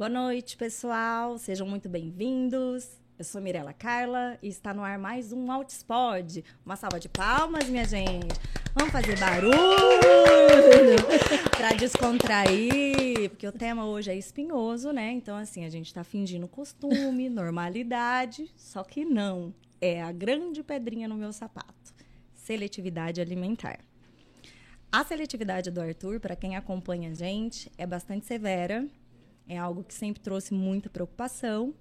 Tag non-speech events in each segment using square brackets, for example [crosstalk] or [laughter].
Boa noite, pessoal. Sejam muito bem-vindos. Eu sou Mirela Carla e está no ar mais um Outspod. Uma salva de palmas, minha gente. Vamos fazer barulho [laughs] para descontrair, porque o tema hoje é espinhoso, né? Então, assim, a gente está fingindo costume, [laughs] normalidade, só que não. É a grande pedrinha no meu sapato: seletividade alimentar. A seletividade do Arthur, para quem acompanha a gente, é bastante severa. É algo que sempre trouxe muita preocupação.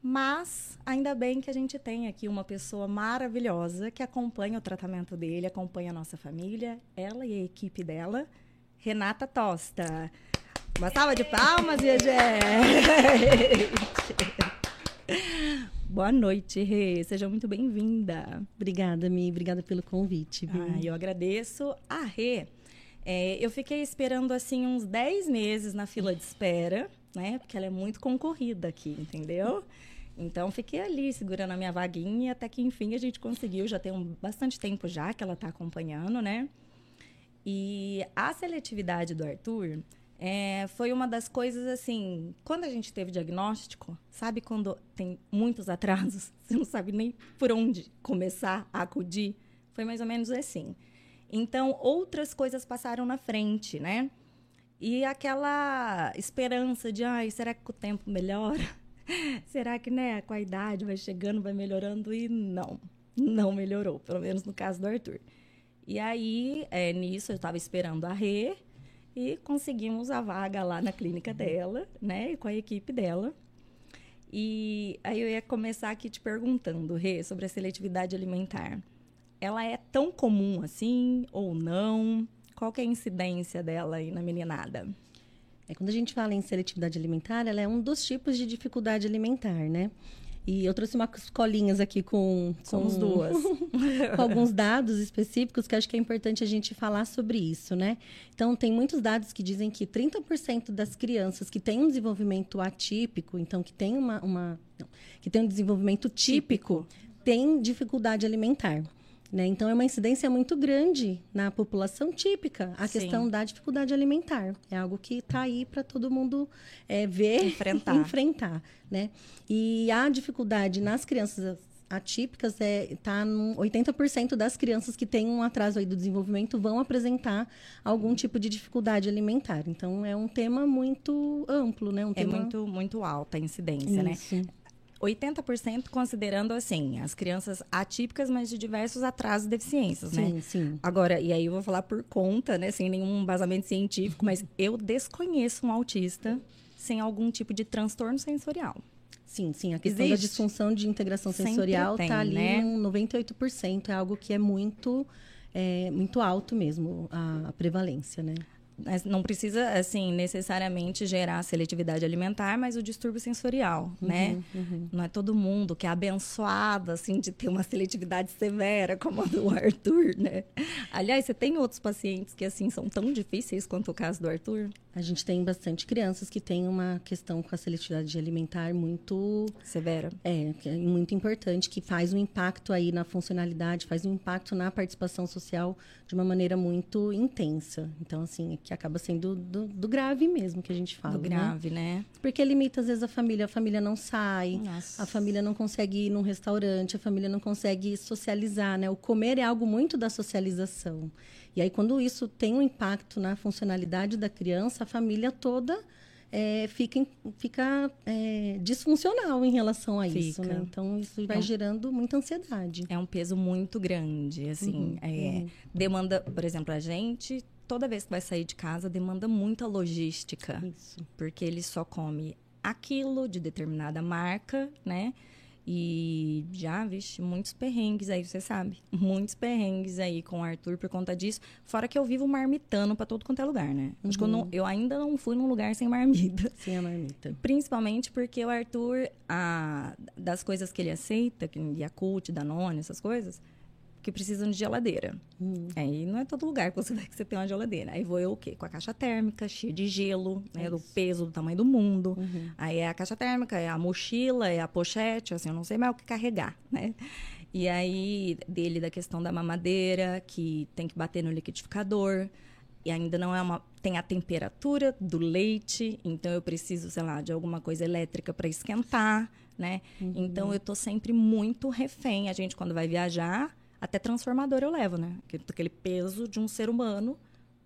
Mas ainda bem que a gente tem aqui uma pessoa maravilhosa que acompanha o tratamento dele, acompanha a nossa família, ela e a equipe dela, Renata Tosta. Uma salva de palmas, minha gente! Boa noite, Rê. Seja muito bem-vinda. Obrigada, Mi. Obrigada pelo convite. Ah, eu agradeço. A Rê, é, eu fiquei esperando assim uns 10 meses na fila de espera, né? Porque ela é muito concorrida aqui, entendeu? Então fiquei ali segurando a minha vaguinha até que enfim a gente conseguiu. Já tem um, bastante tempo já que ela está acompanhando, né? E a seletividade do Arthur é, foi uma das coisas assim, quando a gente teve diagnóstico, sabe quando tem muitos atrasos, [laughs] você não sabe nem por onde começar a acudir? Foi mais ou menos assim. Então, outras coisas passaram na frente, né? E aquela esperança de, ai, será que com o tempo melhora? [laughs] será que, né, com a idade vai chegando, vai melhorando? E não, não melhorou, pelo menos no caso do Arthur. E aí, é, nisso, eu estava esperando a Rê, e conseguimos a vaga lá na clínica dela, né? E com a equipe dela. E aí eu ia começar aqui te perguntando, Rê, sobre a seletividade alimentar. Ela é tão comum assim ou não? Qual que é a incidência dela aí na meninada? É, quando a gente fala em seletividade alimentar, ela é um dos tipos de dificuldade alimentar, né? E eu trouxe umas colinhas aqui com. Somos com, duas. [laughs] com alguns dados específicos que acho que é importante a gente falar sobre isso, né? Então, tem muitos dados que dizem que 30% das crianças que têm um desenvolvimento atípico, então que tem uma. uma não, que tem um desenvolvimento típico, típico. tem dificuldade alimentar. Né? Então, é uma incidência muito grande na população típica, a Sim. questão da dificuldade alimentar. É algo que está aí para todo mundo é, ver enfrentar. [laughs] enfrentar né? E a dificuldade nas crianças atípicas é tá no 80% das crianças que têm um atraso aí do desenvolvimento vão apresentar algum tipo de dificuldade alimentar. Então é um tema muito amplo, né? Um é muito muito alta a incidência, né? Isso. né? 80% considerando assim as crianças atípicas, mas de diversos atrasos e deficiências, sim, né? Sim, sim. Agora, e aí eu vou falar por conta, né, sem nenhum embasamento científico, mas eu desconheço um autista sem algum tipo de transtorno sensorial. Sim, sim. A questão Existe? da disfunção de integração sensorial está ali né? em 98%. É algo que é muito, é, muito alto mesmo, a, a prevalência, né? Não precisa assim necessariamente gerar seletividade alimentar, mas o distúrbio sensorial, uhum, né? Uhum. Não é todo mundo que é abençoado assim de ter uma seletividade severa como a do [laughs] Arthur, né? Aliás, você tem outros pacientes que assim são tão difíceis quanto o caso do Arthur? A gente tem bastante crianças que têm uma questão com a seletividade alimentar muito severa. É, é muito importante que faz um impacto aí na funcionalidade, faz um impacto na participação social de uma maneira muito intensa. Então assim, que acaba sendo do, do, grave mesmo que a gente fala. Do né? grave, né? né? Porque limita, às vezes, a família. A família não sai, Nossa. a família não consegue ir num restaurante, a família não consegue socializar, né? O comer é algo muito da socialização. E aí, quando isso tem um impacto na funcionalidade da criança, a família toda é, fica, fica é, disfuncional em relação a fica. isso, né? Então, isso vai é gerando muita ansiedade. É um peso muito grande, assim. Uhum, é, uhum. Demanda, por exemplo, a gente toda vez que vai sair de casa demanda muita logística. Isso. Porque ele só come aquilo de determinada marca, né? E já, vixe, muitos perrengues aí, você sabe. [laughs] Muitos perrengues aí com o Arthur por conta disso. Fora que eu vivo marmitando para todo quanto é lugar, né? Uhum. Acho que eu, não, eu, ainda não fui num lugar sem marmita. [laughs] Sem a marmita. Principalmente porque o Arthur, a, das coisas que ele aceita, que Yakult, Danone, essas coisas, que precisam de geladeira. Hum. Aí não é todo lugar que você vai [laughs] que você tem uma geladeira. Aí vou eu o quê? Com a caixa térmica, cheia de gelo, né? Do peso, do tamanho do mundo. Uhum. Aí é a caixa térmica, é a mochila, é a pochete, assim, eu não sei mais o que carregar, [laughs] né? E aí, dele da questão da mamadeira, que tem que bater no liquidificador. e ainda não é uma tem a temperatura do leite, então eu preciso, sei lá, de alguma coisa elétrica para esquentar, né? Uhum. Então eu tô sempre muito refém. A gente quando vai viajar, até transformador eu levo, né? Aquele peso de um ser humano,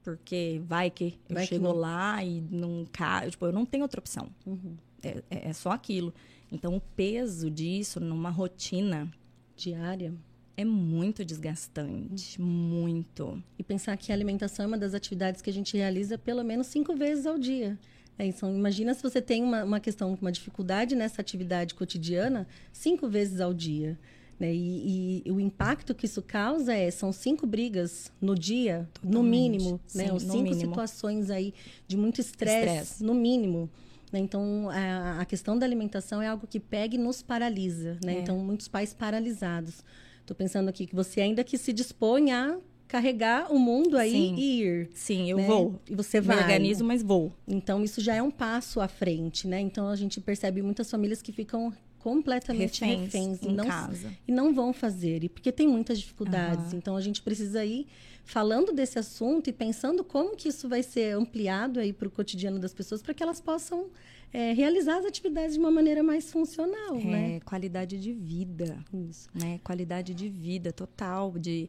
porque vai que eu vai chego que lá e não cai, tipo, eu não tenho outra opção. Uhum. É, é, é só aquilo. Então o peso disso numa rotina diária é muito desgastante, muito. E pensar que a alimentação é uma das atividades que a gente realiza pelo menos cinco vezes ao dia. É, então, imagina se você tem uma, uma questão, uma dificuldade nessa atividade cotidiana, cinco vezes ao dia. Né? E, e, o impacto que isso causa é são cinco brigas no dia, Totalmente. no mínimo, Sim, né? Ou cinco mínimo. situações aí de muito estresse, no mínimo. Né? Então, a, a, questão da alimentação é algo que pega e nos paralisa. Né? É. Então, muitos pais paralisados. Estou pensando aqui que você ainda que se dispõe a carregar o mundo aí Sim. e ir. Sim, eu né? vou. E você vai. Me organizo, mas vou. Então, isso já é um passo à frente, né? Então, a gente percebe muitas famílias que ficam completamente reféns, reféns em não, casa. e não vão fazer, e porque tem muitas dificuldades. Uhum. Então, a gente precisa ir falando desse assunto e pensando como que isso vai ser ampliado aí para o cotidiano das pessoas, para que elas possam é, realizar as atividades de uma maneira mais funcional, é, né? Qualidade de vida. Isso. Né? Qualidade de vida total, de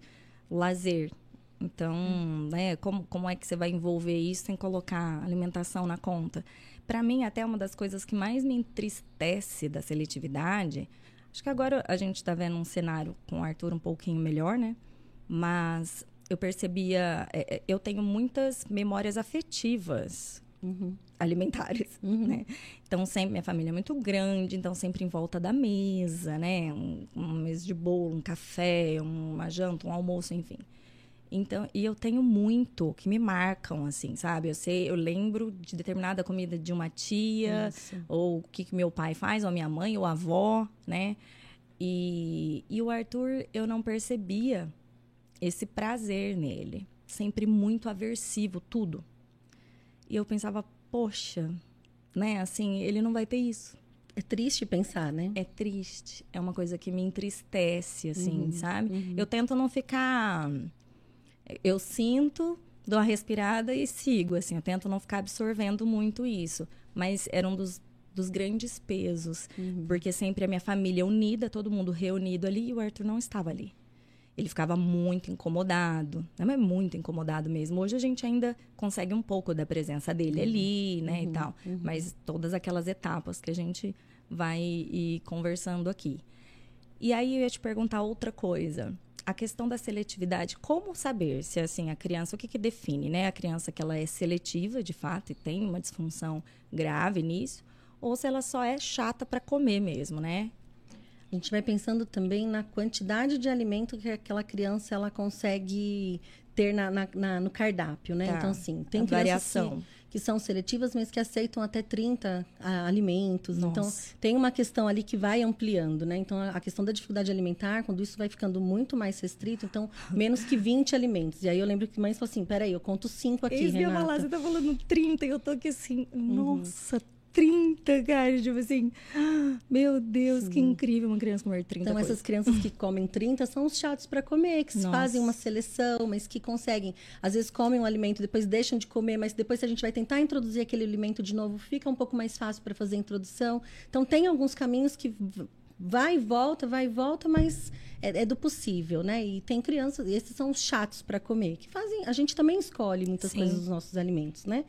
lazer. Então, hum. né, como, como é que você vai envolver isso sem colocar alimentação na conta? Para mim, até uma das coisas que mais me entristece da seletividade, acho que agora a gente está vendo um cenário com o Arthur um pouquinho melhor, né? Mas eu percebia, é, é eu tenho muitas memórias afetivas uhum. alimentares, uhum. né? Então, sempre, minha família é muito grande, então sempre em volta da mesa, né? Um, uma mesa de bolo, um café, uma janta, um almoço, enfim. Então, e eu tenho muito que me marcam, assim, sabe? Eu sei, eu lembro de determinada comida de uma tia, Isso. ou o que, que meu pai faz, ou minha mãe, ou a avó, né? E, e o Arthur, eu não percebia esse prazer nele. Sempre muito aversivo, tudo. E eu pensava, poxa, né? Assim, ele não vai ter isso. É triste pensar, né? É triste. É uma coisa que me entristece, assim, uhum, sabe? Uhum. Eu tento não ficar. Eu sinto, dou uma respirada e sigo, assim. Eu tento não ficar absorvendo muito isso. Mas era um dos, dos grandes pesos. Uhum. Porque sempre a minha família unida, todo mundo reunido ali, e o Arthur não estava ali ele ficava muito incomodado, né? muito incomodado mesmo. Hoje a gente ainda consegue um pouco da presença dele uhum. ali, né, uhum. e tal. Uhum. Mas todas aquelas etapas que a gente vai ir conversando aqui. E aí eu ia te perguntar outra coisa. A questão da seletividade, como saber se assim a criança, o que, que define, né? A criança que ela é seletiva, de fato, e tem uma disfunção grave nisso, ou se ela só é chata para comer mesmo, né? A gente vai pensando também na quantidade de alimento que aquela criança ela consegue ter na, na, na no cardápio, né? Tá. Então, assim, tem variação. Que, que, são seletivas, mas que aceitam até 30 a, alimentos. Então, Nossa. Então, tem uma questão ali que vai ampliando, né? Então, a, questão da dificuldade alimentar, quando isso vai ficando muito mais restrito, então, menos que 20 alimentos. E aí, eu lembro que mães falam assim, peraí, eu conto 5 aqui, Eis Renata. Falar, você tá falando 30 e eu tô aqui assim, uhum. Nossa, 30, cara. Tipo assim, meu Deus, Sim. que incrível uma criança comer 30 Então, coisas. essas crianças que comem 30 são os chatos para comer, que Nossa. fazem uma seleção, mas que conseguem. Às vezes comem um alimento, depois deixam de comer, mas depois se a gente vai tentar introduzir aquele alimento de novo, fica um pouco mais fácil para fazer a introdução. Então, tem alguns caminhos que vai e volta, vai e volta, mas é, é, do possível, né? E tem crianças, e esses são os chatos para comer, que fazem. A gente também escolhe muitas Sim. coisas dos nossos alimentos, né?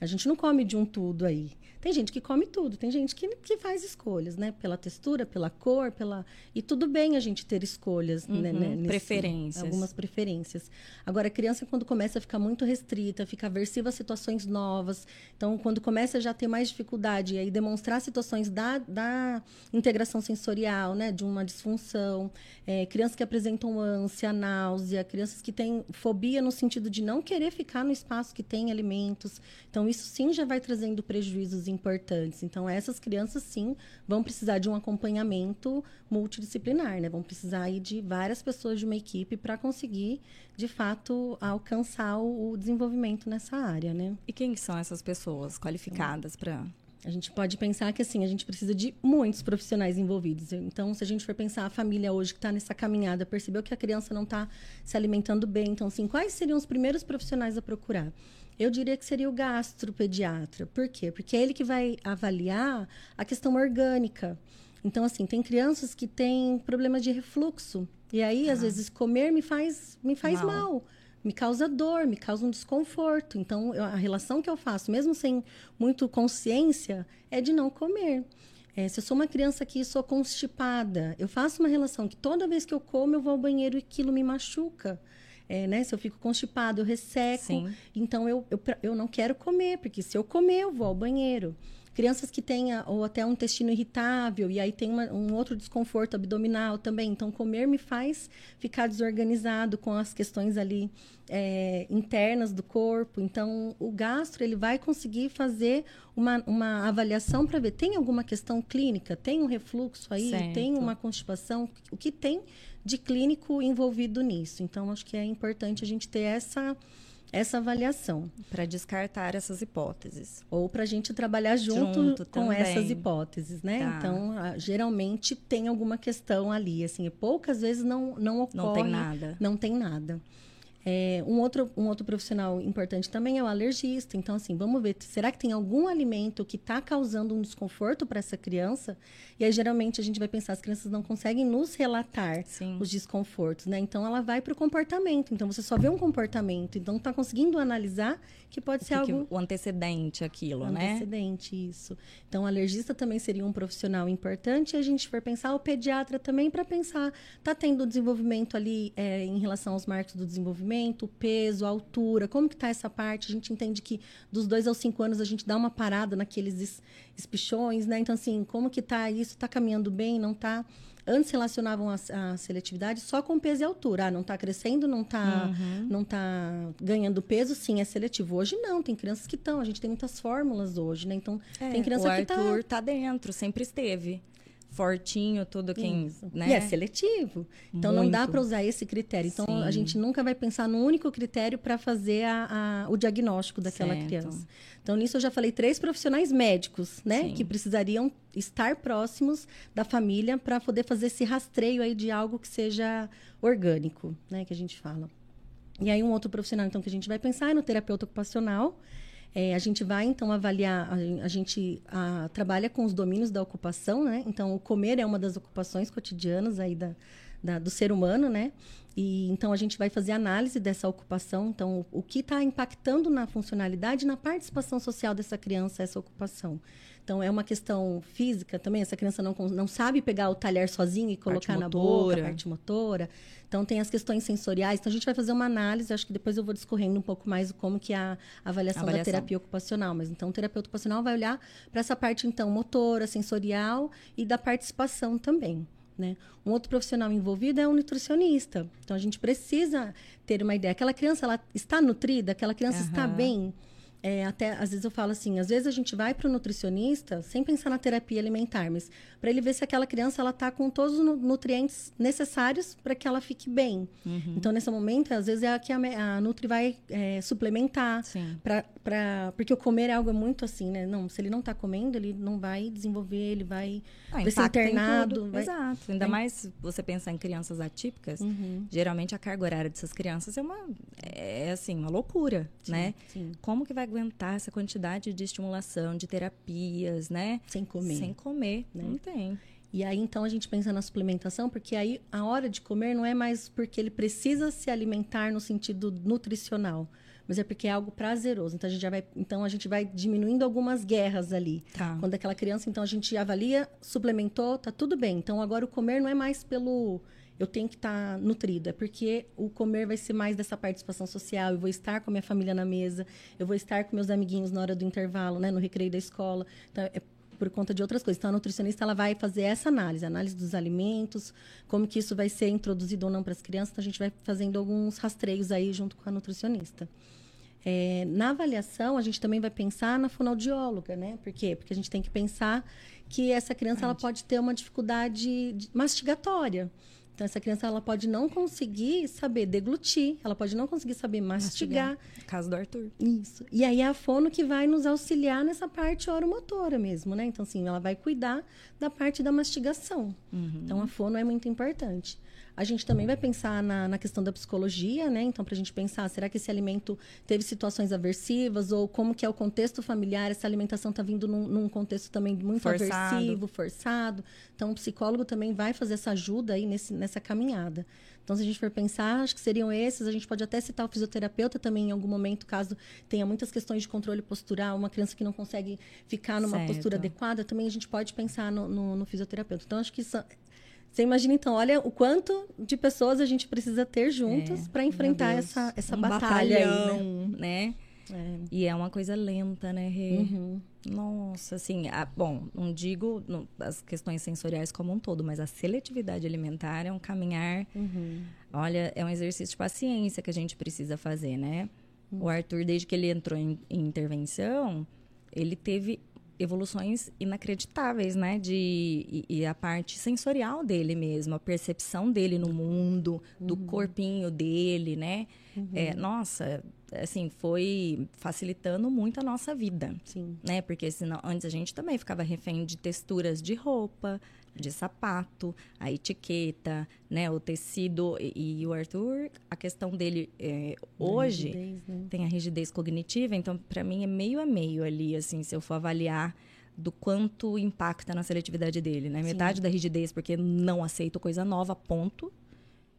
A gente não come de um tudo aí. Tem gente que come tudo, tem gente que, que faz escolhas, né? Pela textura, pela cor, pela. E tudo bem a gente ter escolhas, né, uhum, né? Nesse, preferências. Algumas preferências. Agora, a criança, quando começa a ficar muito restrita, fica aversiva a situações novas. Então, quando começa a já ter mais dificuldade, e aí demonstrar situações da, da integração sensorial, né? De uma disfunção. É, crianças que apresentam ânsia, náusea, crianças que têm fobia no sentido de não querer ficar no espaço que tem alimentos. Então, isso sim já vai trazendo prejuízos importantes. Então, essas crianças, sim, vão precisar de um acompanhamento multidisciplinar, né? Vão precisar aí de várias pessoas de uma equipe para conseguir, de fato, alcançar o, desenvolvimento nessa área, né? E quem são essas pessoas qualificadas para A gente pode pensar que assim, a gente precisa de muitos profissionais envolvidos. Então, se a gente for pensar a família hoje que está nessa caminhada, percebeu que a criança não está se alimentando bem, então assim, quais seriam os primeiros profissionais a procurar? Eu diria que seria o gastropediatra. Por quê? Porque é ele que vai avaliar a questão orgânica. Então, assim, tem crianças que têm problemas de refluxo. E aí, ah. às vezes, comer me faz, me faz mal. mal me causa dor, me causa um desconforto. Então, eu, a relação que eu faço, mesmo sem muito consciência, é de não comer. É, se eu sou uma criança que sou constipada, eu faço uma relação que toda vez que eu como, eu vou ao banheiro e aquilo me machuca. É, né? Se eu fico constipado, eu resseco. Sim. Então, eu, eu, eu não quero comer, porque se eu comer, eu vou ao banheiro. Crianças que têm ou até um intestino irritável e aí tem uma, um outro desconforto abdominal também. Então, comer me faz ficar desorganizado com as questões ali é, internas do corpo. Então, o gastro ele vai conseguir fazer uma, uma avaliação para ver tem alguma questão clínica, tem um refluxo aí, certo. tem uma constipação, o que tem de clínico envolvido nisso. Então, acho que é importante a gente ter essa essa avaliação. Para descartar essas hipóteses. Ou para a gente trabalhar junto, junto com também. essas hipóteses, né? Tá. Então, geralmente tem alguma questão ali, assim, poucas vezes não, não ocorre. Não tem nada. Não tem nada. É, um, outro, um outro profissional importante também é o alergista. Então, assim, vamos ver, será que tem algum alimento que está causando um desconforto para essa criança? E aí, geralmente, a gente vai pensar, as crianças não conseguem nos relatar Sim. os desconfortos, né? Então, ela vai para o comportamento. Então, você só vê um comportamento, então está conseguindo analisar que pode o ser que algo... Que o antecedente, aquilo, o né? Antecedente, isso. Então, o alergista também seria um profissional importante. E a gente for pensar, o pediatra também, para pensar, está tendo desenvolvimento ali é, em relação aos marcos do desenvolvimento, o peso, a altura, como que está essa parte? A gente entende que dos dois aos cinco anos a gente dá uma parada naqueles espichões, né? Então, assim, como que está isso? Está caminhando bem? Não está? Antes relacionavam a, a, seletividade só com peso e altura. Ah, não está crescendo, não está uhum. não tá ganhando peso, sim, é seletivo. Hoje não, tem crianças que estão. A gente tem muitas fórmulas hoje, né? Então, é, tem criança o que está... O Arthur tá dentro, sempre esteve fortinho, tudo quem. Né? E é seletivo. Então Muito. não dá para usar esse critério. Então Sim. a gente nunca vai pensar no único critério para fazer a, a, o diagnóstico daquela certo. criança. Então nisso eu já falei três profissionais médicos, né? Sim. Que precisariam estar próximos da família para poder fazer esse rastreio aí de algo que seja orgânico, né? Que a gente fala. E aí um outro profissional então que a gente vai pensar é no terapeuta ocupacional é, a gente vai, então, avaliar, a, gente a, trabalha com os domínios da ocupação, né? Então, o comer é uma das ocupações cotidianas aí da, da do ser humano, né? E então a gente vai fazer análise dessa ocupação, então o, o que está impactando na funcionalidade na participação social dessa criança essa ocupação. Então, é uma questão física também. Essa criança não, não sabe pegar o talher sozinha e colocar na boca, a parte motora. Então, tem as questões sensoriais. Então, a gente vai fazer uma análise. Acho que depois eu vou discorrendo um pouco mais como que é a avaliação, avaliação. da terapia ocupacional. Mas, então, o terapeuta ocupacional vai olhar para essa parte, então, motora, sensorial e da participação também. Né? Um outro profissional envolvido é um nutricionista. Então, a gente precisa ter uma ideia. Aquela criança, ela está nutrida? Aquela criança uhum. está bem? É, até às vezes eu falo assim, às vezes a gente vai para o nutricionista sem pensar na terapia alimentar, mas para ele ver se aquela criança ela está com todos os nutrientes necessários para que ela fique bem. Uhum. Então nesse momento, às vezes é que a, a Nutri vai é, suplementar, para porque o comer é algo muito assim, né? Não, se ele não está comendo, ele não vai desenvolver, ele vai, ah, vai ser internado. Vai... Exato. Ainda mais você pensar em crianças atípicas, uhum. geralmente a carga horária dessas crianças é uma é assim uma loucura, sim, né? Sim. Como que vai aguentar essa quantidade de estimulação, de terapias, né? Sem comer. Sem comer, né? não tem. E aí, então, a gente pensa na suplementação, porque aí a hora de comer não é mais porque ele precisa se alimentar no sentido nutricional, mas é porque é algo prazeroso. Então, a gente já vai, então, a gente vai diminuindo algumas guerras ali. Tá. Quando aquela criança, então, a gente avalia, suplementou, tá tudo bem. Então, agora o comer não é mais pelo eu tenho que estar tá nutrida, é porque o comer vai ser mais dessa participação social, eu vou estar com a minha família na mesa, eu vou estar com meus amiguinhos na hora do intervalo, né, no recreio da escola. Então, é por conta de outras coisas. Então, a nutricionista ela vai fazer essa análise, análise dos alimentos, como que isso vai ser introduzido ou não para as crianças. Então, a gente vai fazendo alguns rastreios aí junto com a nutricionista. É, na avaliação, a gente também vai pensar na fonoaudióloga, né? Por quê? Porque a gente tem que pensar que essa criança ela pode ter uma dificuldade mastigatória. Então, essa criança ela pode não conseguir saber deglutir, ela pode não conseguir saber mastigar. mastigar. Caso do Arthur. Isso. E aí é a fono que vai nos auxiliar nessa parte oromotora mesmo, né? Então, assim, ela vai cuidar da parte da mastigação. Uhum. Então, a fono é muito importante. A gente também vai pensar na, na questão da psicologia, né? Então, para a gente pensar, será que esse alimento teve situações aversivas ou como que é o contexto familiar? Essa alimentação está vindo num, num, contexto também muito forçado. aversivo, forçado. Então, o psicólogo também vai fazer essa ajuda aí nesse, nessa caminhada. Então, se a gente for pensar, acho que seriam esses. A gente pode até citar o fisioterapeuta também em algum momento, caso tenha muitas questões de controle postural, uma criança que não consegue ficar numa certo. postura adequada, também a gente pode pensar no, no, no fisioterapeuta. Então, acho que isso, você imagina, então, olha o quanto de pessoas a gente precisa ter juntas é, para enfrentar essa, essa um batalha batalhão, aí, né? né? É. E é uma coisa lenta, né, Rê? Uhum. Nossa, assim, a, bom, não digo as questões sensoriais como um todo, mas a seletividade alimentar é um caminhar. Uhum. Olha, é um exercício de paciência que a gente precisa fazer, né? Uhum. O Arthur, desde que ele entrou em, em intervenção, ele teve evoluções inacreditáveis, né? De, e, e, a parte sensorial dele mesmo, a percepção dele no mundo, do uhum. corpinho dele, né? Uhum. É, nossa, assim, foi facilitando muito a nossa vida. Sim. Né? Porque senão, antes a gente também ficava refém de texturas de roupa, de sapato, a etiqueta, né, o tecido e, e o Arthur, a questão dele é, hoje rigidez, né? tem a rigidez cognitiva, então para mim é meio a meio ali, assim, se eu for avaliar do quanto impacta na seletividade dele, né? Sim. Metade da rigidez porque não aceito coisa nova, ponto.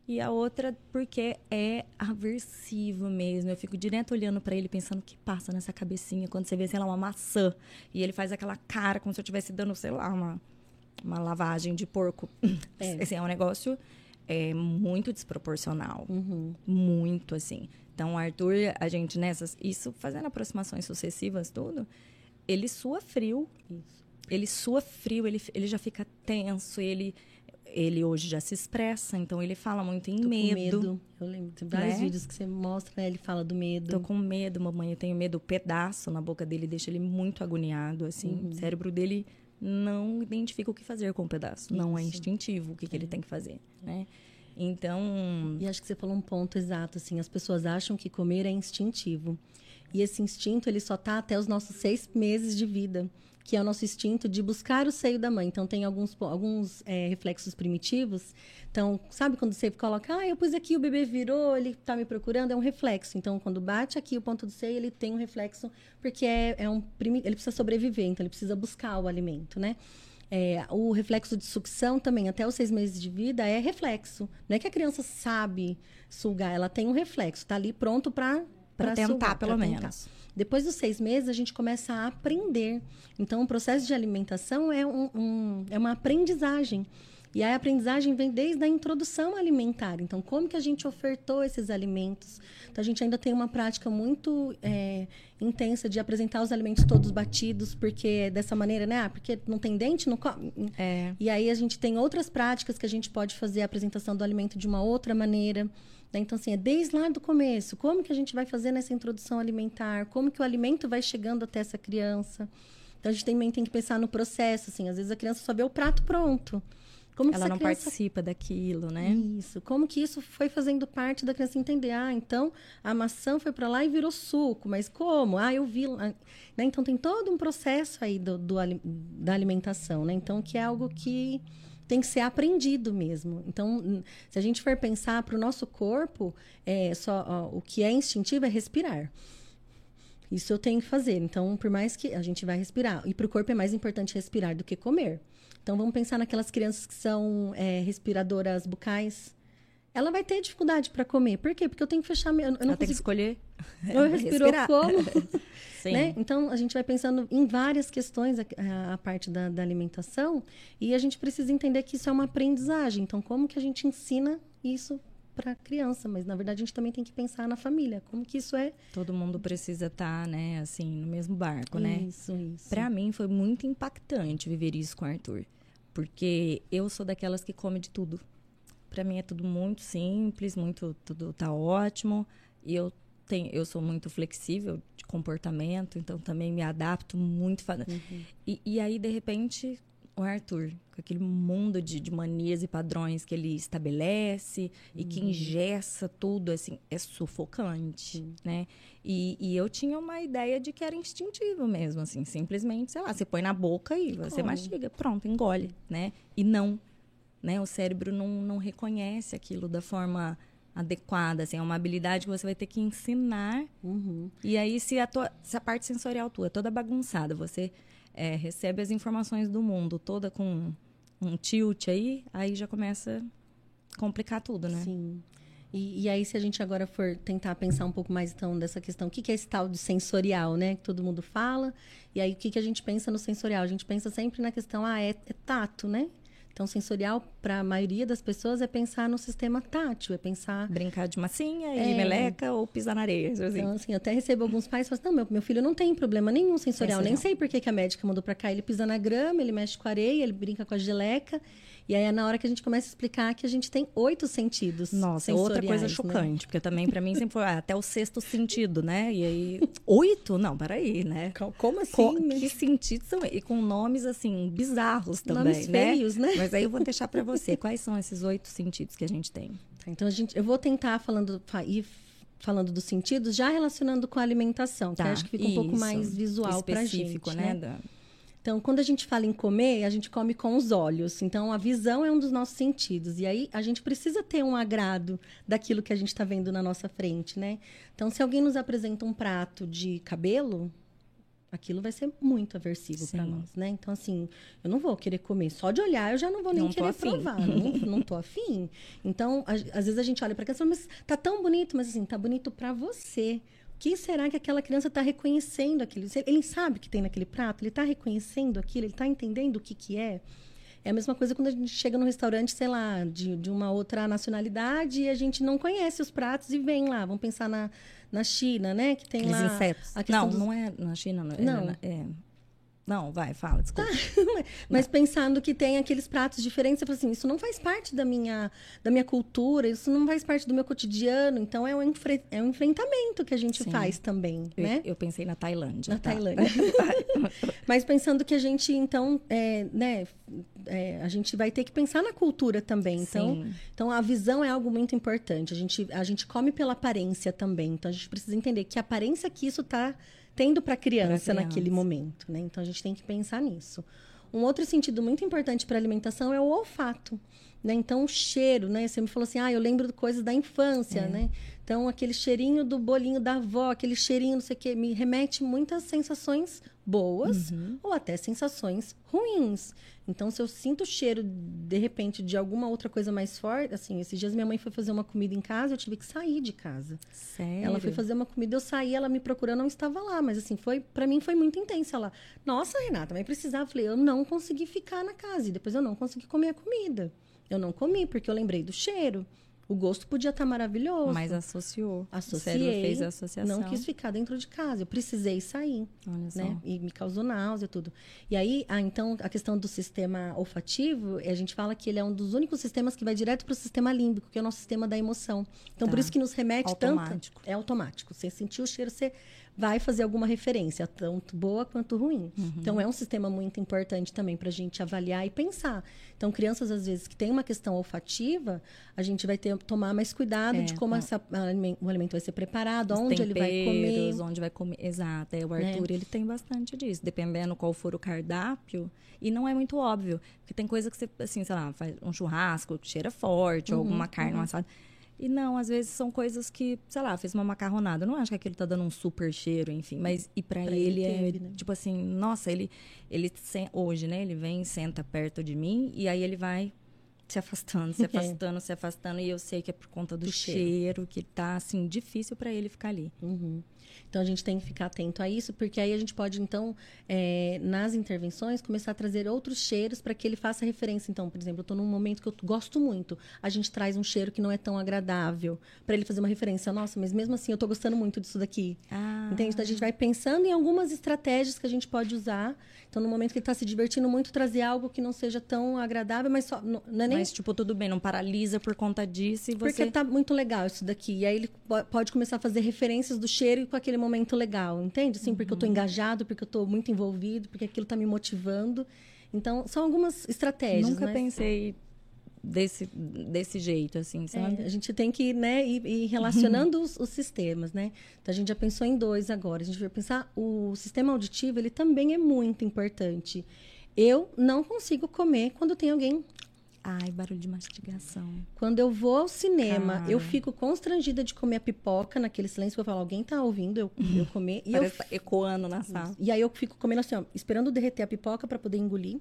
E a outra porque é aversivo mesmo. Eu fico direto olhando para ele pensando o que passa nessa cabecinha quando você vê, sei lá, uma maçã e ele faz aquela cara como se eu estivesse dando, sei lá, uma uma lavagem de porco. [laughs] É, assim, é um negócio é, muito desproporcional. Uhum. Muito, assim. Então, o Arthur, a gente nessas... Isso, fazendo aproximações sucessivas, tudo, ele sua frio. Isso. Ele sua frio, ele, ele já fica tenso, ele... Ele hoje já se expressa, então ele fala muito em medo. medo. Eu lembro, tem vários né? vídeos que você mostra, né? Ele fala do medo. Tô com medo, mamãe, eu tenho medo. O pedaço na boca dele deixa ele muito agoniado, assim. Uhum. O cérebro dele não identifica o que fazer com o pedaço. Isso. Não é instintivo o que, que ele é. tem que fazer, né? Então... E acho que você falou um ponto exato, assim. As pessoas acham que comer é instintivo. E esse instinto, ele só tá até os nossos seis meses de vida que é o nosso instinto de buscar o seio da mãe. Então, tem alguns, alguns é, reflexos primitivos. Então, sabe quando você coloca, ah, eu pus aqui, o bebê virou, ele está me procurando, é um reflexo. Então, quando bate aqui o ponto do seio, ele tem um reflexo, porque é, é um ele precisa sobreviver, então ele precisa buscar o alimento, né? É, o reflexo de sucção também, até os seis meses de vida, é reflexo. Não é que a criança sabe sugar, ela tem um reflexo, está ali pronto para tentar, sugar, pelo menos. Tentar. Depois dos seis meses, a gente começa a aprender. Então, o processo de alimentação é, um, um, é uma aprendizagem. E a aprendizagem vem desde a introdução alimentar. Então, como que a gente ofertou esses alimentos? Então, a gente ainda tem uma prática muito é, intensa de apresentar os alimentos todos batidos, porque dessa maneira, né? Ah, porque não tem dente, não come. É. E aí a gente tem outras práticas que a gente pode fazer a apresentação do alimento de uma outra maneira. Né? Então, assim, é desde lá do começo. Como que a gente vai fazer nessa introdução alimentar? Como que o alimento vai chegando até essa criança? Então, a gente também tem que pensar no processo, assim. Às vezes a criança só vê o prato pronto. Como Ela não criança... participa daquilo, né? Isso. Como que isso foi fazendo parte da criança entender? Ah, então a maçã foi para lá e virou suco. Mas como? Ah, eu vi. Né? Então tem todo um processo aí do, do, da alimentação, né? Então que é algo que tem que ser aprendido mesmo. Então, se a gente for pensar para o nosso corpo, é só ó, o que é instintivo é respirar. Isso eu tenho que fazer. Então, por mais que a gente vai respirar, e para o corpo é mais importante respirar do que comer. Então, vamos pensar naquelas crianças que são é, respiradoras bucais. Ela vai ter dificuldade para comer. Por quê? Porque eu tenho que fechar. Eu, eu não Ela consigo... tem que escolher. Eu respiro como. Né? Então, a gente vai pensando em várias questões, a, a parte da, da, alimentação, e a gente precisa entender que isso é uma aprendizagem. Então, como que a gente ensina isso para a criança? Mas, na verdade, a gente também tem que pensar na família. Como que isso é... Todo mundo precisa estar, tá, né, assim, no mesmo barco, né? Isso, isso. Para mim, foi muito impactante viver isso com o Arthur. Porque eu sou daquelas que come de tudo. Para mim é tudo muito simples, muito tudo tá ótimo. E eu tenho, eu sou muito flexível de comportamento, então também me adapto muito. Uhum. E, e aí, de repente, o Arthur, com aquele mundo de, de manias e padrões que ele estabelece e que ingessa tudo, assim, é sufocante, né? E, e eu tinha uma ideia de que era instintivo mesmo, assim, simplesmente, sei lá, você põe na boca e você Come. mastiga, pronto, engole, né? E não, né? O cérebro não, não reconhece aquilo da forma adequada, assim, é uma habilidade que você vai ter que ensinar Uhum. e aí, se a, tua, se a parte sensorial tua é toda bagunçada, você é, recebe as informações do mundo toda com um tilt aí, aí já começa a complicar tudo, né? Sim. E, e aí, se a gente agora for tentar pensar um pouco mais, então, dessa questão, o que, que é esse tal de sensorial, né? Que todo mundo fala. E aí, o que, que a gente pensa no sensorial? A gente pensa sempre na questão, ah, é, é tato, né? Então, sensorial, para a maioria das pessoas, é pensar no sistema tátil, é pensar Brincar de massinha É. e meleca ou pisar na areia, assim. Então, assim, eu até recebo alguns pais que falam assim, não, meu, meu filho não tem problema nenhum sensorial. Nem Sensorial. sei por que, que a médica mandou pra cá. Ele pisa na grama, ele mexe com a areia, ele brinca com a geleca. E aí é na hora que a gente começa a explicar que a gente tem oito sentidos Nossa, outra coisa né? chocante, porque também pra mim sempre foi ah, até o sexto sentido, né? E aí, [laughs] oito? Não, peraí, né? Co- Como assim? Co- né? que sentidos são? E com nomes, assim, bizarros também, Nomes né? feios, né? Mas aí eu vou [laughs] deixar pra você. Quais são esses oito sentidos que a gente tem? Tá, Então, a gente, eu vou tentar falando, fa- ir falando dos sentidos, já relacionando com a alimentação, que eu acho que fica um pouco Tá, isso. mais visual pra gente, Específico, né? né? Então, quando a gente fala em comer, a gente come com os olhos. Então, a visão é um dos nossos sentidos. E aí, a gente precisa ter um agrado daquilo que a gente está vendo na nossa frente, né? Então, se alguém nos apresenta um prato de cabelo, aquilo vai ser muito aversivo para nós, né? Então, assim, eu não vou querer comer. Só de olhar, eu já não vou nem Não querer afim. provar. Não, não tô afim. Então, a- às vezes a gente olha para criança e fala, mas tá tão bonito, mas assim, tá bonito para você. Que será que aquela criança está reconhecendo aquilo? Ele sabe o que tem naquele prato? Ele está reconhecendo aquilo? Ele está entendendo o que, que é? É a mesma coisa quando a gente chega no restaurante, sei lá, de, de uma outra nacionalidade e a gente não conhece os pratos e vem lá. Vamos pensar na, na China, né? Que tem Aqueles lá... insetos. Não, dos- não é na China. Não. é Não. É, Não, vai, fala, desculpa. [laughs] Mas pensando que tem aqueles pratos diferentes, você fala assim, isso não faz parte da minha, da minha cultura, isso não faz parte do meu cotidiano. Então, é um, enfre- é um enfrentamento que a gente Sim. faz também, Eu, né? eu pensei na Tailândia. Na tá? Tailândia. [laughs] Mas pensando que a gente, então, é, né, é, a gente vai ter que pensar na cultura também. Então, Sim. então, a visão é algo muito importante. A gente, a gente come pela aparência também. Então, a gente precisa entender que aparência que isso está tendo para a criança naquele momento, né? Então, a gente tem que pensar nisso. Um outro sentido muito importante para a alimentação é o olfato. Né? Então, o cheiro, né? Você me falou assim, ah, eu lembro de coisas da infância, É. né? Então, aquele cheirinho do bolinho da avó, aquele cheirinho, não sei o quê, me remete muitas sensações boas Uhum. ou até sensações ruins. Então, se eu sinto o cheiro, de repente, de alguma outra coisa mais forte, assim, esses dias minha mãe foi fazer uma comida em casa, eu tive que sair de casa. Sério? Ela foi fazer uma comida, eu saí, ela me procurou, não estava lá, mas assim, foi, para mim foi muito intensa ela. Nossa, Renata, mas precisava, eu falei, eu não consegui ficar na casa e depois eu não consegui comer a comida. Eu não comi porque eu lembrei do cheiro. O gosto podia estar maravilhoso. Mas associou. Associei, O cérebro fez a associação. Não quis ficar dentro de casa, eu precisei sair Olha só. né? E me causou náusea, tudo. E aí, ah, então, a questão do sistema olfativo, a gente fala que ele é um dos únicos sistemas que vai direto para o sistema límbico, que é o nosso sistema da emoção. Então, por Tá. isso que nos remete Automático. tanto. É automático. Você sentiu o cheiro, você vai fazer alguma referência, tanto boa quanto ruim. Uhum. Então, é um sistema muito importante também para a gente avaliar e pensar. Então, crianças, às vezes, que têm uma questão olfativa, a gente vai ter tomar mais cuidado É, de como com- essa, o alimento vai ser preparado, onde ele vai comer. Né? onde vai comer. Exato. É, o Arthur, ele tem bastante disso. Dependendo qual for o cardápio. E não é muito óbvio. Porque tem coisa que você, assim, sei lá, faz um churrasco que cheira forte, ou Uhum, alguma carne, um assado. E não, às vezes são coisas que, sei lá, fez uma macarronada. Eu não acho que aquilo tá dando um super cheiro, enfim. Mas, e pra, Pra ele, ele é, teve, né? tipo assim, nossa, ele, ele hoje, né? Ele vem, senta perto de mim e aí ele vai se afastando, se É. [laughs] afastando, se afastando. E eu sei que é por conta do, Do cheiro. cheiro, que tá, assim, difícil pra ele ficar ali. Uhum. Então a gente tem que ficar atento a isso, porque aí a gente pode, então, é, nas intervenções, começar a trazer outros cheiros para que ele faça referência. Então, por exemplo, eu estou num momento que eu gosto muito, a gente traz um cheiro que não é tão agradável, para ele fazer uma referência. Nossa, mas mesmo assim eu estou gostando muito disso daqui. Ah, Entende? Então a gente vai pensando em algumas estratégias que a gente pode usar. Então, no momento que ele está se divertindo muito, trazer algo que não seja tão agradável, mas só, não, não é nem Mas, tipo, tudo bem, não paralisa por conta disso e você... porque tá muito legal isso daqui. E aí ele po- pode começar a fazer referências do cheiro e com aquele momento legal, entende? Assim, porque eu tô engajado, porque eu tô muito envolvido, porque aquilo tá me motivando. Então, são algumas estratégias. Nunca né? pensei desse, desse jeito, assim, sabe? É, a gente tem que né, ir, ir relacionando [laughs] os, os, sistemas, né? Então, a gente já pensou em dois agora. A gente vai pensar, o sistema auditivo, ele também é muito importante. Eu não consigo comer quando tem alguém Ai, barulho de mastigação. Quando eu vou ao cinema, Cara. eu fico constrangida de comer a pipoca naquele silêncio. Eu falo, alguém tá ouvindo eu, [laughs] eu comer. E Parece eu, ecoando na sala. E aí eu fico comendo assim, ó, esperando derreter a pipoca para poder engolir.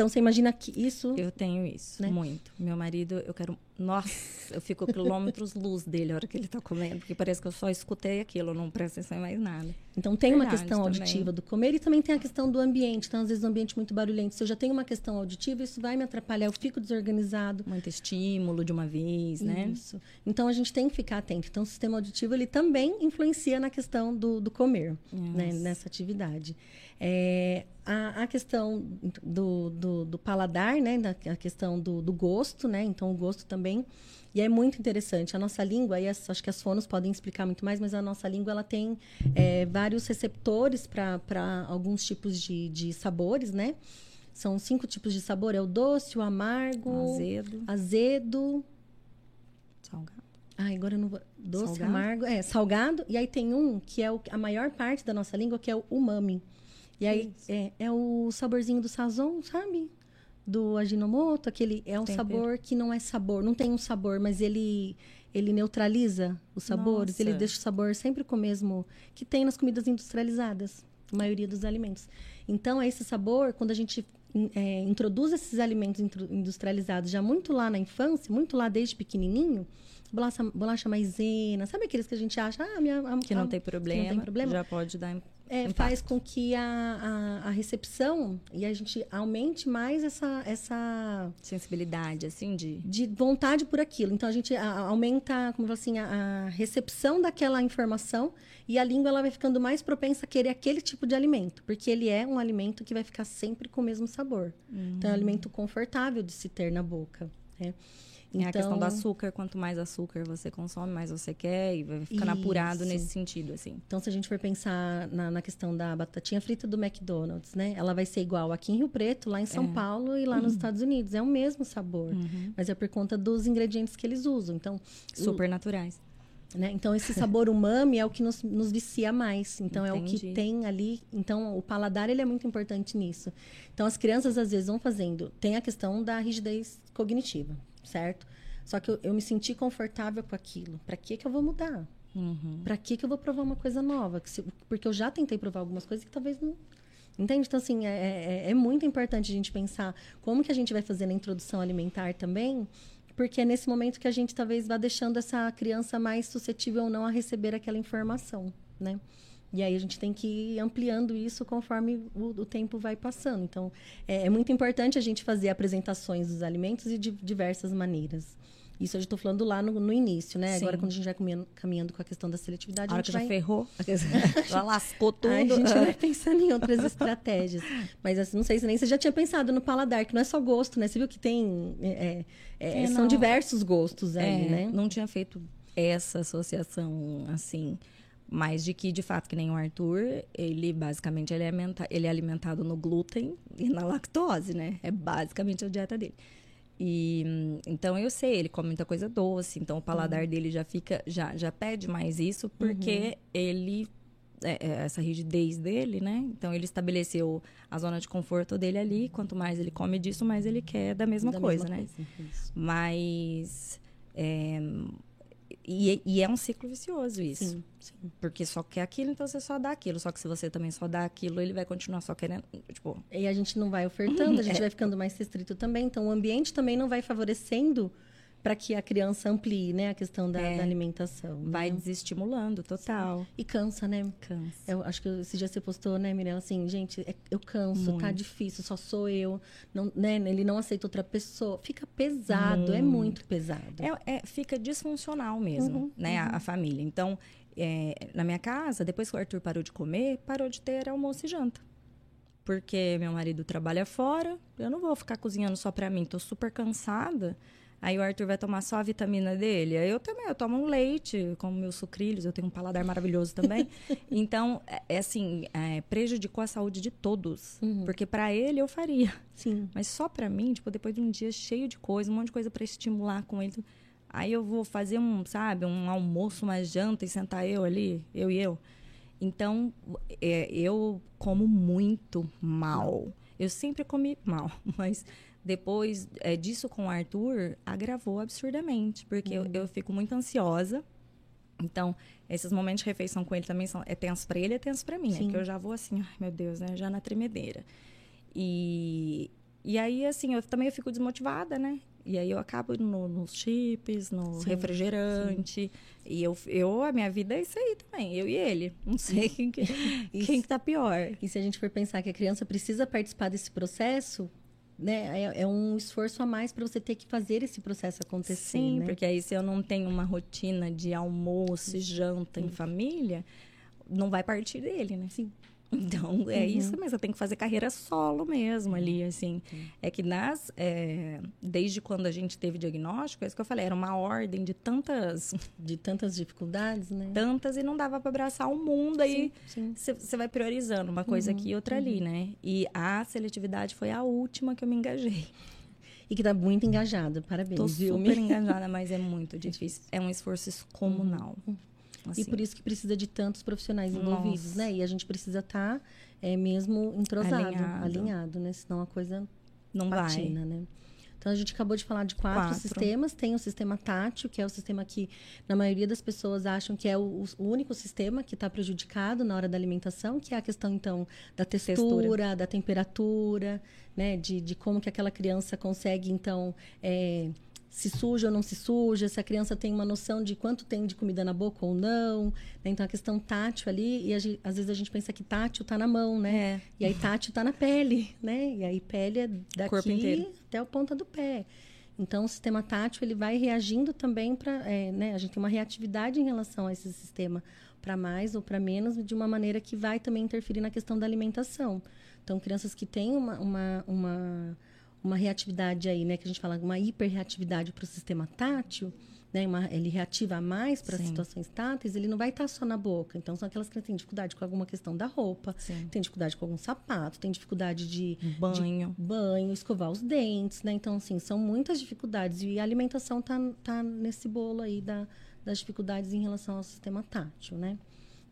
Então você imagina que isso. Eu tenho isso, né? muito. Meu marido, eu quero. Nossa, eu fico quilômetros luz dele a hora que ele está comendo, porque parece que eu só escutei aquilo, não presto atenção em mais nada. Então tem Verdade, uma questão auditiva também. do comer e também tem a questão do ambiente. Então, às vezes, o ambiente muito barulhento. Se eu já tenho uma questão auditiva, isso vai me atrapalhar, eu fico desorganizado. Muito estímulo de uma vez, né? Isso. Então a gente tem que ficar atento. Então, o sistema auditivo ele também influencia na questão do, do comer, né? nessa atividade. É, a, a, questão do, do, do, paladar, né? Da, a questão do, do, gosto, né? Então, o gosto também. E é muito interessante. A nossa língua, e as, acho que as fonos podem explicar muito mais, mas a nossa língua ela tem é, vários receptores para alguns tipos de, de sabores, né? São cinco tipos de sabor. É o doce, o amargo... Azedo. Azedo. Salgado. Ai, agora eu não vou... Doce, salgado. amargo... É, salgado. E aí tem um que é o, a maior parte da nossa língua, que é o umami. E aí é, é, o saborzinho do sazon, sabe? Do aginomoto, aquele é um Tempero. sabor que não é sabor, não tem um sabor, mas ele ele neutraliza os sabores, Nossa. ele deixa o sabor sempre com o mesmo que tem nas comidas industrializadas, a maioria dos alimentos. Então, é esse sabor, quando a gente é, introduz esses alimentos industrializados já muito lá na infância, muito lá desde pequenininho, bolacha, bolacha maisena, sabe aqueles que a gente acha, ah, minha, a, que, não tem problema, não tem problema, já pode dar é, faz com que a, a, a, recepção e a gente aumente mais essa, essa sensibilidade, assim, de de vontade por aquilo. Então a gente a, aumenta, como assim, a, a, recepção daquela informação e a língua ela vai ficando mais propensa a querer aquele tipo de alimento, porque ele é um alimento que vai ficar sempre com o mesmo sabor. Uhum. Então é um alimento confortável de se ter na boca. Né? Então... A questão do então açúcar, quanto mais açúcar você consome, mais você quer e vai ficando Isso. apurado nesse sentido, assim. Então, se a gente for pensar na, na, questão da batatinha frita do McDonald's, né? Ela vai ser igual aqui em Rio Preto, lá em São é. Paulo e lá uhum. nos Estados Unidos. É o mesmo sabor, uhum. mas é por conta dos ingredientes que eles usam. Então, super o... naturais. Né? Então, esse sabor [laughs] umami é o que nos, nos vicia mais. Então, Entendi. é o que tem ali. Então, o paladar ele é muito importante nisso. Então, as crianças, às vezes, vão fazendo... Tem a questão da rigidez cognitiva, certo? Só que eu, eu me senti confortável com aquilo. Para que que eu vou mudar? Uhum. Para que que eu vou provar uma coisa nova? Se, porque eu já tentei provar algumas coisas que talvez não Entende? Então, assim, é, é, é, muito importante a gente pensar como que a gente vai fazer na introdução alimentar também, porque é nesse momento que a gente talvez vá deixando essa criança mais suscetível ou não a receber aquela informação, né? E aí a gente tem que ir ampliando isso conforme o, o tempo vai passando. Então, é, é, muito importante a gente fazer apresentações dos alimentos de diversas maneiras. Isso eu já estou falando lá no, no início, né? Sim. Agora, quando a gente vai caminhando, caminhando com a questão da seletividade, a, a gente vai... já ferrou, já lascou [laughs] tudo. Aí a gente vai pensando em outras estratégias. Mas assim, não sei se nem você já tinha pensado no paladar, que não é só gosto, né? Você viu que tem... É, é, é, são diversos gostos aí, é, né? Não tinha feito essa associação, assim mas de que de fato que nem o Arthur ele basicamente ele é, ele é alimentado no glúten e na lactose né é basicamente a dieta dele e então eu sei, ele come muita coisa doce, então o paladar uhum. dele já fica, já, já pede mais isso, porque uhum. ele é, é, essa rigidez dele, né? Então ele estabeleceu a zona de conforto dele ali. Quanto mais ele come disso, mais ele quer da mesma da coisa, mesma né? Coisa, Mas é, e, e, é um ciclo vicioso isso. Sim, sim. Porque só quer aquilo, então você só dá aquilo. Só que se você também só dá aquilo, ele vai continuar só querendo. Tipo... E a gente não vai ofertando, a gente [laughs] é. vai ficando mais restrito também. Então o ambiente também não vai favorecendo para que a criança amplie, né, a questão da, é, da alimentação. Vai né? desestimulando, total. Sim. E cansa, né? Cansa. Eu acho que esse dia você postou, né, Mirella, assim, gente, é, eu canso, tá Muito. tá difícil, só sou eu, não, né, ele não aceita outra pessoa. Fica pesado, é muito pesado. É, é fica disfuncional mesmo, uhum, né, uhum. A, a, família. Então, é, na minha casa, depois que o Arthur parou de comer, parou de ter almoço e janta porque meu marido trabalha fora, eu não vou ficar cozinhando só para mim, tô super cansada. Aí o Arthur vai tomar só a vitamina dele. Eu também, eu tomo um leite, como meus sucrilhos, eu tenho um paladar maravilhoso também. [laughs] então, é, é assim, é, prejudicou a saúde de todos. Uhum. Porque para ele eu faria. Sim. Mas só para mim, tipo, depois de um dia cheio de coisa, um monte de coisa para estimular com ele. Aí eu vou fazer um, sabe, um almoço, uma janta e sentar eu ali, eu e eu. Então, é, eu como muito mal. Eu sempre comi mal, [laughs] mas depois é, disso com o Arthur, agravou absurdamente, porque uhum. eu, eu, fico muito ansiosa. Então, esses momentos de refeição com ele também são é tenso para ele, é tenso para mim, né? Porque eu já vou assim, ai meu Deus, né? Já na tremedeira. E, e aí, assim, eu também eu fico desmotivada, né? E aí eu acabo no, nos chips, no sim, refrigerante. Sim. E eu, eu, a minha vida é isso aí também, eu e ele. Não sei [laughs] quem que, quem que tá pior. E se a gente for pensar que a criança precisa participar desse processo, né, é, é um esforço a mais para você ter que fazer esse processo acontecer. Sim, né? porque aí se eu não tenho uma rotina de almoço e janta em família, não vai partir dele, né? Sim. Então, é uhum. isso mesmo, tem que fazer carreira solo mesmo ali, assim. Uhum. É que nas... É, desde quando a gente teve diagnóstico, é isso que eu falei, era uma ordem de tantas... [laughs] De tantas dificuldades, né? Tantas, e não dava para abraçar o mundo, aí você vai priorizando uma coisa uhum. aqui e outra ali, uhum. né? E a seletividade foi a última que eu me engajei. E que tá muito engajada, parabéns. Tô super engajada, mas é muito [laughs] difícil. É um esforço excomunal. Uhum. Assim. E por isso que precisa de tantos profissionais envolvidos, Nossa. né? E a gente precisa estar tá, é, mesmo entrosado, alinhado. alinhado, né? Senão a coisa não patina, vai. né? Então a gente acabou de falar de quatro, quatro, sistemas. Tem o sistema tátil, que é o sistema que na maioria das pessoas acham que é o, o único sistema que está prejudicado na hora da alimentação, que é a questão então da textura, textura. da temperatura, né? De, de como que aquela criança consegue então é, se suja ou não se suja, se a criança tem uma noção de quanto tem de comida na boca ou não. Né? Então, a questão tátil ali, e gente, às vezes a gente pensa que tátil está na mão, né? É. E aí tátil está na pele, né? E aí pele é daqui até a ponta do pé. Então, o sistema tátil, ele vai reagindo também para... É, né? A gente tem uma reatividade em relação a esse sistema para mais ou para menos, de uma maneira que vai também interferir na questão da alimentação. Então, crianças que têm uma, uma, uma uma reatividade aí, né, que a gente fala, uma hiperreatividade para o sistema tátil, né, uma, ele reativa mais para situações táteis, ele não vai estar tá só na boca. Então, são aquelas que têm dificuldade com alguma questão da roupa, Sim. tem dificuldade com algum sapato, tem dificuldade de banho, de banho escovar os dentes, né? Então, assim, são muitas dificuldades. E a alimentação tá, tá nesse bolo aí da, das dificuldades em relação ao sistema tátil, né?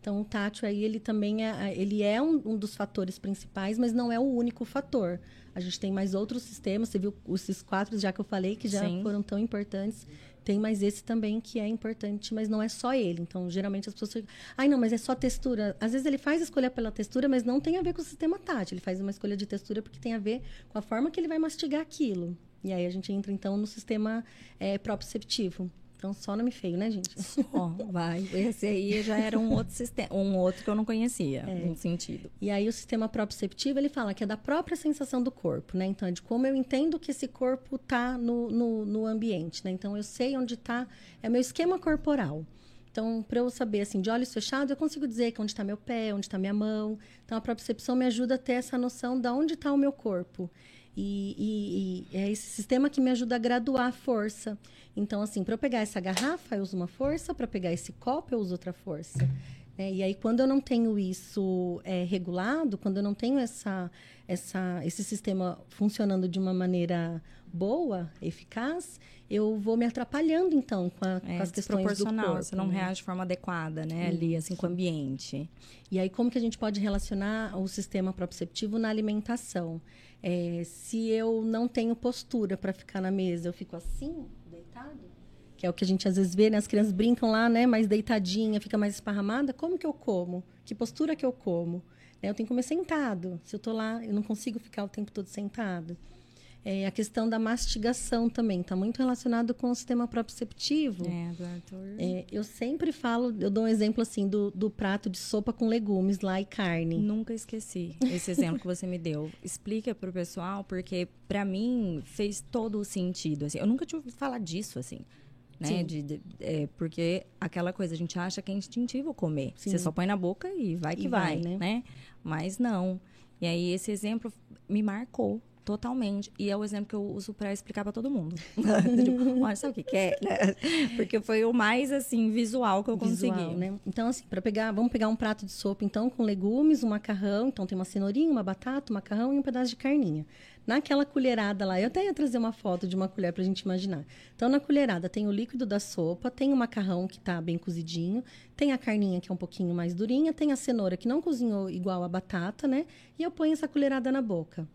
Então, o tátil aí, ele também é, ele é um, um, dos fatores principais, mas não é o único fator. A gente tem mais outros sistemas, você viu esses quatro já que eu falei, que já Sim. foram tão importantes. Tem mais esse também que é importante, mas não é só ele. Então, geralmente as pessoas ficam, ai não, mas é só textura. Às vezes ele faz escolha pela textura, mas não tem a ver com o sistema tátil. Ele faz uma escolha de textura porque tem a ver com a forma que ele vai mastigar aquilo. E aí a gente entra então no sistema é, proprioceptivo. Então, só nome feio, né, gente? Só, vai. Esse aí já era um outro sistema, um outro que eu não conhecia, é. um sentido. E aí, o sistema proprioceptivo, ele fala que é da própria sensação do corpo, né? Então, é de como eu entendo que esse corpo está no, no, no, ambiente, né? Então, eu sei onde está, é meu esquema corporal. Então, para eu saber, assim, de olhos fechados, eu consigo dizer que onde está meu pé, onde está minha mão. Então, a propriocepção me ajuda a ter essa noção de onde está o meu corpo. E, e, e, é esse sistema que me ajuda a graduar a força. Então, assim, para eu pegar essa garrafa, eu uso uma força, para pegar esse copo, eu uso outra força. É, e aí, quando eu não tenho isso é, regulado, quando eu não tenho essa, essa, esse sistema funcionando de uma maneira boa, eficaz, eu vou me atrapalhando, então, com, a, é, com as questões do corpo. Você não né? reage de forma adequada, né? Ali, assim, com o ambiente. E aí, como que a gente pode relacionar o sistema proprioceptivo na alimentação? É, se eu não tenho postura para ficar na mesa, eu fico assim, deitado, que é o que a gente às vezes vê, né? As crianças brincam lá, né? Mais deitadinha, fica mais esparramada. Como que eu como? Que postura que eu como? Né? Eu tenho que comer sentado. Se eu estou lá, eu não consigo ficar o tempo todo sentado. É, a questão da mastigação também está muito relacionado com o sistema proprioceptivo. É, doutor. É, eu sempre falo, eu dou um exemplo assim do, do prato de sopa com legumes lá e carne. Nunca esqueci esse exemplo que você me deu. Explica para o pessoal, porque para mim fez todo o sentido. Assim, eu nunca tinha ouvido falar disso assim. Né? De, de, é, porque aquela coisa, a gente acha que é instintivo comer. Sim. Você só põe na boca e vai que e vai, vai né? né? Mas não. E aí esse exemplo me marcou Totalmente. E é o exemplo que eu uso para explicar para todo mundo. [laughs] tipo, olha, sabe o que, que é? Porque foi o mais, assim, visual que eu visual, consegui. Né? Então, assim, para pegar, vamos pegar um prato de sopa, então, com legumes, um macarrão. Então, tem uma cenourinha, uma batata, um macarrão e um pedaço de carninha. Naquela colherada lá, eu até ia trazer uma foto de uma colher para a gente imaginar. Então, na colherada tem o líquido da sopa, tem o macarrão que está bem cozidinho, tem a carninha que é um pouquinho mais durinha, tem a cenoura que não cozinhou igual a batata, né? E eu ponho essa colherada na boca.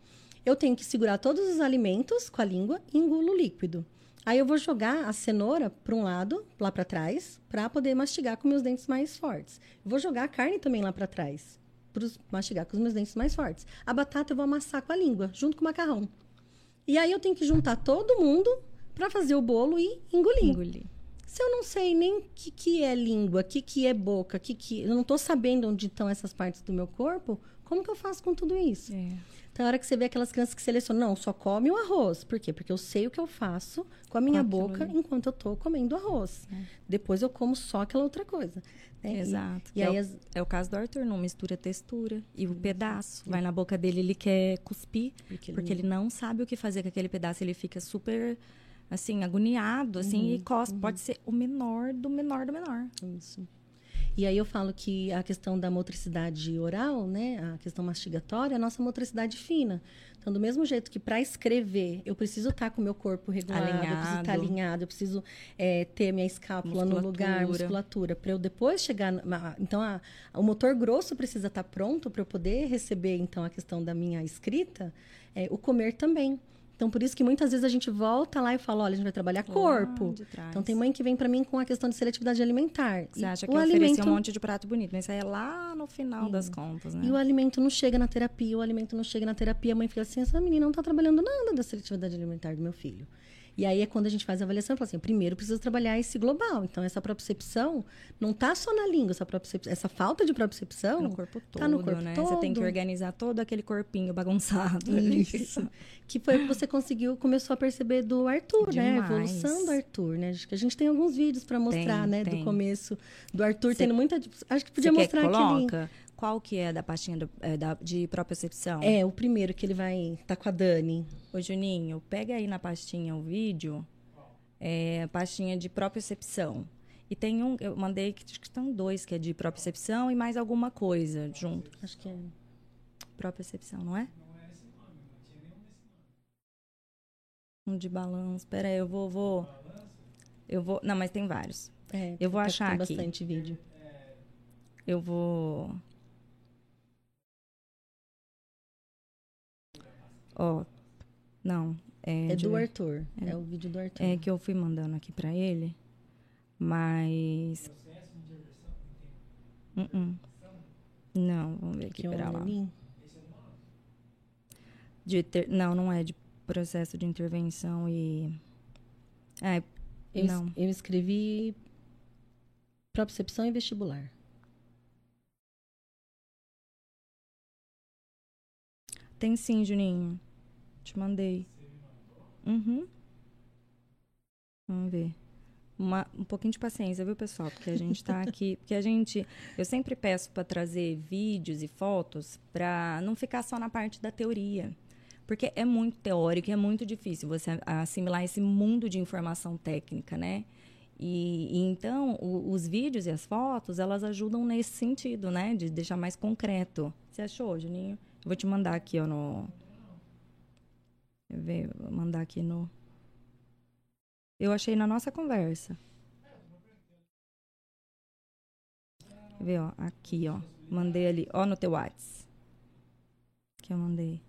Eu tenho que segurar todos os alimentos com a língua e engulo o líquido. Aí eu vou jogar a cenoura para um lado, lá para trás, para poder mastigar com meus dentes mais fortes. Vou jogar a carne também lá para trás para mastigar com os meus dentes mais fortes. A batata eu vou amassar com a língua, junto com o macarrão. E aí eu tenho que juntar todo mundo para fazer o bolo e engolir. engolir. Se eu não sei nem o que, que é língua, o que, que é boca, que que eu não estou sabendo onde estão essas partes do meu corpo, como que eu faço com tudo isso? É. Então, a hora que você vê aquelas crianças que selecionam, não, só come o arroz. Por quê? Porque eu sei o que eu faço com a minha boca enquanto eu estou comendo arroz. É. Depois eu como só aquela outra coisa. Né? Exato. E, e é, aí, o, as... é o caso do Arthur, não mistura textura. E o pedaço vai na boca dele, ele quer cuspir, porque, porque ele... ele não sabe o que fazer com aquele pedaço. Ele fica super assim, agoniado, assim, uhum, e cospe. Uhum. Pode ser o menor do menor do menor. Isso. E aí eu falo que a questão da motricidade oral, né, a questão mastigatória, é a nossa motricidade fina. Então, do mesmo jeito que para escrever eu preciso estar com o meu corpo regulado, alinhado. eu preciso estar alinhado, eu preciso é, ter minha escápula no lugar, musculatura, para eu depois chegar. Então, a, o motor grosso precisa estar pronto para eu poder receber, então, a questão da minha escrita, é, o comer também. Então, por isso que muitas vezes a gente volta lá e fala, olha, a gente vai trabalhar corpo. Então, tem mãe que vem para mim com a questão de seletividade alimentar. Você acha que eu alimento... um monte de prato bonito, mas isso aí é lá no final Sim. das contas, né? E o alimento não chega na terapia, o alimento não chega na terapia, a mãe fica assim, essa menina não está trabalhando nada da seletividade alimentar do meu filho. E aí é quando a gente faz a avaliação, fala assim, primeiro precisa trabalhar esse global. Então essa propriocepção não está só na língua, essa essa falta de propriocepção no corpo todo, tá no corpo né? Todo. Você tem que organizar todo aquele corpinho bagunçado. Isso. que foi o que você conseguiu, começou a perceber do Arthur, Demais. né? A evolução do Arthur, né? Acho que a gente tem alguns vídeos para mostrar, tem, né, tem. do começo do Arthur tendo muita, acho que podia mostrar que coloca? Qual que é da pastinha do, é, da, de propriocepção? É, o primeiro que ele vai tá com a Dani. Ô, Juninho, pega aí na pastinha o vídeo, é, pastinha de propriocepção. E tem um, eu mandei que acho que estão dois, que é de propriocepção e mais alguma coisa junto. Acho que é. Propriocepção, não é? Não é esse nome, não tinha nenhum desse nome. Um de balanço. Pera aí, eu vou, vou. Eu vou. Não, mas tem vários. É, eu vou achar tem aqui. bastante vídeo. Eu vou. Ó, não. É, é do Arthur. É, é, o vídeo do Arthur. É que eu fui mandando aqui pra ele. Mas. Uh -uh. Não, vamos ver aqui, que pera lá. De ter... Não, não é de processo de intervenção e. É, eu, não. eu escrevi propriocepção e vestibular. Tem sim, Juninho. Te mandei. Uhum. Vamos ver. Uma, um pouquinho de paciência, viu, pessoal? Porque a gente está aqui. [laughs] Porque a gente. Eu sempre peço para trazer vídeos e fotos para não ficar só na parte da teoria. Porque é muito teórico e é muito difícil você assimilar esse mundo de informação técnica, né? E, e então, o, os vídeos e as fotos, elas ajudam nesse sentido, né? De deixar mais concreto. Você achou, Juninho? Eu vou te mandar aqui, ó, no... Ver, vou mandar aqui no... Eu achei na nossa conversa. Ver, ó, aqui, ó. Mandei ali, ó, no teu WhatsApp. Que eu mandei.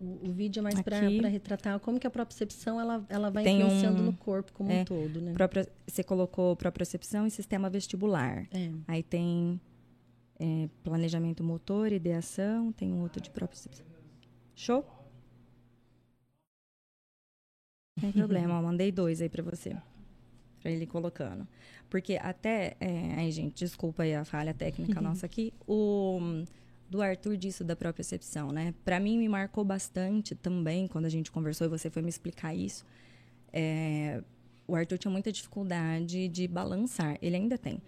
O, o vídeo é mais para retratar como que a propriocepção ela, ela vai Tem influenciando um, no corpo como é, um todo, né? Própria, você colocou propriocepção e sistema vestibular. É. Aí tem é, planejamento motor, ideação, tem um outro de propriocepção. Show? Sem problema, ó, mandei dois aí para você. Pra ele colocando. Porque até. É, aí, gente, desculpa aí a falha técnica nossa aqui. O do Arthur disso da própria percepção, né? Para mim me marcou bastante também quando a gente conversou e você foi me explicar isso. É, o Arthur tinha muita dificuldade de balançar. Ele ainda tem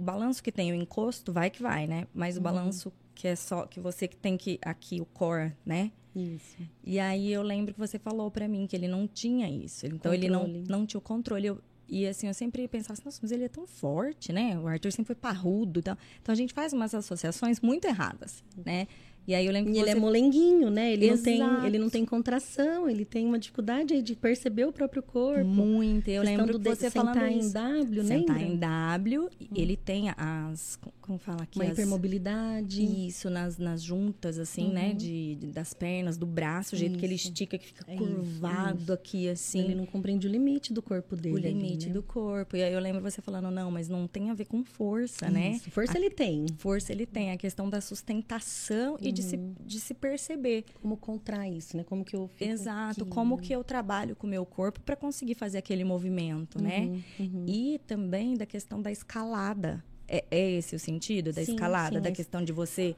o balanço que tem o encosto vai que vai, né? Mas o uhum. balanço que é só que você que tem que aqui o core, né? Isso. E aí eu lembro que você falou pra mim que ele não tinha isso. Então ele não, Controle. não tinha o controle. Eu- e assim, eu sempre pensava assim, nossa, mas ele é tão forte, né? O Arthur sempre foi parrudo. Então, então a gente faz umas associações muito erradas, né? E aí eu lembro E que ele você... é molenguinho, né? Ele não, tem, ele não tem contração, ele tem uma dificuldade aí de perceber o próprio corpo. Muito. Eu lembro do que de- você sentar falando em isso. W, Sentar lembra? em W, ele tem as... Como fala aqui? Uma as- hipermobilidade. Isso, nas, nas juntas, assim, né? De, de- das pernas, do braço, o jeito que ele Isso. estica, que fica É isso, curvado aqui, assim. Ele não compreende o limite do corpo dele. o ali, limite né? do corpo. E aí eu lembro você falando, não, mas não tem a ver com força, né? Isso. Força ele tem. Força ele tem, a questão da sustentação e de se, Uhum. de se perceber. Como contrai isso, né? Como que eu fico Exato, aqui, como né? que eu trabalho com o meu corpo para conseguir fazer aquele movimento, né? Uhum, uhum. E também da questão da escalada. É, é esse o sentido da Sim, escalada? sim, da mas- questão de você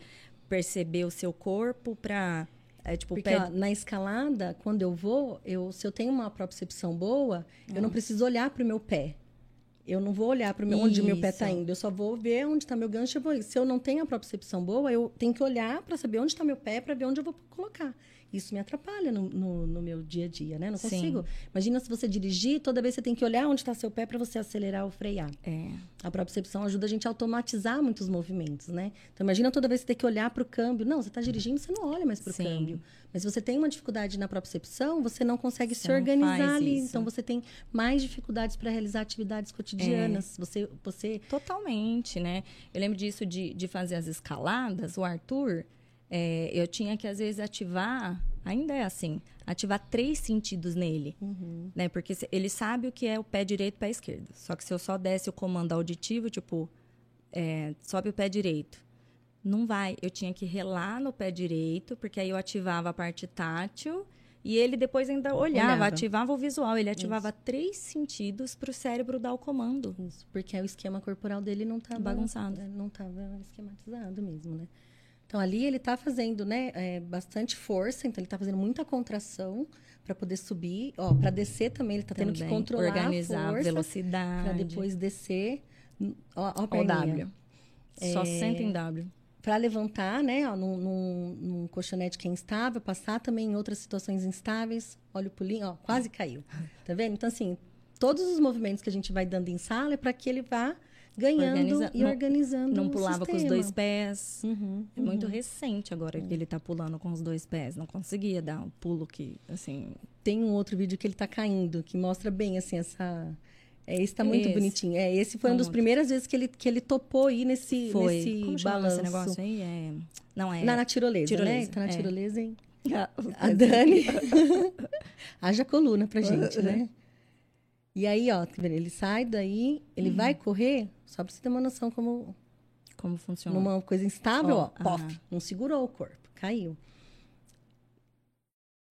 perceber o seu corpo para é, tipo, Porque pé ó, na escalada, quando eu vou, eu, se eu tenho uma propriocepção boa, eu não preciso olhar para o meu pé. Eu não vou olhar para onde o meu pé está indo. Eu só vou ver onde está meu gancho e vou. Se eu não tenho a propriocepção boa, eu tenho que olhar para saber onde está meu pé, para ver onde eu vou colocar. Isso me atrapalha no, no, no meu dia a dia, né? Não Sim. consigo. Imagina se você dirigir, toda vez você tem que olhar onde está seu pé para você acelerar ou frear. É, A propriocepção ajuda a gente a automatizar muitos movimentos, né? Então, imagina toda vez você tem que olhar para o câmbio. Não, você está dirigindo, você não olha mais para o Sim. câmbio. Mas se você tem uma dificuldade na propriocepção, você não consegue Você se organizar ali. isso. Então, você tem mais dificuldades para realizar atividades cotidianas. É. Você, você totalmente, né? Eu lembro disso de, de fazer as escaladas. O Arthur, é, eu tinha que às vezes ativar, ainda é assim, ativar três sentidos nele, né? Porque ele sabe o que é o pé direito pé esquerdo. Só que se eu só desse o comando auditivo, tipo, é, sobe o pé direito. Não vai. Eu tinha que relar no pé direito, porque aí eu ativava a parte tátil. E ele depois ainda olhava, Olhava. ativava o visual. Ele ativava três sentidos para o cérebro dar o comando. Isso, porque o esquema corporal dele não estava Bagunçado. Não estava esquematizado mesmo, né? Então ali ele está fazendo, né, é, bastante força, então ele está fazendo muita contração para poder subir, ó, para descer também ele está tendo que controlar organizar a força velocidade. para depois descer, ó, ó. W. Só senta em W. Para levantar, né, ó, num, num, num colchonete que é instável, passar também em outras situações instáveis, olha o pulinho, ó, quase caiu. Tá vendo? Então assim, todos os movimentos que a gente vai dando em sala é para que ele vá ganhando Organiza- e não- organizando Não o pulava com os dois pés. Uhum, É muito recente agora que ele tá pulando com os dois pés. Não conseguia dar um pulo que, assim... Tem um outro vídeo que ele tá caindo, que mostra bem, assim, essa... É, esse tá muito Esse. bonitinho. É, esse foi uma das primeiras vezes que ele, que ele topou ir nesse, Foi. nesse Como balanço. esse negócio aí? É... Não, é... Na, na tirolesa, né? Tirolesa, Tá na é. tirolesa, hein? A A Dani. [laughs] Haja coluna pra gente, né? E aí, ó, tá ele sai daí, ele Uhum. vai correr, só pra você ter uma noção como Como funciona. numa coisa instável, ó, Ó, pof, não segurou o corpo, caiu.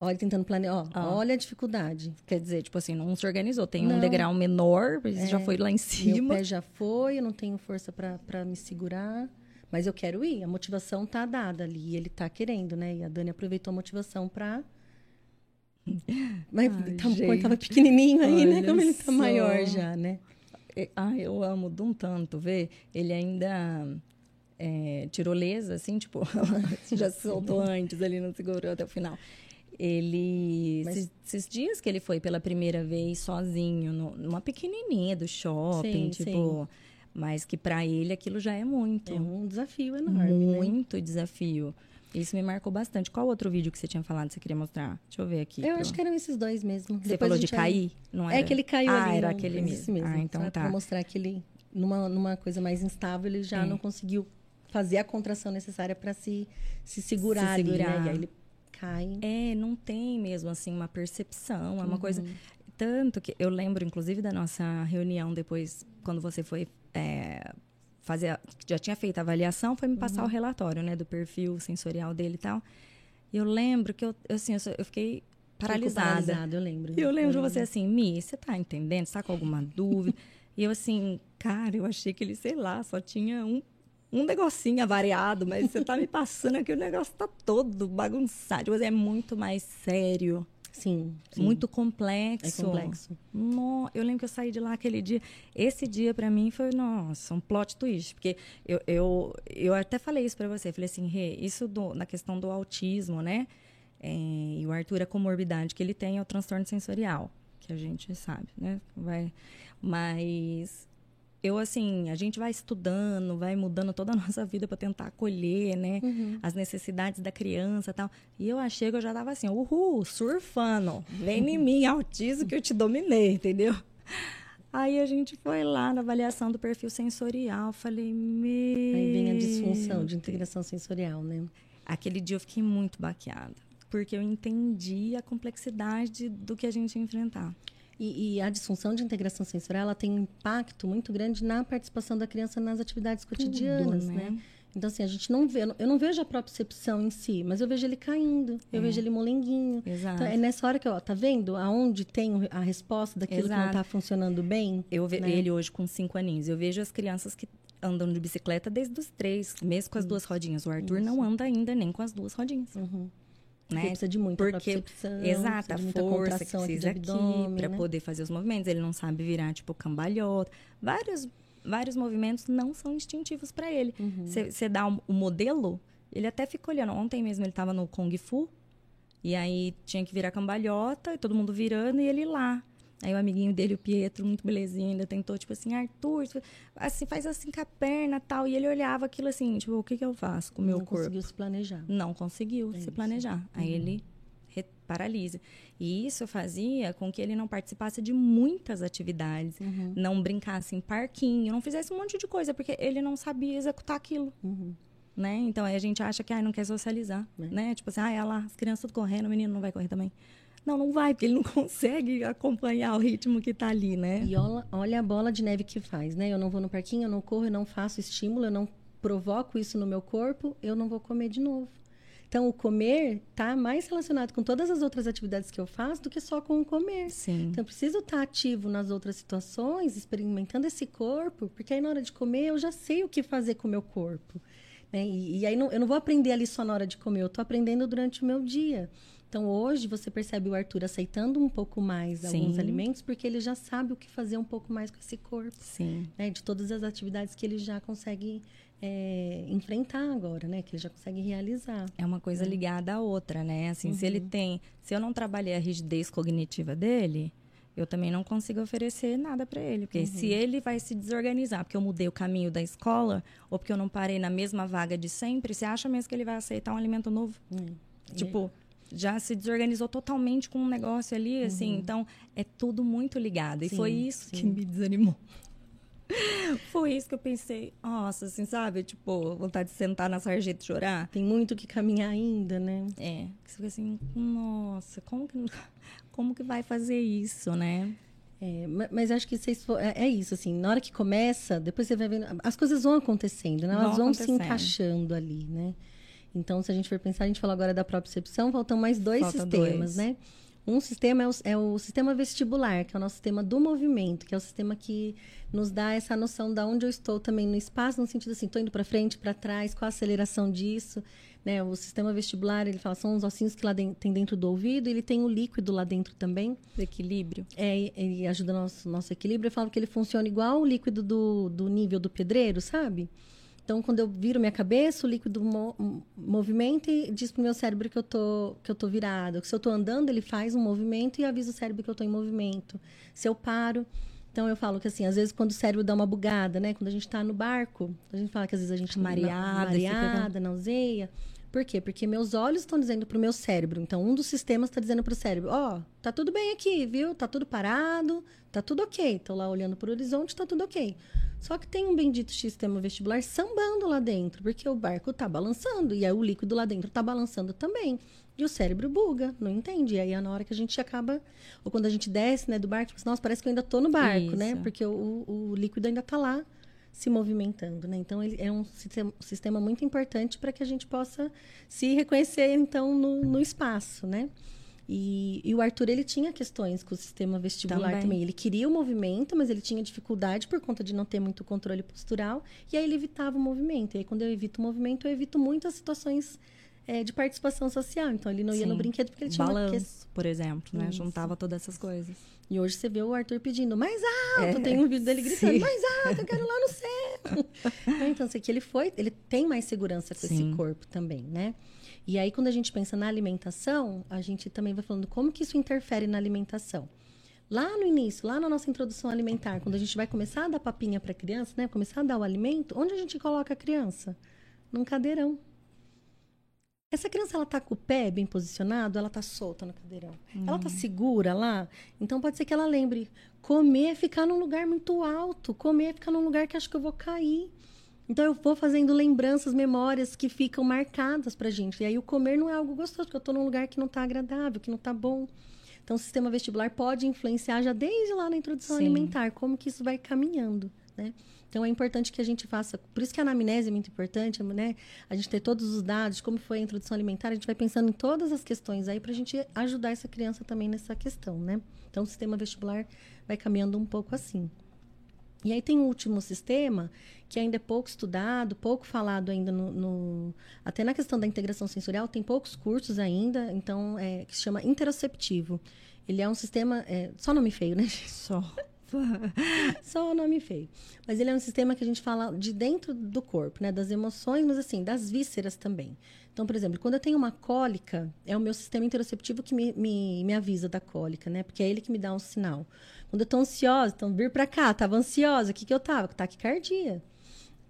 Olha, tentando planejar, ó, olha a dificuldade. Quer dizer, tipo assim, não se organizou. Tem Não. um degrau menor, mas já foi lá em Meu cima. pé já foi, eu não tenho força pra me segurar, mas eu quero ir. A motivação tá dada ali, ele tá querendo, né? E a Dani aproveitou a motivação pra. [laughs] Mas Ai, tá, tava pequenininho aí, né? Olha Como ele tá só. maior já, né? É, Ah, eu amo de um tanto, vê? Ele ainda é, tirolesa, assim, tipo, [laughs] já se soltou antes, ali não segurou até o final. Ele, Mas- esses, esses dias que ele foi pela primeira vez sozinho, no- numa pequenininha do shopping, Sim, tipo, mas que pra ele aquilo já é muito, É um desafio enorme, né? muito desafio. Isso me marcou bastante. Qual outro vídeo que você tinha falado que você queria mostrar? Deixa eu ver aqui. Eu pro- acho que eram esses dois mesmo. Você Depois falou de cair? Não É era? que ele caiu ah, ali. era no- aquele esse mesmo. Ah, então Pra- tá. Pra mostrar que ele, numa, numa coisa mais instável, ele já É. não conseguiu fazer a contração necessária para se, se segurar Se ali, né? segurar. E aí ele cai. É, não tem mesmo assim uma percepção, é uma Uhum. coisa. Tanto que eu lembro, inclusive, da nossa reunião depois, quando você foi é, fazer, já tinha feito a avaliação, foi me passar o Uhum. relatório, né, do perfil sensorial dele e tal. E eu lembro que eu, assim, eu, eu fiquei paralisada. Eu lembro. E eu lembro de você assim, Mi, você tá entendendo? Você tá com alguma dúvida? [laughs] e eu assim, cara, eu achei que ele, sei lá, só tinha um, um negocinho avariado, mas você tá me passando aqui, o negócio tá todo bagunçado. Tipo, É muito mais sério, Sim, sim. muito é complexo. complexo. No, eu lembro que eu saí de lá aquele dia. Esse dia, pra mim, foi, nossa, um plot twist. Porque eu, eu, eu até falei isso pra você. Falei assim, Rê, isso do, na questão do autismo, né? É, e o Arthur, a comorbidade que ele tem é o transtorno sensorial, que a gente sabe, né? Vai, mas eu assim, a gente vai estudando, vai mudando toda a [laughs] nossa vida para tentar acolher, né, uhum. as necessidades da criança, tal. E eu achei que eu já tava assim, uhul, surfando. Vem em mim, autismo que eu te dominei, [laughs] entendeu? Aí a gente foi lá na avaliação do perfil sensorial, falei, meu. Aí vem a disfunção de integração sensorial, né? Aquele dia eu fiquei muito baqueada, porque eu entendi a complexidade do que a gente ia enfrentar. E, e, a disfunção de integração sensorial ela tem um impacto muito grande na participação da criança nas atividades cotidianas, Tudo, né? né? Então, assim, a gente não vê, eu não vejo a propriocepção em si, mas eu vejo ele caindo, eu é. vejo ele molenguinho. Exato. Então, é nessa hora que, ó, tá vendo aonde tem a resposta daquilo Exato. que não tá funcionando bem? Eu vejo né? ele hoje com cinco aninhos. Eu vejo as crianças que andam de bicicleta desde os três, mesmo com as Isso. duas rodinhas. O Arthur Isso. não anda ainda nem com as duas rodinhas. Uhum né? precisa de muita Porque, exato, a força que precisa aqui, aqui para né? poder fazer os movimentos. Ele não sabe virar, tipo, cambalhota. Vários, vários movimentos não são instintivos para ele. Você uhum. dá o um, um modelo, ele até fica olhando. Ontem mesmo ele estava no Kung Fu, e aí tinha que virar cambalhota, e todo mundo virando, e ele lá. Aí o amiguinho dele, o Pietro, muito belezinho, ainda tentou, tipo assim, Arthur, assim, faz assim com a perna tal. E ele olhava aquilo assim, tipo, o que, que eu faço com o meu Não corpo? Não conseguiu se planejar. Não conseguiu é se planejar. Uhum. Aí ele paralisa. E isso fazia com que ele não participasse de muitas atividades, uhum. não brincasse em parquinho, não fizesse um monte de coisa, porque ele não sabia executar aquilo. Uhum. Né? Então aí a gente acha que ah, não quer socializar, é. né? Tipo assim, ah, ela, as crianças tudo correndo, o menino não vai correr também. Não, não vai, porque ele não [laughs] consegue acompanhar o ritmo que está ali, né? E olha, olha a bola de neve que faz, né? Eu não vou no parquinho, eu não corro, eu não faço estímulo, eu não provoco isso no meu corpo, eu não vou comer de novo. Então, o comer está mais relacionado com todas as outras atividades que eu faço do que só com o comer. Sim. Então, eu preciso estar tá ativo nas outras situações, experimentando esse corpo, porque aí na hora de comer eu já sei o que fazer com o meu corpo. Né? E, e aí não, eu não vou aprender ali só na hora de comer, eu estou aprendendo durante o meu dia. Então, hoje, você percebe o Arthur aceitando um pouco mais Sim. alguns alimentos, porque ele já sabe o que fazer um pouco mais com esse corpo. Sim. Né? De todas as atividades que ele já consegue é, enfrentar agora, né? Que ele já consegue realizar. É uma coisa né? ligada à outra, né? Assim, uhum. se ele uhum. tem... Se eu não trabalhei a rigidez cognitiva dele, eu também não consigo oferecer nada para ele. Porque uhum. se ele vai se desorganizar, porque eu mudei o caminho da escola, ou porque eu não parei na mesma vaga de sempre, você acha mesmo que ele vai aceitar um alimento novo? Uhum. Tipo, já se desorganizou totalmente com um negócio ali, assim. Uhum. Então, é tudo muito ligado. E sim, foi isso sim. que me desanimou. [laughs] Foi isso que eu pensei, nossa, assim, sabe? Tipo, vontade de sentar na sarjeta e chorar. Tem muito que caminhar ainda, né? É. Você fica assim, nossa, como que, [laughs] como que vai fazer isso, né? É, mas acho que vocês é, é, isso, assim, na hora que começa, depois você vai vendo. As coisas vão acontecendo, né? Elas vão, vão se encaixando ali, né? Então, se a gente for pensar, a gente falou agora da propriocepção, faltam mais dois Falta sistemas, dois. né? Um sistema é o, é o, sistema vestibular, que é o nosso sistema do movimento, que é o sistema que nos dá essa noção de onde eu estou também no espaço, no sentido assim, estou indo para frente, para trás, qual a aceleração disso. Né? O sistema vestibular, ele fala, são os ossinhos que lá de, tem dentro do ouvido, ele tem o líquido lá dentro também. O equilíbrio. É, ele ajuda o nosso, nosso equilíbrio. Eu falo que ele funciona igual o líquido do, do nível do pedreiro, sabe? Então, quando eu viro minha cabeça, o líquido mo movimenta e diz pro meu cérebro que eu tô, que eu tô virado. Se eu tô andando, ele faz um movimento e avisa o cérebro que eu tô em movimento. Se eu paro... Então, eu falo que, assim, às vezes, quando o cérebro dá uma bugada, né? Quando a gente está no barco, a gente fala que, às vezes, a gente... Tá mareada, mareada, nauseia. Por quê? Porque meus olhos estão dizendo para o meu cérebro. Então, um dos sistemas está dizendo para o cérebro: Ó, oh, tá tudo bem aqui, viu? Tá tudo parado, tá tudo ok. Estou lá olhando para o horizonte, tá tudo ok. Só que tem um bendito sistema vestibular sambando lá dentro, porque o barco tá balançando e aí o líquido lá dentro tá balançando também. E o cérebro buga, não entende. E aí é na hora que a gente acaba, ou quando a gente desce né, do barco, tipo, assim, nossa, parece que eu ainda tô no barco, né? Isso. né? Porque o, o líquido ainda tá lá se movimentando, né? Então ele é um sistema, sistema muito importante para que a gente possa se reconhecer então no, no espaço, né? E, e, o Arthur, ele tinha questões com o sistema vestibular também. também. Ele queria o movimento, mas ele tinha dificuldade por conta de não ter muito controle postural. E aí ele evitava o movimento. E aí, quando eu evito o movimento, eu evito muitas situações é, de participação social. Então, ele não ia Sim. no brinquedo porque ele tinha Balanço, uma... por exemplo, né? Isso. Juntava todas essas coisas. E hoje você vê o Arthur pedindo mais alto. É, Tem um vídeo dele gritando, sim. mais alto, eu quero lá no céu. [laughs] então, isso aqui ele foi... Ele tem mais segurança com sim. esse corpo também, né? E aí, quando a gente pensa na alimentação, a gente também vai falando como que isso interfere na alimentação. Lá no início, lá na nossa introdução alimentar, quando a gente vai começar a dar papinha para a criança, né? Começar a dar o alimento, onde a gente coloca a criança? Num cadeirão. Essa criança, ela tá com o pé bem posicionado, ela tá solta no cadeirão. Uhum. Ela tá segura lá, então pode ser que ela lembre, comer é ficar num lugar muito alto, comer é ficar num lugar que acho que eu vou cair. Então eu vou fazendo lembranças, memórias que ficam marcadas pra gente. E aí o comer não é algo gostoso, porque eu tô num lugar que não tá agradável, que não tá bom. Então o sistema vestibular pode influenciar já desde lá na introdução Sim. alimentar, como que isso vai caminhando, né? Então é importante que a gente faça, por isso que a anamnese é muito importante, né? A gente ter todos os dados, como foi a introdução alimentar, a gente vai pensando em todas as questões aí para a gente ajudar essa criança também nessa questão, né? Então o sistema vestibular vai caminhando um pouco assim. E aí tem o último sistema, que ainda é pouco estudado, pouco falado ainda no, no, até na questão da integração sensorial, tem poucos cursos ainda, então é, que se chama interoceptivo. Ele é um sistema, é, só nome feio, né? Só. [laughs] Só o nome feio. Mas ele é um sistema que a gente fala de dentro do corpo, né? Das emoções, mas assim, das vísceras também. Então, por exemplo, quando eu tenho uma cólica, é o meu sistema interoceptivo que me, me, me avisa da cólica, né? Porque é ele que me dá um sinal. Quando eu tô ansiosa, então vir para cá, tava ansiosa, o que que eu tava? Taquicardia.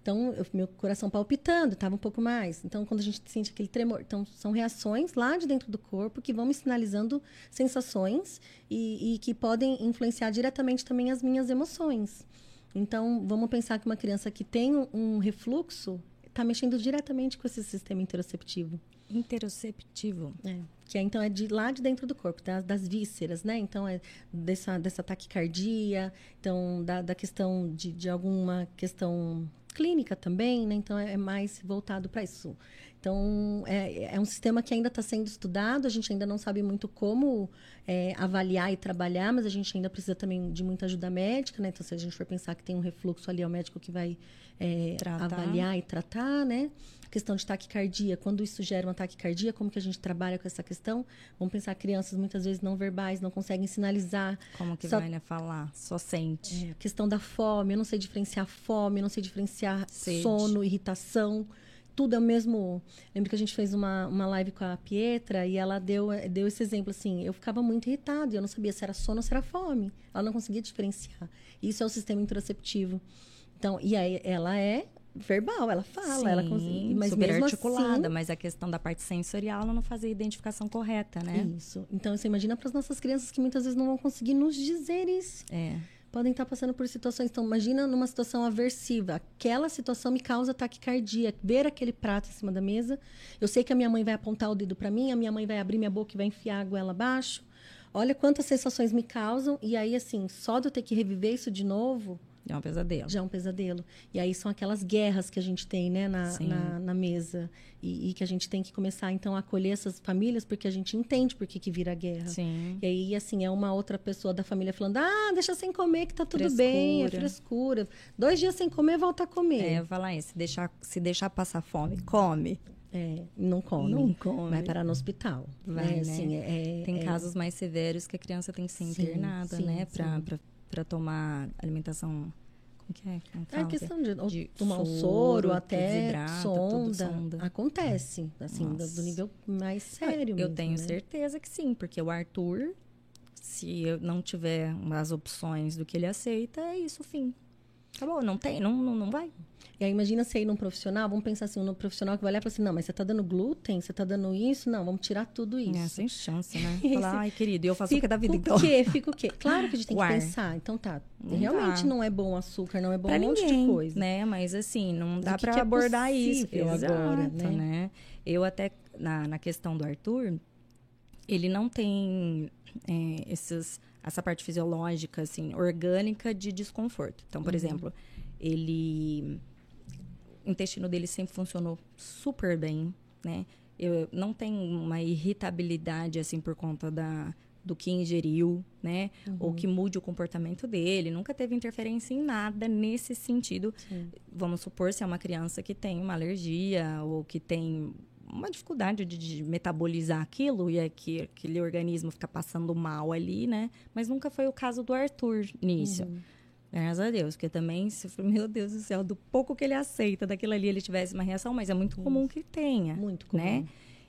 Então, eu, meu coração palpitando, estava um pouco mais. Então, quando a gente sente aquele tremor. Então, são reações lá de dentro do corpo que vão me sinalizando sensações e, e que podem influenciar diretamente também as minhas emoções. Então, vamos pensar que uma criança que tem um refluxo está mexendo diretamente com esse sistema interoceptivo. Interoceptivo. É. Que é, então é de lá de dentro do corpo, das, das vísceras, né? Então é dessa, dessa taquicardia, então da, da questão de, de alguma questão clínica também, né? Então é, é mais voltado para isso. Então é, é, um sistema que ainda está sendo estudado, a gente ainda não sabe muito como é, avaliar e trabalhar, mas a gente ainda precisa também de muita ajuda médica, né? Então se a gente for pensar que tem um refluxo ali, é o médico que vai é, avaliar e tratar, né? Questão de taquicardia, quando isso gera uma taquicardia, como que a gente trabalha com essa questão? Vamos pensar crianças muitas vezes não verbais, não conseguem sinalizar. Como que só... vai né, falar? Só sente. É, questão da fome, eu não sei diferenciar fome, eu não sei diferenciar Sede. sono, irritação tudo é o mesmo. Lembro que a gente fez uma, uma live com a Pietra e ela deu, deu esse exemplo assim. Eu ficava muito irritada e eu não sabia se era sono ou se era fome. Ela não conseguia diferenciar. Isso é o sistema interoceptivo. Então, e aí ela é verbal, ela fala, Sim, ela consegue, mas super articulada, assim, mas a questão da parte sensorial ela não fazia a identificação correta, né? Isso. Então você imagina para as nossas crianças que muitas vezes não vão conseguir nos dizer isso. É. Podem estar passando por situações. Então, imagina numa situação aversiva. Aquela situação me causa taquicardia. Ver aquele prato em cima da mesa. Eu sei que a minha mãe vai apontar o dedo para mim, a minha mãe vai abrir minha boca e vai enfiar a goela abaixo. Olha quantas sensações me causam. E aí, assim, só de eu ter que reviver isso de novo, é um pesadelo. Já é um pesadelo. E aí são aquelas guerras que a gente tem, né, na, na, na, mesa. E, e, que a gente tem que começar, então, a acolher essas famílias, porque a gente entende por que, que vira guerra. Sim. E aí, assim, é uma outra pessoa da família falando: ah, deixa sem comer que tá tudo frescura. bem, é frescura. Dois dias sem comer, volta a comer. É, falar aí, se deixar, se deixar passar fome, come. É, não come. Não come. Vai parar no hospital. Vai, né? Assim, é, tem é, casos mais severos que a criança tem que ser internada, sim, né? Para tomar alimentação como que é? Como é questão de, de tomar um soro, até sonda. sonda. Acontece, assim, do, do, nível mais sério. Eu mesmo, tenho né? certeza que sim, porque o Arthur, se eu não tiver as opções do que ele aceita, é isso, fim. Acabou, não tem, não, não, não vai. E aí, imagina você ir num profissional, vamos pensar assim, um profissional que vai olhar e falar assim, não, mas você tá dando glúten, você tá dando isso, não, vamos tirar tudo isso. É, sem chance, né? [laughs] Falar, ai, querido, eu faço o que é da vida, então. Fica o quê? Fica o quê? Claro que a gente tem que pensar. Então tá, não realmente dá. não é bom açúcar, não é bom pra um ninguém, monte de coisa. né? Mas assim, não dá para é abordar isso agora, né? né? Eu até, na, na questão do Arthur, ele não tem é, esses, essa parte fisiológica, assim, orgânica de desconforto. Então, por uhum. exemplo, ele intestino dele sempre funcionou super bem, né? Eu não tenho uma irritabilidade assim por conta da do que ingeriu, né? Uhum. Ou que mude o comportamento dele. Nunca teve interferência em nada nesse sentido. Sim. Vamos supor se é uma criança que tem uma alergia ou que tem uma dificuldade de, de metabolizar aquilo e é que aquele organismo fica passando mal ali, né? Mas nunca foi o caso do Arthur nisso. Uhum. Graças a Deus, porque também, se [laughs] meu Deus do céu, do pouco que ele aceita daquilo ali, ele tivesse uma reação, mas é muito comum que tenha. Muito comum. Né?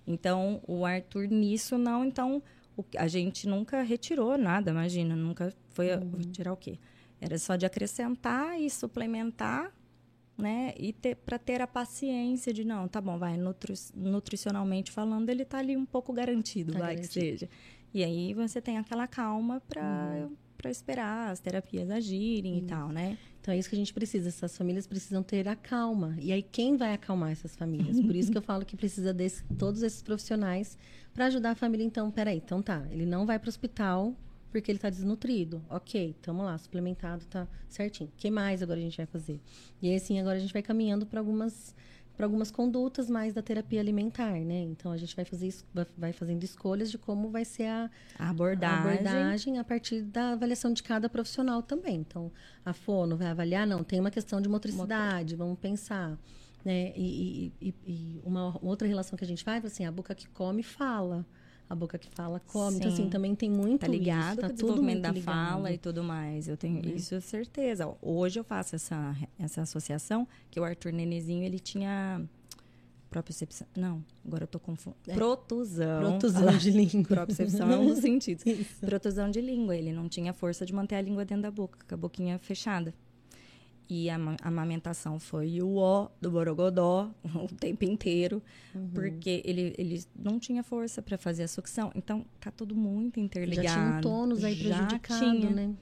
Então, o Arthur nisso não, então o, a gente nunca retirou nada, imagina, nunca foi uhum. tirar o quê? Era só de acrescentar e suplementar, né? E ter, para ter a paciência de não, tá bom, vai nutri, nutricionalmente falando, ele tá ali um pouco garantido, tá vai garantido. que seja. E aí você tem aquela calma para uhum. Para esperar as terapias agirem e tal, né? Então é isso que a gente precisa. Essas famílias precisam ter a calma. E aí quem vai acalmar essas famílias? Por isso que eu falo que precisa de todos esses profissionais para ajudar a família. Então, peraí, então tá. Ele não vai para o hospital porque ele está desnutrido. Ok, tamo lá, suplementado, tá certinho. O que mais agora a gente vai fazer? E aí, assim, agora a gente vai caminhando para algumas para algumas condutas mais da terapia alimentar, né? Então a gente vai fazer vai fazendo escolhas de como vai ser a, a abordagem. a abordagem a partir da avaliação de cada profissional também. Então a fono vai avaliar, não, tem uma questão de motricidade, vamos pensar, né? E, e, e, uma outra relação que a gente faz, assim, a boca que come fala a boca que fala come. Sim. Então, assim, também tem muito tá ligado isso, tá com o desenvolvimento da ligado. fala e tudo mais. Eu tenho uhum. isso certeza. Hoje eu faço essa, essa associação, que o Arthur Nenezinho, ele tinha propriocepção. Não, agora eu tô confundindo. É. Protusão. Protusão de [laughs] língua. Propriocepção é um dos [laughs] sentidos. Isso. Protusão de língua. Ele não tinha força de manter a língua dentro da boca, com a boquinha fechada. E a amamentação foi o ó do Borogodó [laughs] o tempo inteiro, uhum. porque ele, ele não tinha força para fazer a sucção. Então, tá tudo muito interligado. Já tinha um tônus aí já prejudicado, tinha, né?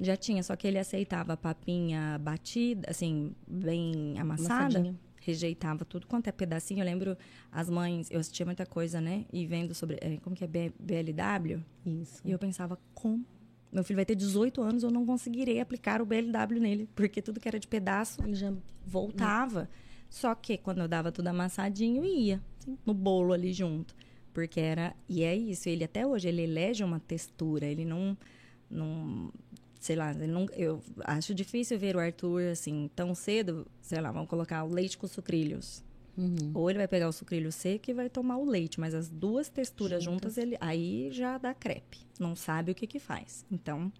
Já tinha, só que ele aceitava a papinha batida, assim, bem amassada. Amassadinha. Rejeitava tudo quanto é pedacinho. Eu lembro as mães, eu assistia muita coisa, né? E vendo sobre, é, como que é BLW. Isso. E eu pensava, como meu filho vai ter 18 anos, eu não conseguirei aplicar o BLW nele, porque tudo que era de pedaço ele já voltava. Só que quando eu dava tudo amassadinho, ia Sim. no bolo ali junto. Porque era. E é isso, ele até hoje, ele elege uma textura, ele não. não sei lá, não, eu acho difícil ver o Arthur assim, tão cedo, sei lá, vamos colocar o leite com sucrilhos. Uhum. Ou ele vai pegar o sucrilho seco e vai tomar o leite, mas as duas texturas juntas, juntas ele aí já dá crepe. Não sabe o que que faz. Então,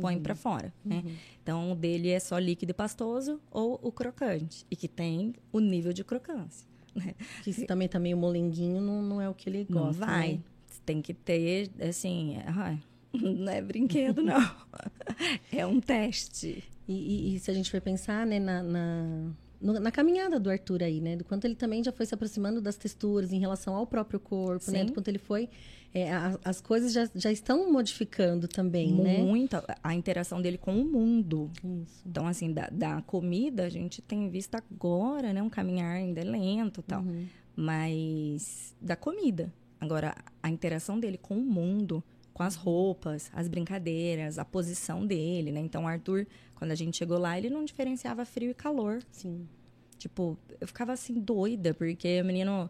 põe uhum. para fora, né? Uhum. Então, o dele é só líquido e pastoso ou o crocante, e que tem o nível de crocância. Né? Que se também tá meio molenguinho, não, não é o que ele gosta, Não vai. Né? Tem que ter, assim, [laughs] não é brinquedo, não. [laughs] é um teste. E, e, e, se a gente for pensar, né, na, na no, na caminhada do Arthur aí, né? Do quanto ele também já foi se aproximando das texturas em relação ao próprio corpo, Sim. né? Do quanto ele foi. É, a, as coisas já, já estão modificando também, Muito, né? Muito. A interação dele com o mundo. Isso. Então, assim, da, da, comida, a gente tem visto agora, né? Um caminhar ainda lento e tal. Uhum. Mas da comida. Agora, a interação dele com o mundo, com as roupas, as brincadeiras, a posição dele, né? Então, o Arthur quando a gente chegou lá, ele não diferenciava frio e calor. Sim. Tipo, eu ficava assim doida, porque o menino,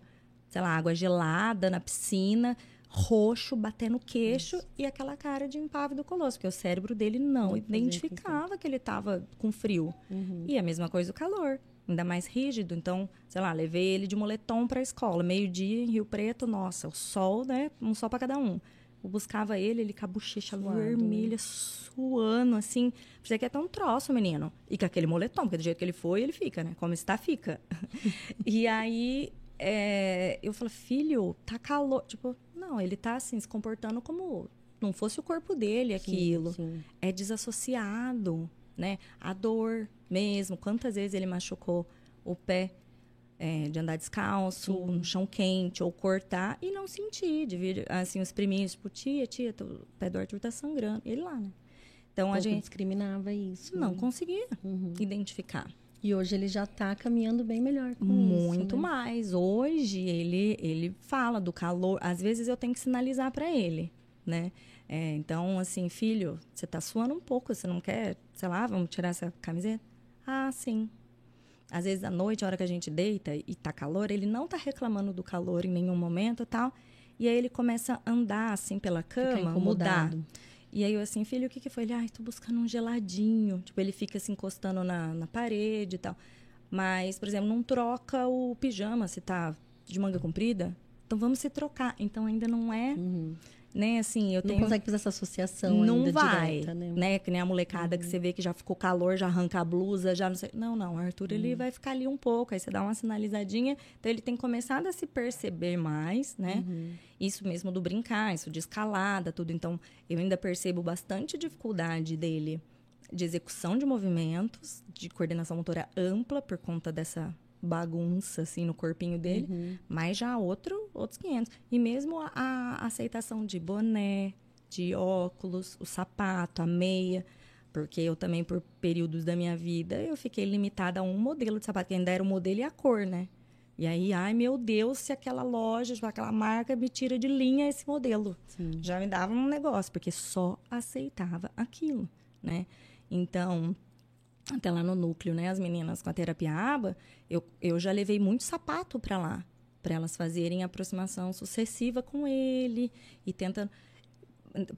sei lá, água gelada na piscina, roxo, batendo queixo Isso. e aquela cara de impávido colosso, porque o cérebro dele não, não identificava que ele estava com frio. Uhum. E a mesma coisa o calor, ainda mais rígido. Então, sei lá, levei ele de moletom para a escola, meio-dia em Rio Preto, nossa, o sol, né? Um sol para cada um. Eu buscava ele, ele com a bochecha Suado. vermelha, suando, assim. Você que é tão troço, menino. E com aquele moletom, porque do jeito que ele foi, ele fica, né? Como está, fica. [laughs] e aí, é, eu falei, filho, tá calor. Tipo, não, ele tá assim, se comportando como não fosse o corpo dele aquilo. Sim, sim. É desassociado, né? A dor mesmo. Quantas vezes ele machucou o pé é, de andar descalço, Sim. no chão quente, ou cortar e não sentir, de vir assim, os priminhos, tipo, tia, tia, o pé do Arthur tá sangrando. Ele lá, né? Então a gente discriminava isso. Não né? conseguia uhum. identificar. E hoje ele já está caminhando bem melhor com Muito isso, né? mais. Hoje ele ele fala do calor. Às vezes eu tenho que sinalizar para ele, né? É, então, assim, filho, você está suando um pouco, você não quer, sei lá, vamos tirar essa camiseta? Ah, sim. Às vezes à noite, a hora que a gente deita e tá calor, ele não tá reclamando do calor em nenhum momento e tal. E aí ele começa a andar assim pela cama, mudar. E aí eu assim, filho, o que que foi? Ele, ai, tô buscando um geladinho. Tipo, ele fica se encostando na, na parede e tal. Mas, por exemplo, não troca o pijama se tá de manga comprida. Então vamos se trocar. Então ainda não é. Uhum. Né, assim, eu não tenho... consegue fazer essa associação não ainda vai, direta, né? né? Que nem a molecada Uhum. que você vê que já ficou calor, já arranca a blusa, já não sei. Não, não, o Arthur ele Uhum. vai ficar ali um pouco, aí você dá uma sinalizadinha. Então ele tem começado a se perceber mais, né? Uhum. Isso mesmo do brincar, isso de escalada, tudo. Então eu ainda percebo bastante dificuldade dele de execução de movimentos, de coordenação motora ampla por conta dessa bagunça assim no corpinho dele, Uhum. mas já outro, outros 500. E mesmo a, a aceitação de boné, de óculos, o sapato, a meia, porque eu também, por períodos da minha vida, eu fiquei limitada a um modelo de sapato, que ainda era o modelo e a cor, né? E aí, ai meu Deus, se aquela loja, tipo, aquela marca me tira de linha esse modelo. Sim. Já me dava um negócio, porque só aceitava aquilo, né? Então, até lá no núcleo, né, as meninas com a terapia aba, eu, eu já levei muito sapato para lá, para elas fazerem aproximação sucessiva com ele e tentando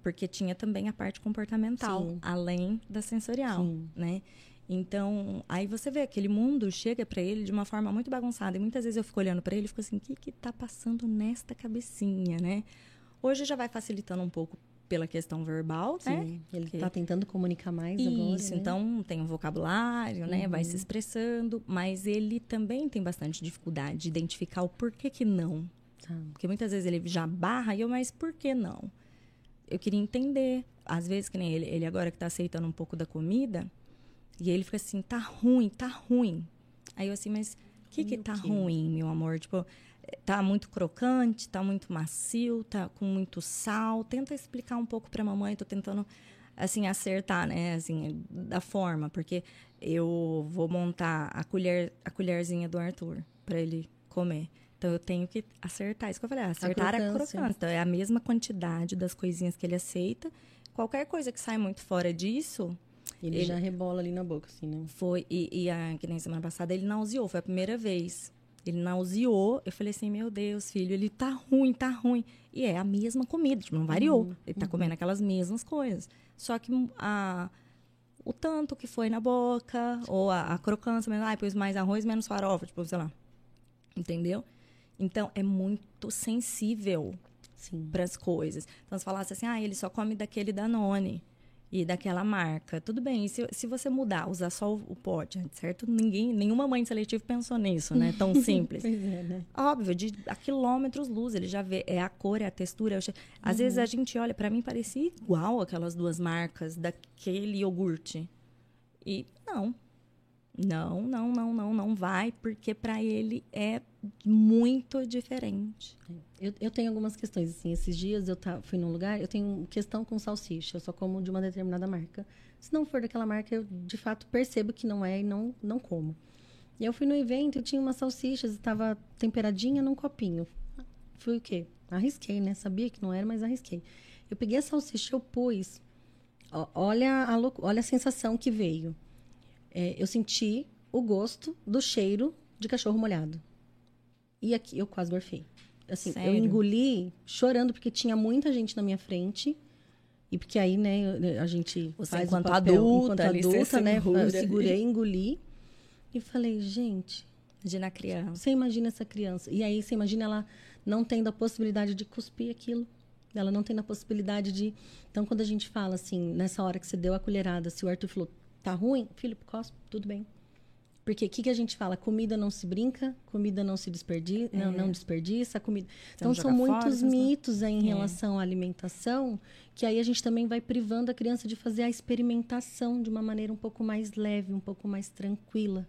porque tinha também a parte comportamental, Sim. além da sensorial, Sim. né? Então, aí você vê aquele mundo chega para ele de uma forma muito bagunçada e muitas vezes eu fico olhando para ele e fico assim, o que que tá passando nesta cabecinha, né? Hoje já vai facilitando um pouco pela questão verbal, né? Sim. Ele Que- está tentando comunicar mais agora. Isso, né? então tem um vocabulário, né? Vai se expressando, mas ele também tem bastante dificuldade de identificar o porquê que não. Tá. Porque muitas vezes ele já barra e eu, mas por que não? Eu queria entender. Às vezes, que nem ele, ele agora que tá aceitando um pouco da comida, e ele fica assim, tá ruim, tá ruim. Aí eu assim, mas o que que tá ruim, meu amor? Tipo, tá muito crocante, tá muito macio, tá com muito sal. Tenta explicar um pouco pra mamãe, tô tentando assim acertar, né, assim, da forma, porque eu vou montar a colher a colherzinha do Arthur pra ele comer. Então eu tenho que acertar. Isso que eu falei, ah, acertar a crocância. crocância. Então é a mesma quantidade das coisinhas que ele aceita. Qualquer coisa que sai muito fora disso, Ele, ele- já rebola ali na boca, assim, né? foi. E, e a, que nem semana passada ele nauseou, foi a primeira vez. Ele nauseou. Eu falei assim: Meu Deus, filho, ele tá ruim, tá ruim. E é a mesma comida, tipo, não variou. ele tá comendo aquelas mesmas coisas. Só que a, o tanto que foi na boca, ou a, a crocância, mesmo, ah, pôs mais arroz, menos farofa, tipo, sei lá. Entendeu? Então é muito sensível para as coisas. Então, se falasse assim, ah, ele só come daquele Danone e daquela marca. Tudo bem, e se, se você mudar, usar só o, o pote, certo? Ninguém, nenhuma mãe de seletivo pensou nisso, né? Tão [laughs] simples. Pois é, né? Óbvio, de a quilômetros luz, ele já vê, é a cor, é a textura. é che- Às vezes a gente olha, para mim parecia igual aquelas duas marcas daquele iogurte. E não. Não, não, não, não, não vai, porque para ele é muito diferente. Eu, eu tenho algumas questões, assim. Esses dias eu tá, fui num lugar, eu tenho questão com salsicha. Eu só como de uma determinada marca. Se não for daquela marca, eu de fato percebo que não é e não, não como. E eu fui no evento e tinha umas salsichas, estava temperadinha num copinho. Fui o quê? Arrisquei, né? Sabia que não era, mas arrisquei. Eu peguei a salsicha, eu pus. Ó, olha, a olha a sensação que veio. É, eu senti o gosto do cheiro de cachorro molhado. E aqui eu quase gorfei. Assim, eu Sério? engoli chorando porque tinha muita gente na minha frente. E porque aí, né, eu- a gente Você, faz enquanto o papel, adulta, enquanto adulta, né? segura. Eu segurei, engoli e falei, gente, Imagina a criança. você imagina essa criança. E aí você imagina ela não tendo a possibilidade de cuspir aquilo. Ela não tendo a possibilidade de. Então, quando a gente fala assim, nessa hora que você deu a colherada, se o Arthur falou, tá ruim, filho, cospe, tudo bem. Porque o que, que a gente fala? Comida não se brinca, comida não se desperdiça, não, não desperdiça, comida. Então, Você são muitos fora, mitos aí em É. relação à alimentação, que aí a gente também vai privando a criança de fazer a experimentação de uma maneira um pouco mais leve, um pouco mais tranquila.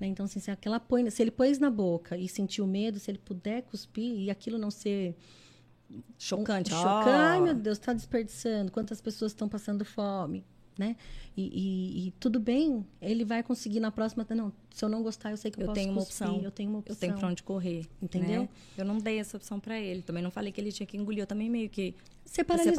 né? Então, assim, se, aquela põe, se ele pôs na boca e sentiu medo, se ele puder cuspir e aquilo não ser Chocante. chocante, ai meu Deus, está desperdiçando, quantas pessoas estão passando fome, né? E, e- e tudo bem, ele vai conseguir na próxima. Não, se eu não gostar, eu sei que eu, Eu posso tenho uma cuspir, opção. Eu tenho uma opção. Eu tenho pra onde correr. Entendeu? né? Eu não dei essa opção pra ele. Também não falei que ele tinha que engolir. Eu também meio que. Você paralisou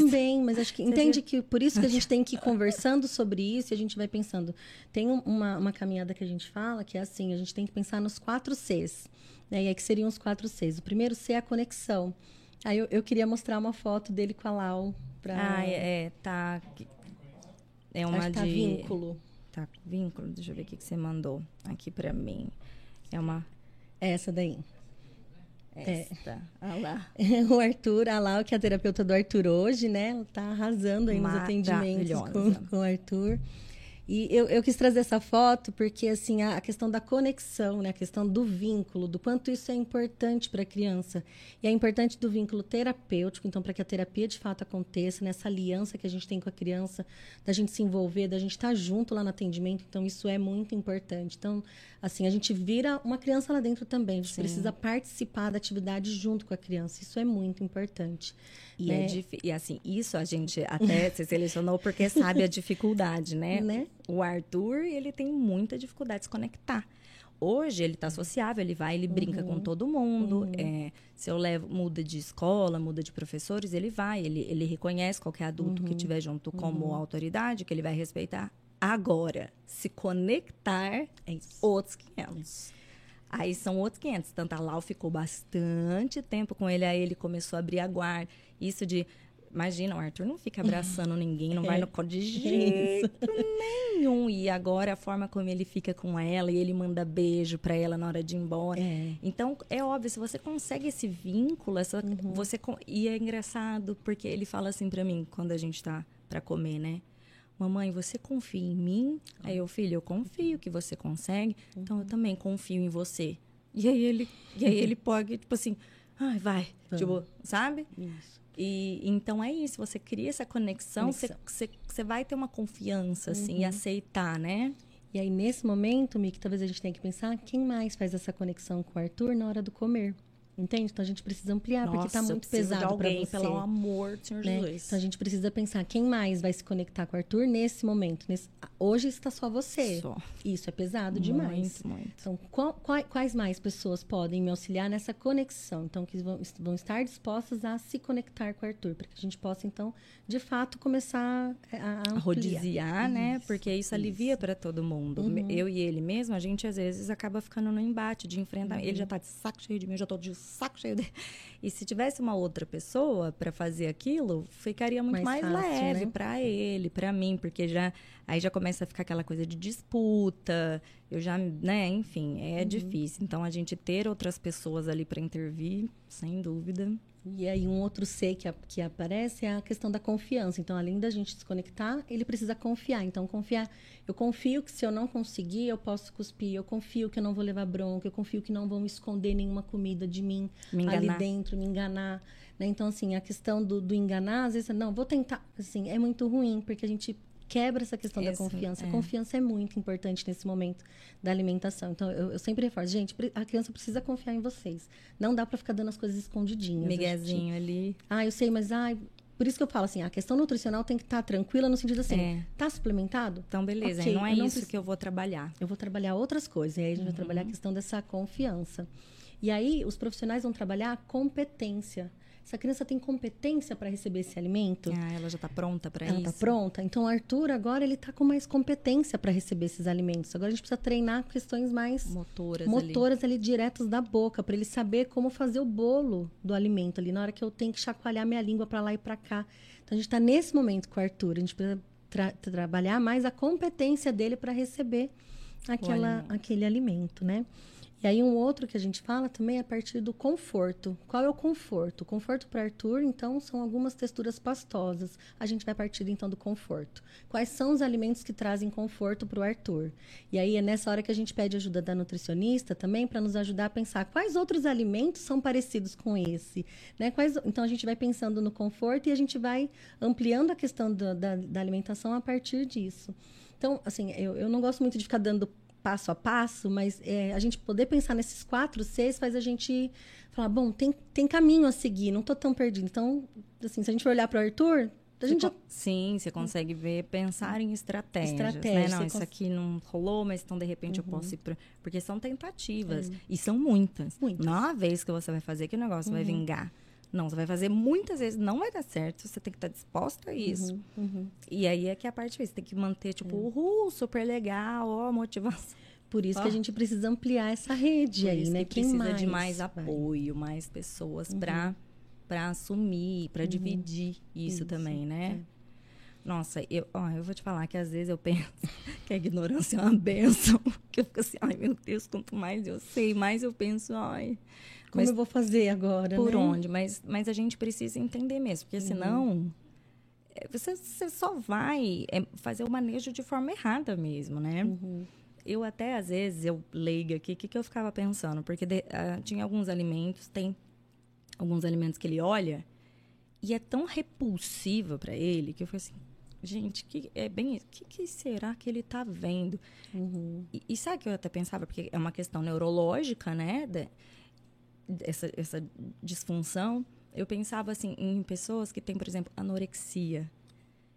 também, mas acho que [laughs] Você entende que por isso que a gente tem que ir conversando sobre isso e a gente vai pensando. Tem um- uma, uma caminhada que a gente fala que é assim, a gente tem que pensar nos quatro Cs. Né? E aí que seriam os quatro Cs. O primeiro C é a conexão. Aí eu, eu queria mostrar uma foto dele com a Lau. Pra... Ah, é, é, tá. É uma acho tá de. vínculo. Tá, vínculo. Deixa eu ver o que que você mandou aqui pra mim. É uma. É essa daí. Esta. [laughs] É. Olha lá. o Arthur, a Lau, que é a terapeuta do Arthur hoje, né? Tá arrasando aí nos atendimentos com, com o Arthur. E eu, eu quis trazer essa foto porque, assim, a, a, questão da conexão, né? A questão do vínculo, do quanto isso é importante para a criança. E é importante do vínculo terapêutico, então, para que a terapia de fato aconteça, nessa aliança que a gente tem com a criança, da gente se envolver, da gente estar tá junto lá no atendimento. Então, isso é muito importante. Então, assim, a gente vira uma criança lá dentro também. Gente Sim. precisa participar da atividade junto com a criança. Isso é muito importante. E, é né? é e assim, isso a gente até [laughs] se selecionou porque sabe a dificuldade, né? né? O Arthur, ele tem muita dificuldade de se conectar. Hoje ele está sociável, ele vai, ele brinca uhum. com todo mundo. Uhum. É, se eu levo, muda de escola, muda de professores, ele vai, ele, ele reconhece qualquer adulto uhum. que estiver junto como uhum. autoridade, que ele vai respeitar. Agora, se conectar é outros 500. Aí são outros 500. Tanto a Lau ficou bastante tempo com ele, aí ele começou a abrir a guarda. Isso de. Imagina, o Arthur não fica [laughs] abraçando ninguém, não vai no colo de jeito nenhum. E agora a forma como ele fica com ela e ele manda beijo para ela na hora de ir embora. É. Então, é óbvio, se você consegue esse vínculo, essa, uhum. você e é engraçado porque ele fala assim para mim quando a gente tá para comer, né? Mamãe, você confia em mim? Aí eu, filho, eu confio que você consegue, então eu uhum. também confio em você. E aí ele, e aí ele [laughs] pode, tipo assim, ai, vai, tipo, sabe? Isso. E então é isso, você cria essa conexão, Você, você, vai ter uma confiança, assim, uhum. e aceitar, né? E aí, nesse momento, Mick, talvez a gente tenha que pensar quem mais faz essa conexão com o Arthur na hora do comer. Entende? Então a gente precisa ampliar, Nossa, porque está muito pesado para você. Pelo amor do Senhor né? Jesus. Então a gente precisa pensar quem mais vai se conectar com o Arthur nesse momento. Nesse... Hoje está só você. Só. Isso é pesado muito, demais. Muito. Então, qual, quais mais pessoas podem me auxiliar nessa conexão? Então, que vão, vão estar dispostas a se conectar com o Arthur, para que a gente possa, então, de fato, começar a, a rodiziar, né? Isso, Porque isso, isso. alivia para todo mundo. Uhum. Eu e ele mesmo, a gente às vezes acaba ficando no embate de enfrentar. Uhum. Ele já está de saco cheio de mim, eu já estou de saco cheio dele. E se tivesse uma outra pessoa para fazer aquilo, ficaria muito mais, mais fácil, leve né? para ele, para mim, porque já aí já começa a ficar aquela coisa de disputa. Eu já, né, enfim, é uhum. difícil. Então a gente ter outras pessoas ali para intervir, sem dúvida, e aí um outro C que, a, que aparece é a questão da confiança. Então, além da gente se conectar, ele precisa confiar. Então, confiar. Eu confio que se eu não conseguir, eu posso cuspir. Eu confio que eu não vou levar bronca. Eu confio que não vão esconder nenhuma comida de mim ali dentro, me enganar. Né? Então, assim, a questão do, do enganar, às vezes, não, vou tentar. Assim, é muito ruim, porque a gente quebra essa questão Isso, da confiança. É. A confiança é muito importante nesse momento da alimentação. Então, eu, eu, sempre reforço, gente, a criança precisa confiar em vocês. Não dá para ficar dando as coisas escondidinhas. Miguezinho gente... ali. Ah, eu sei, mas ai, por isso que eu falo assim, a questão nutricional tem que estar tá tranquila no sentido assim, é. tá suplementado? Então, beleza, okay, não é não isso preciso... que eu vou trabalhar. Eu vou trabalhar outras coisas, e aí a gente uhum. vai trabalhar a questão dessa confiança. E aí, os profissionais vão trabalhar a competência. Essa criança tem competência para receber esse alimento? Ah, ela já está pronta para isso. Ela está pronta. Então, o Arthur agora ele está com mais competência para receber esses alimentos. Agora a gente precisa treinar questões mais motoras, motoras ali, ali diretas da boca, para ele saber como fazer o bolo do alimento ali na hora que eu tenho que chacoalhar minha língua para lá e para cá. Então, a gente está nesse momento com o Arthur. A gente precisa tra trabalhar mais a competência dele para receber aquela, aquele alimento, né? E aí um outro que a gente fala também é a partir do conforto. Qual é o conforto? O conforto para Arthur, então, são algumas texturas pastosas. A gente vai partir então do conforto. Quais são os alimentos que trazem conforto para o Arthur? E aí é nessa hora que a gente pede ajuda da nutricionista também para nos ajudar a pensar quais outros alimentos são parecidos com esse, né? Quais... Então a gente vai pensando no conforto e a gente vai ampliando a questão da, da, alimentação a partir disso. Então, assim, eu, eu não gosto muito de ficar dando passo a passo, mas é, a gente poder pensar nesses quatro Cs faz a gente falar, bom, tem, tem caminho a seguir, não estou tão perdido. Então, assim, se a gente for olhar para o Arthur, a gente já... Sim, você consegue ver, pensar em estratégias, Estratégia, né? Não, isso cons... aqui não rolou, mas então de repente uhum. eu posso ir pra... Porque são tentativas, é. e são muitas. muitas. Não é uma vez que você vai fazer que o negócio uhum. vai vingar. Não, você vai fazer muitas vezes, não vai dar certo, você tem que estar disposta a isso. Uhum, uhum. E aí é que é a parte você tem que manter, tipo, é. uhul, super legal, ó, motivação. [laughs] Por isso que a gente precisa ampliar essa rede Por aí, né? Que precisa mais? de mais apoio, mais pessoas uhum. para para assumir, para uhum. dividir isso, isso, também, né? É. Nossa, eu, ó, eu vou te falar que às vezes eu penso [laughs] que a ignorância é uma benção. [laughs] Que eu fico assim, ai meu Deus, quanto mais eu sei, mais eu penso, ai, Como mas, eu vou fazer agora? Por né? onde? Mas, mas a gente precisa entender mesmo, porque senão é, você, você só vai é, fazer o manejo de forma errada mesmo, né? Uhum. Eu até, às vezes, eu leigo aqui, o que, que eu ficava pensando? Porque de, uh, tinha alguns alimentos, tem alguns alimentos que ele olha e é tão repulsiva para ele que eu falei assim, gente, que é bem o que, que, será que ele está vendo? Uhum. E, e, sabe que eu até pensava, porque é uma questão neurológica, né? De, essa, essa disfunção. Eu pensava assim em pessoas que têm, por exemplo, anorexia.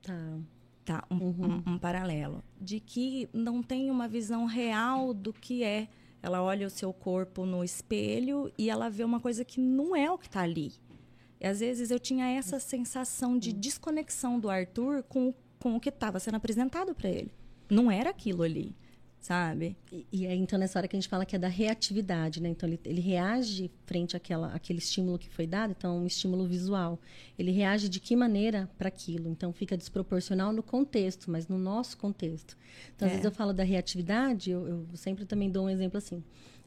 Tá. Tá, um, uhum. um, um paralelo. De que não tem uma visão real do que é. Ela olha o seu corpo no espelho e ela vê uma coisa que não é o que está ali. E às vezes eu tinha essa sensação de desconexão do Arthur com, com o que estava sendo apresentado para ele. Não era aquilo ali, sabe? E, e é então nessa hora que a gente fala que é da reatividade, né? Então ele, ele reage frente àquela, àquele estímulo que foi dado, então um estímulo visual. Ele reage de que maneira para aquilo? Então fica desproporcional no contexto, mas no nosso contexto. Então às é. vezes eu falo da reatividade, eu, eu sempre também dou um exemplo assim.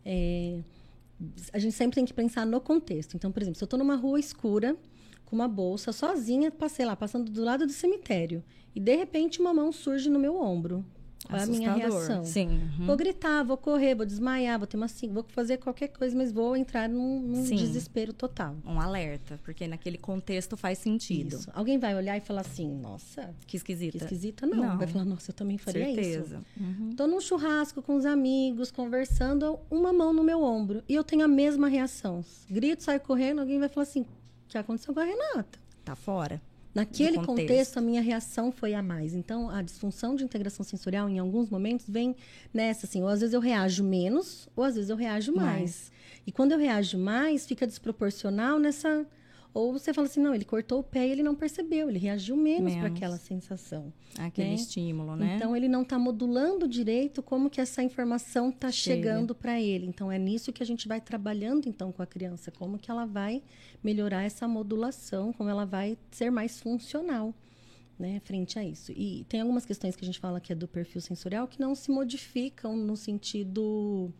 É, a gente sempre tem que pensar no contexto. Então, por exemplo, se eu estou numa rua escura, com uma bolsa, sozinha, passei lá, passando do lado do cemitério, e de repente uma mão surge no meu ombro. Qual é a minha reação? Sim. Uhum. Vou gritar, vou correr, vou desmaiar, vou ter uma assim, vou fazer qualquer coisa, mas vou entrar num, num desespero total. Um alerta, porque naquele contexto faz sentido. Isso. Alguém vai olhar e falar assim, nossa, que esquisita. Que esquisita, não. não. Vai falar, nossa, eu também faria Certeza. isso. Uhum. Tô num churrasco com os amigos, conversando, uma mão no meu ombro, e eu tenho a mesma reação. Grito, saio correndo, alguém vai falar assim, o que aconteceu com a Renata? Tá fora. Naquele contexto. contexto. a minha reação foi a mais. Então, a disfunção de integração sensorial, em alguns momentos, vem nessa, assim, ou às vezes eu reajo menos, ou às vezes eu reajo mais. mais. E quando eu reajo mais, fica desproporcional nessa ou você fala assim, não, ele cortou o pé e ele não percebeu, ele reagiu menos, menos. para aquela sensação. Aquele né? estímulo, né? Então ele não está modulando direito como que essa informação está chegando para ele. Então é nisso que a gente vai trabalhando então com a criança, como que ela vai melhorar essa modulação, como ela vai ser mais funcional. Né, frente a isso. E tem algumas questões que a gente fala que é do perfil sensorial que não se modificam no sentido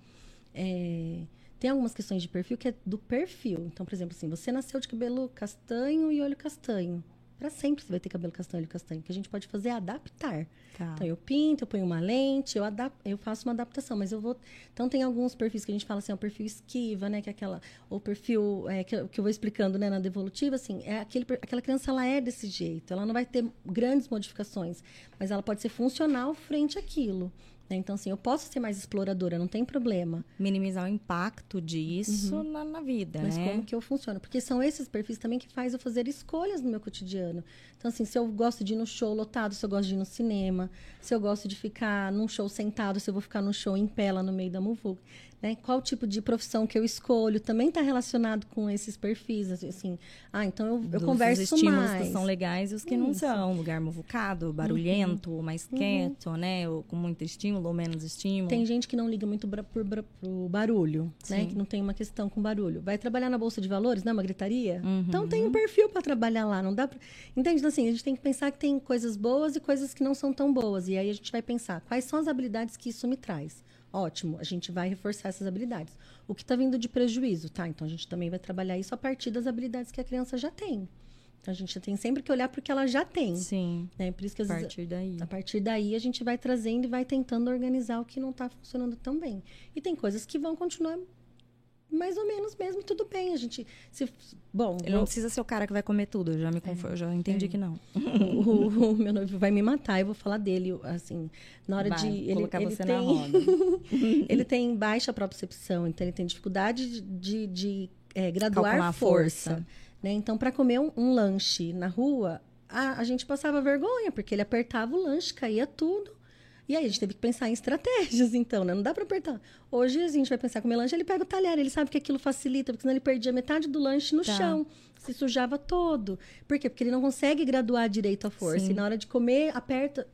é, tem algumas questões de perfil que é do perfil. Então, por exemplo, assim, você nasceu de cabelo castanho e olho castanho. Para sempre você vai ter cabelo castanho e olho castanho. O que a gente pode fazer é adaptar. Tá. Então, eu pinto, eu ponho uma lente, eu, adap eu faço uma adaptação. Mas eu vou... Então, tem alguns perfis que a gente fala assim, é o perfil esquiva, né? Que é aquela... O perfil é, que, eu, que eu vou explicando, né? Na devolutiva, assim, é aquele, aquela criança, ela é desse jeito. Ela não vai ter grandes modificações. Mas ela pode ser funcional frente àquilo. Né? Então, assim, eu posso ser mais exploradora, não tem problema. Minimizar o impacto disso uhum. na, na, vida, Mas né? como que eu funciono? Porque são esses perfis também que faz eu fazer escolhas no meu cotidiano. Então, assim, se eu gosto de ir no show lotado, se eu gosto de ir no cinema, se eu gosto de ficar num show sentado, se eu vou ficar num show em pé lá no meio da muvuca né? Qual tipo de profissão que eu escolho também está relacionado com esses perfis, assim. Ah, então eu, eu converso os estímulos mais. que são legais e os que Isso. não são. Lugar muvucado, barulhento, uhum. mais uhum. quieto, uhum. né? Ou com muito estímulo ou menos estímulo. Tem gente que não liga muito para o barulho, né? Sim. né? Que não tem uma questão com barulho. Vai trabalhar na bolsa de valores, não é uma gritaria? Uhum. Então tem um perfil para trabalhar lá, não dá pra... Entende? Então, assim, a gente tem que pensar que tem coisas boas e coisas que não são tão boas. E aí a gente vai pensar quais são as habilidades que isso me traz. Ótimo, a gente vai reforçar essas habilidades. O que está vindo de prejuízo, tá? Então a gente também vai trabalhar isso a partir das habilidades que a criança já tem. Então a gente tem sempre que olhar para o que ela já tem. Sim. Né? Por isso que a partir daí. A partir daí a gente vai trazendo e vai tentando organizar o que não está funcionando tão bem. E tem coisas que vão continuar mais ou menos mesmo, tudo bem. A gente. Se, bom. Ele não precisa ser o cara que vai comer tudo, eu já me conf... é, eu já entendi é. que não. O, [laughs] o, meu noivo vai me matar, eu vou falar dele, assim, na hora vai, de. Ele, colocar ele você tem, na roda. [laughs] ele tem baixa propriocepção, então ele tem dificuldade de, de, de é, graduar a força. força. Né? Então, para comer um, um, lanche na rua, a, a gente passava vergonha, porque ele apertava o lanche, caía tudo. E aí a gente teve que pensar em estratégias, [laughs] então, né? Não dá para apertar. Hoje a gente vai pensar com o lanche, ele pega o talher, ele sabe que aquilo facilita, porque senão ele perdia metade do lanche no tá. chão, se sujava todo. Por quê? Porque ele não consegue graduar direito a força. Sim. E na hora de comer, aperta.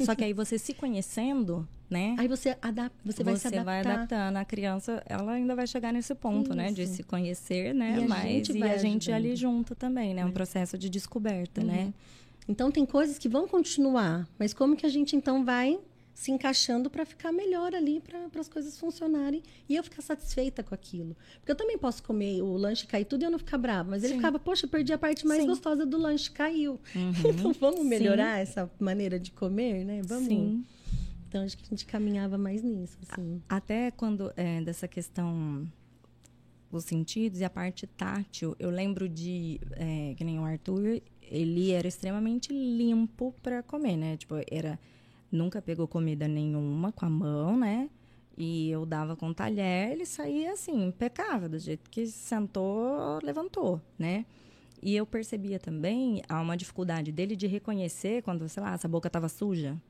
Só que aí você se conhecendo, né? Aí você adapta, você, vai se adaptar. vai adaptando. A criança, ela ainda vai chegar nesse ponto, Isso. né? De se conhecer, né? E Mas a gente, e a gente ali junto também, né? Um processo de descoberta, uhum. né? Então tem coisas que vão continuar, mas como que a gente então vai se encaixando para ficar melhor ali, para as coisas funcionarem e eu ficar satisfeita com aquilo. Porque eu também posso comer o lanche cair tudo e eu não ficar brava, mas ele Sim. ficava, poxa, perdi a parte mais Sim. gostosa do lanche, caiu. Uhum. [laughs] Então vamos melhorar Sim. essa maneira de comer, né? Vamos. Sim. Então acho que a gente caminhava mais nisso, assim. Até quando é, dessa questão os sentidos e a parte tátil, eu lembro de é, que nem o Arthur, ele era extremamente limpo para comer, né? Tipo, era nunca pegou comida nenhuma com a mão, né? E eu dava com o talher, ele saía assim, impecável, do jeito que sentou, levantou, né? E eu percebia também há uma dificuldade dele de reconhecer quando, sei lá, essa boca estava suja.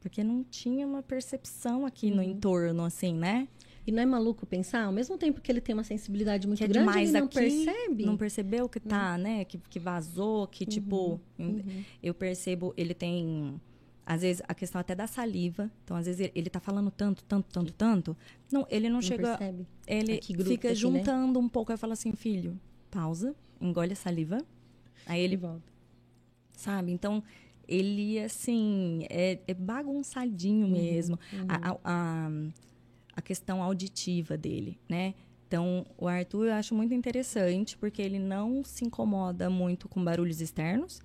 Porque não tinha uma percepção aqui no uhum. entorno, assim, né? E não é maluco pensar, ao mesmo tempo que ele tem uma sensibilidade muito que é grande, demais ele não aqui, percebe. Não percebeu que tá, uhum. né? Que, que vazou, que, tipo... Uhum. uhum. Eu percebo, ele tem às vezes a questão até da saliva. Então, às vezes ele, ele tá falando tanto, tanto, tanto, tanto. Não, ele não, não chega. Percebe. Ele fica aqui, né? juntando né? um pouco. Aí fala assim, filho, pausa, engole a saliva. Aí ele volta. Sabe? Então, ele, assim, é, é bagunçadinho uhum, mesmo. Uhum. A, a, a questão auditiva dele, né? Então, o Arthur eu acho muito interessante, porque ele não se incomoda muito com barulhos externos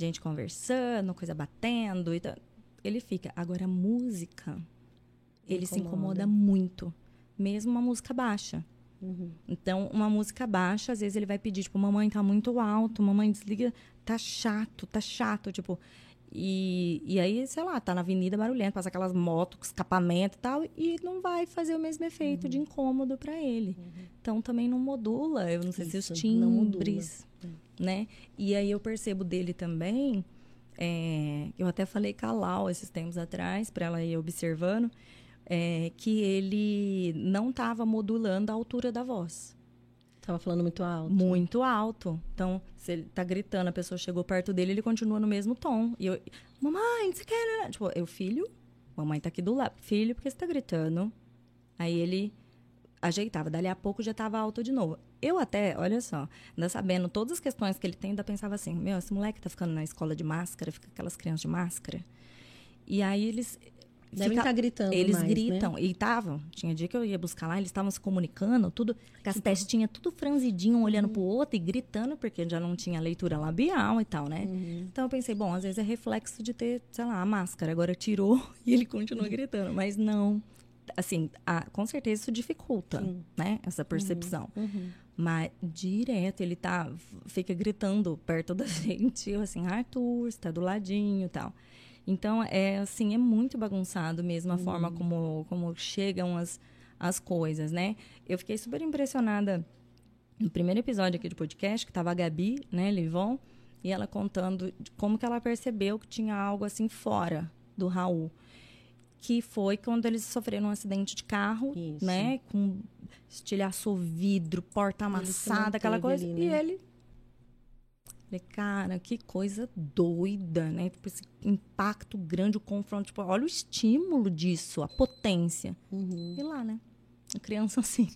gente conversando, coisa batendo. Então, ele fica. Agora, a música, ele incomoda. se incomoda muito. Mesmo uma música baixa. Uhum. Então, uma música baixa, às vezes ele vai pedir, tipo, mamãe, tá muito alto, mamãe, desliga, tá chato, tá chato, tipo. E, e aí, sei lá, tá na avenida barulhenta, passa aquelas motos escapamento e tal, e não vai fazer o mesmo efeito uhum. de incômodo para ele. Uhum. Então, também não modula, eu não sei Isso, se os timbres né? E aí eu percebo dele também, é, eu até falei com a Lau esses tempos atrás, para ela ir observando, é, que ele não estava modulando a altura da voz. Tava falando muito alto. Muito alto. Então, se ele tá gritando, a pessoa chegou perto dele, ele continua no mesmo tom. E eu, mamãe, você quer. Tipo, eu, filho, mamãe tá aqui do lado. Filho, por que você tá gritando? Aí ele ajeitava. Dali a pouco já tava alto de novo. Eu até, olha só, ainda sabendo todas as questões que ele tem, ainda pensava assim, meu, esse moleque tá ficando na escola de máscara, fica aquelas crianças de máscara. E aí eles Devem estar tá gritando Eles mais, gritam. Né? E estavam. Tinha dia que eu ia buscar lá, eles estavam se comunicando, tudo. As testinhas tudo franzidinho, um olhando uhum. pro outro e gritando, porque já não tinha leitura labial e tal, né? Uhum. Então eu pensei, bom, às vezes é reflexo de ter, sei lá, a máscara. Agora tirou [laughs] e ele continua uhum. gritando. Mas não. Assim, a, com certeza isso dificulta, Sim. né? Essa percepção. Uhum. uhum. Mas direto ele tá, fica gritando perto da [laughs] gente. Eu assim, Arthur, está do ladinho e tal. Então, é assim, é muito bagunçado mesmo a uhum. forma como, como chegam as, as coisas, né? Eu fiquei super impressionada no primeiro episódio aqui do podcast, que tava a Gabi, né, Livon, e ela contando como que ela percebeu que tinha algo assim fora do Raul. Que foi quando eles sofreram um acidente de carro, Isso. né? Com estilhaçou vidro, porta amassada, aquela coisa. Ali, né? E ele. Falei, cara, que coisa doida, né? Tipo, esse impacto grande, o confronto. Tipo, olha o estímulo disso, a potência. Uhum. E lá, né? A criança [laughs] assim.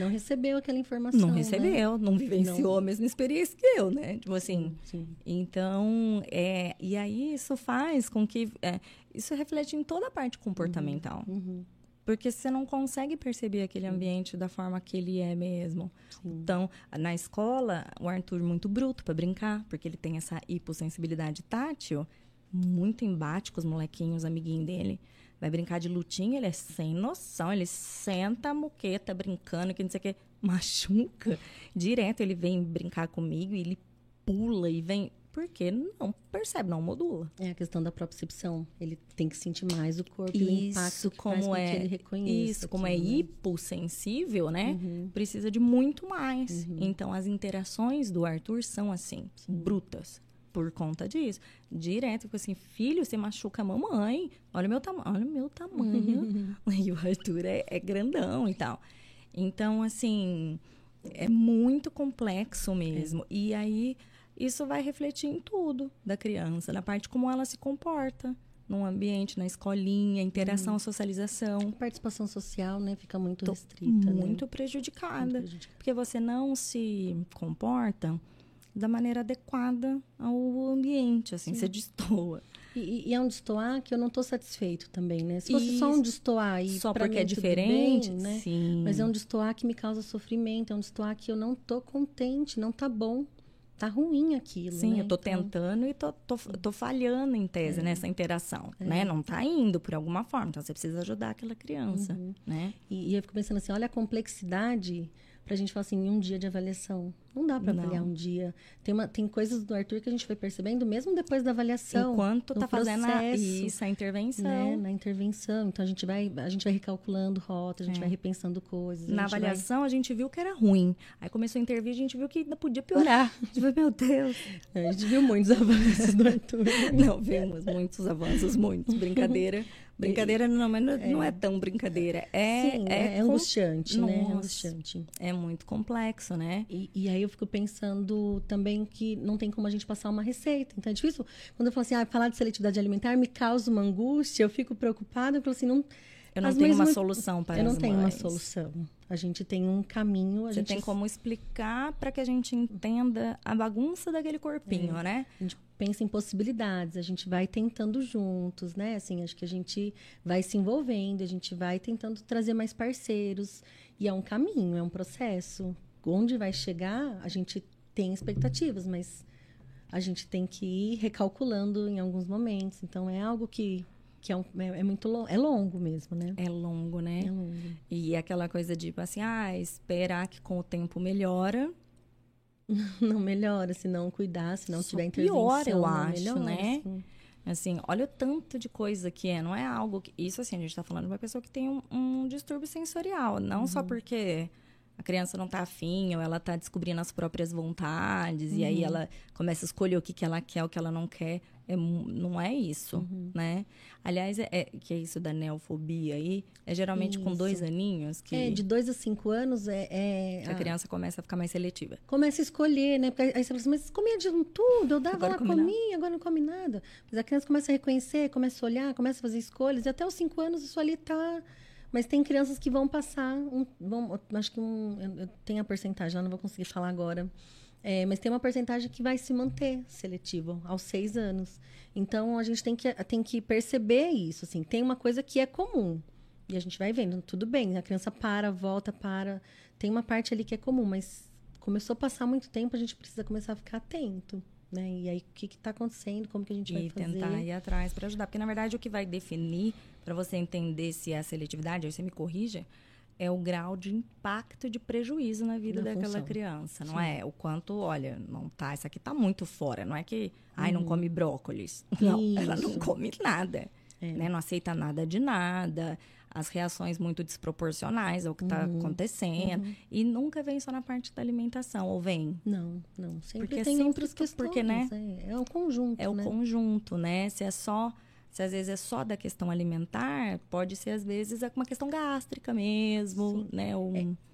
Não recebeu aquela informação. Não né? recebeu, né? não vivenciou não. a mesma experiência que eu, né? Tipo assim. Sim. Então, é, e aí isso faz com que. É, isso reflete em toda a parte comportamental. Uhum. Uhum porque você não consegue perceber aquele ambiente da forma que ele é mesmo. Sim. Então, na escola, o Arthur muito bruto para brincar, porque ele tem essa hipossensibilidade tátil, muito embate com os molequinhos, amiguinhos dele. Vai brincar de lutinha, ele é sem noção, ele senta a muqueta brincando, que não sei o que, [laughs] machuca. Direto ele vem brincar comigo e ele pula e vem porque não percebe, não modula. É a questão da propriocepção. Ele tem que sentir mais o corpo isso, e o impacto que como faz é, que ele reconheça. Isso, como é né? hipossensível, né? Uhum. Precisa de muito mais. Uhum. Então, as interações do Arthur são assim, Sim. brutas. Por conta disso. Direto, assim, filho, você machuca a mamãe. Olha o meu tamanho. Olha o meu tamanho. [laughs] e o Arthur é, é grandão e tal. Então, assim, é muito complexo mesmo. É. E aí isso vai refletir em tudo da criança, na parte como ela se comporta no ambiente, na escolinha, interação, socialização. A participação social, né, fica muito Tô restrita. Né? Muito, né? prejudicada, muito prejudicada. Porque você não se comporta da maneira adequada ao ambiente, assim, Sim. você destoa. E, e é um destoar que eu não estou satisfeito também, né? Se fosse só um destoar e só porque mim, é diferente, bem, né? Sim. Mas é um destoar que me causa sofrimento, é um destoar que eu não tô contente, não tá bom tá ruim aquilo. Sim, né? eu tô então... tentando e tô, tô, tô, falhando em tese é. nessa interação, é. né? Não tá indo por alguma forma, então você precisa ajudar aquela criança, uhum. né? E, e eu fico pensando assim, olha a complexidade para a gente falar assim, em um dia de avaliação. Não dá para avaliar um dia. Tem, uma, tem coisas do Arthur que a gente vai percebendo mesmo depois da avaliação. Enquanto tá processo, fazendo a, isso, a intervenção. Né? Na intervenção. Então a gente vai, a gente vai recalculando rota, a gente é. vai repensando coisas. Na a avaliação vai... a gente viu que era ruim. Aí começou a intervir, a gente viu que ainda podia piorar. [laughs] a gente meu Deus. É, a gente viu muitos [laughs] avanços do Arthur. Não, vimos muitos avanços, muitos. Brincadeira. [laughs] Brincadeira não, mas não é, é tão brincadeira. É, Sim, é, é angustiante, com... né? É angustiante. É muito complexo, né? E, e, aí eu fico pensando também que não tem como a gente passar uma receita. Então é difícil. Quando eu falo assim, ah, falar de seletividade alimentar me causa uma angústia, eu fico preocupada, eu falo assim, não. Eu não tenho uma muito... solução para Eu não as tenho mães. uma solução. A gente tem um caminho. Você gente... tem como explicar para que a gente entenda a bagunça daquele corpinho, é. né? A gente pensa em possibilidades, a gente vai tentando juntos, né? Assim, acho que a gente vai se envolvendo, a gente vai tentando trazer mais parceiros. E é um caminho, é um processo. Onde vai chegar, a gente tem expectativas, mas a gente tem que ir recalculando em alguns momentos. Então, é algo que que é, um, é, é, muito long, é longo mesmo, né? É longo, né? É longo. E aquela coisa de, tipo assim, ah, esperar que com o tempo melhora. [laughs] Não melhora, se não cuidar, se não Só tiver intervenção. Pior, eu acho, melhora, né? Assim. assim. olha o tanto de coisa que é. Não é algo que... Isso, assim, a gente está falando de uma pessoa que tem um, um distúrbio sensorial. Não uhum. só porque a criança não está afim ou ela está descobrindo as próprias vontades uhum. e aí uhum. ela começa a escolher o que, que ela quer, o que ela não quer. É, não é isso, uhum. né? Aliás, é, é, que é isso da neofobia aí, é geralmente isso. com dois aninhos que... É, de dois a cinco anos é... é a, a, criança começa a ficar mais seletiva. Começa a escolher, né? Porque aí você fala assim, mas comia de tudo, eu dava, agora ela comia, agora não come nada. Mas a criança começa a reconhecer, começa a olhar, começa a fazer escolhas, e até os cinco anos isso ali tá... Mas tem crianças que vão passar, um, vão, acho que um, eu tenho a porcentagem, não vou conseguir falar agora, é, mas tem uma porcentagem que vai se manter seletivo aos seis anos. Então a gente tem que, tem que perceber isso. Assim, tem uma coisa que é comum. E a gente vai vendo, tudo bem, a criança para, volta, para. Tem uma parte ali que é comum, mas começou a passar muito tempo, a gente precisa começar a ficar atento. Né? E aí, o que está acontecendo? Como que a gente e vai fazer? E tentar ir atrás para ajudar. Porque, na verdade, o que vai definir, para você entender se é seletividade, aí você me corrija, é o grau de impacto de prejuízo na vida na daquela função. criança, não Sim. é? O quanto, olha, não tá, isso aqui tá muito fora, não é que, ai, não uhum. come brócolis. [laughs] Não, isso. ela não come nada, é. né? Não aceita nada de nada, as reações muito desproporcionais ao que está uhum. acontecendo uhum. e nunca vem só na parte da alimentação, ou vem? Não, não, sempre porque tem sempre, outras questões, porque, né? É, é o conjunto, É né? o conjunto, né? Se é só se às vezes é só da questão alimentar, pode ser às vezes uma questão gástrica mesmo, Sim. né?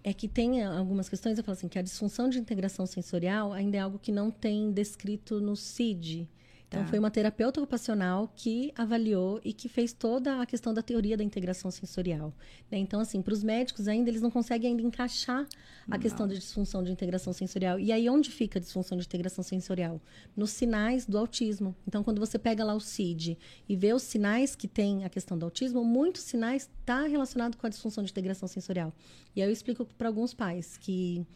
É, é, que tem algumas questões, eu falo assim, que a disfunção de integração sensorial ainda é algo que não tem descrito no CID, então, tá. foi uma terapeuta ocupacional que avaliou e que fez toda a questão da teoria da integração sensorial. Né? Então, assim, para os médicos ainda, eles não conseguem ainda encaixar a não. questão de disfunção de integração sensorial. E aí, onde fica a disfunção de integração sensorial? Nos sinais do autismo. Então, quando você pega lá o CID e vê os sinais que tem a questão do autismo, muitos sinais está relacionado com a disfunção de integração sensorial. E aí eu explico para alguns pais que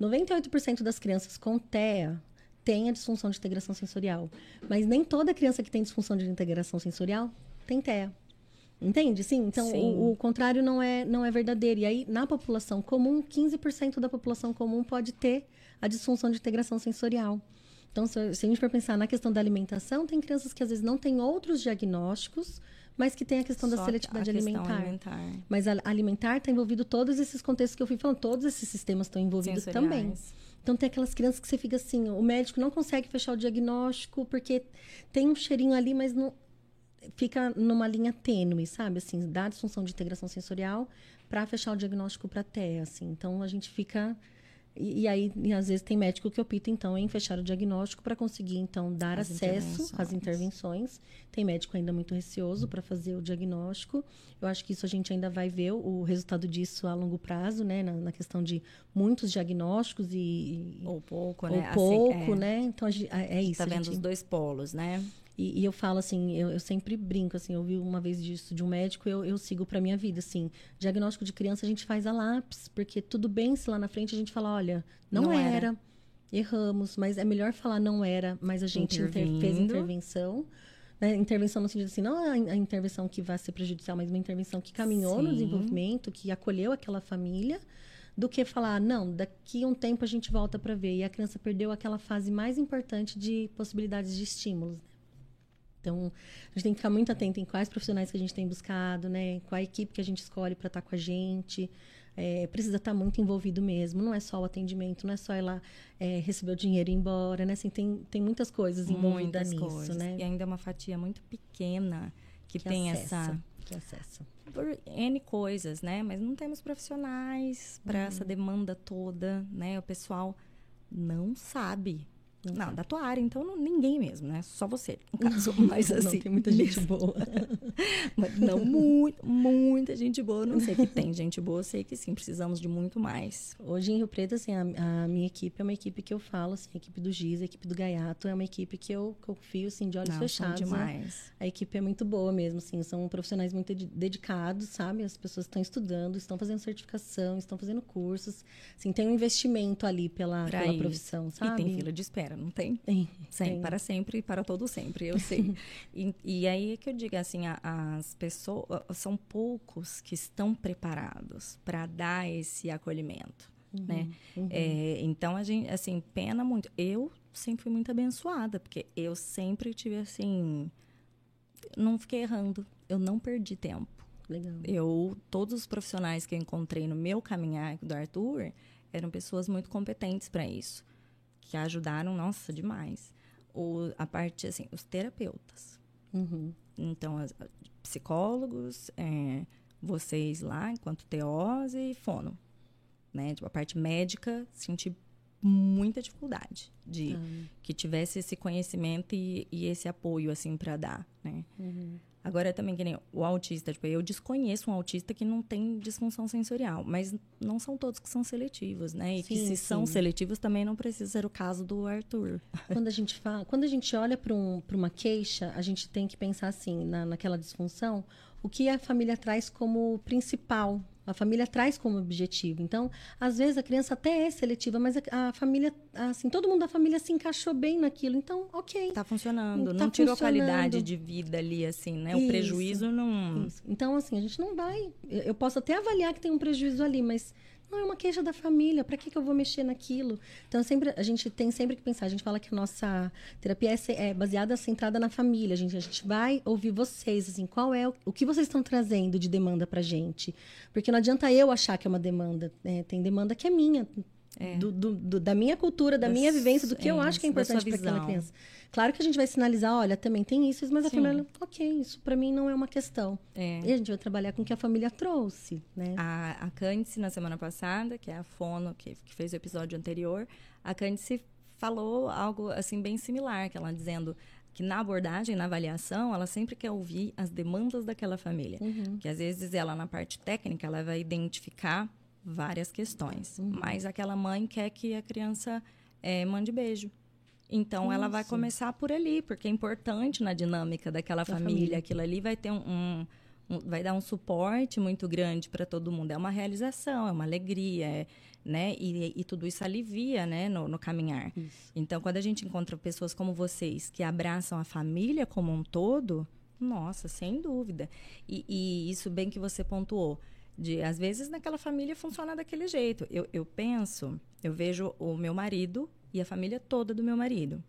98% das crianças com TEA tem a disfunção de integração sensorial. Mas nem toda criança que tem disfunção de integração sensorial tem TEA. Entende? Sim. Então, Sim. O, o, contrário não é, não é verdadeiro. E aí, na população comum, 15% da população comum pode ter a disfunção de integração sensorial. Então, se, se a gente for pensar na questão da alimentação, tem crianças que às vezes não têm outros diagnósticos, mas que tem a questão Só da seletividade alimentar. alimentar. Mas a alimentar está envolvido todos esses contextos que eu fui falando, todos esses sistemas estão envolvidos também. Então tem aquelas crianças que você fica assim, o médico não consegue fechar o diagnóstico porque tem um cheirinho ali, mas não fica numa linha tênue, sabe? Assim, dá disfunção de integração sensorial para fechar o diagnóstico para TEA, assim. Então a gente fica e, e aí, e às vezes, tem médico que opta, então, em fechar o diagnóstico para conseguir, então, dar As acesso às intervenções. Tem médico ainda muito receoso para fazer o diagnóstico. Eu acho que isso a gente ainda vai ver o resultado disso a longo prazo, né? Na, na questão de muitos diagnósticos e... Ou pouco, ou né? Ou pouco, assim, é. né? Então, é isso. Tá vendo gente... os dois polos, né? E, e eu falo assim, eu, eu, sempre brinco, assim, eu vi uma vez disso de um médico, eu, eu sigo para minha vida, assim. Diagnóstico de criança a gente faz a lápis, porque tudo bem se lá na frente a gente fala, olha, não, não era, era, erramos, mas é melhor falar não era, mas a gente inter, fez intervenção. Né? Intervenção no sentido assim, não a, a, intervenção que vai ser prejudicial, mas uma intervenção que caminhou Sim. no desenvolvimento, que acolheu aquela família do que falar, não, daqui a um tempo a gente volta para ver. E a criança perdeu aquela fase mais importante de possibilidades de estímulos. Então, a gente tem que ficar muito atento em quais profissionais que a gente tem buscado, né? Qual a equipe que a gente escolhe para estar tá com a gente. É, precisa estar tá muito envolvido mesmo. Não é só o atendimento, não é só lá é, receber o dinheiro e ir embora, né? Assim, tem, tem muitas coisas envolvidas muitas nisso, coisas. né? E ainda é uma fatia muito pequena que, que tem acessa, essa... Que acessa. Por N coisas, né? Mas não temos profissionais para uhum. essa demanda toda, né? O pessoal não sabe não, da tua área, então não, ninguém mesmo, né? Só você, no [laughs] caso. Mas assim. Não, tem muita gente boa. [laughs] mas não muito, muita gente boa. Não sei que [laughs] tem gente boa, sei que sim, precisamos de muito mais. Hoje em Rio Preto, assim, a, a minha equipe é uma equipe que eu falo, assim, a equipe do Giz, a equipe do Gaiato, é uma equipe que eu confio, assim, de olhos não, fechados. Né? demais. Né? A equipe é muito boa mesmo, assim, são profissionais muito dedicados, sabe? As pessoas estão estudando, estão fazendo certificação, estão fazendo cursos. Assim, tem um investimento ali pela, pela profissão, sabe? E tem fila de espera não tem? Tem. Sem, tem. Para sempre e para todo sempre, eu sei. [laughs] e, e, aí é que eu digo assim, a, as pessoas, são poucos que estão preparados para dar esse acolhimento, uhum, né? Uhum. É, então, a gente, assim, pena muito. Eu sempre fui muito abençoada, porque eu sempre tive, assim, não fiquei errando, eu não perdi tempo. Legal. Eu, todos os profissionais que eu encontrei no meu caminhar do Arthur eram pessoas muito competentes para isso que ajudaram, nossa, demais. O, a parte, assim, os terapeutas. Uhum. Então, as, psicólogos, é, vocês lá, enquanto TOs e fono. Né? Tipo, a parte médica, senti muita dificuldade de uhum. que tivesse esse conhecimento e, e esse apoio, assim, para dar, né? Uhum. Agora, também, que nem o autista, tipo, eu desconheço um autista que não tem disfunção sensorial, mas não são todos que são seletivos, né? E sim, que se sim. são seletivos também não precisa ser o caso do Arthur. [laughs] Quando a gente fala, quando a gente olha para um, uma queixa, a gente tem que pensar assim, na, naquela disfunção, o que a família traz como principal a família traz como objetivo. Então, às vezes a criança até é seletiva, mas a, a família, assim, todo mundo da família se encaixou bem naquilo. Então, ok. Está funcionando. Tá não tirou qualidade de vida ali, assim, né? Isso. O prejuízo não. Isso. Então, assim, a gente não vai. Eu posso até avaliar que tem um prejuízo ali, mas não, é uma queixa da família. Para que, que eu vou mexer naquilo? Então, sempre, a gente tem sempre que pensar. A gente fala que a nossa terapia é, é baseada, centrada na família. A gente, a gente vai ouvir vocês, assim, qual é o, o que vocês estão trazendo de demanda para gente. Porque não adianta eu achar que é uma demanda. Né? Tem demanda que é minha. É. Do, do, do, da minha cultura, da, minha vivência, do que é, eu acho que é importante para aquela criança. Claro que a gente vai sinalizar, olha, também tem isso, mas a Sim. família, ok, isso para mim não é uma questão. É. E a gente vai trabalhar com o que a família trouxe, né? A, a Cândice, na semana passada, que é a Fono, que, que fez o episódio anterior, a Cândice falou algo, assim, bem similar, que ela dizendo que na abordagem, na avaliação, ela sempre quer ouvir as demandas daquela família. Uhum. Que às vezes ela, na parte técnica, ela vai identificar várias questões. Uhum. Mas aquela mãe quer que a criança é, mande beijo. Então, ela vai começar por ali, porque é importante na dinâmica daquela família. família. Aquilo ali vai ter um, um, um vai dar um suporte muito grande para todo mundo. É uma realização, é uma alegria, é, né? E, e, tudo isso alivia, né, no, no caminhar. Isso. Então, quando a gente encontra pessoas como vocês que abraçam a família como um todo, nossa, sem dúvida. E, e isso bem que você pontuou. De, às vezes naquela família funciona daquele jeito. Eu, eu penso, eu vejo o meu marido e a família toda do meu marido.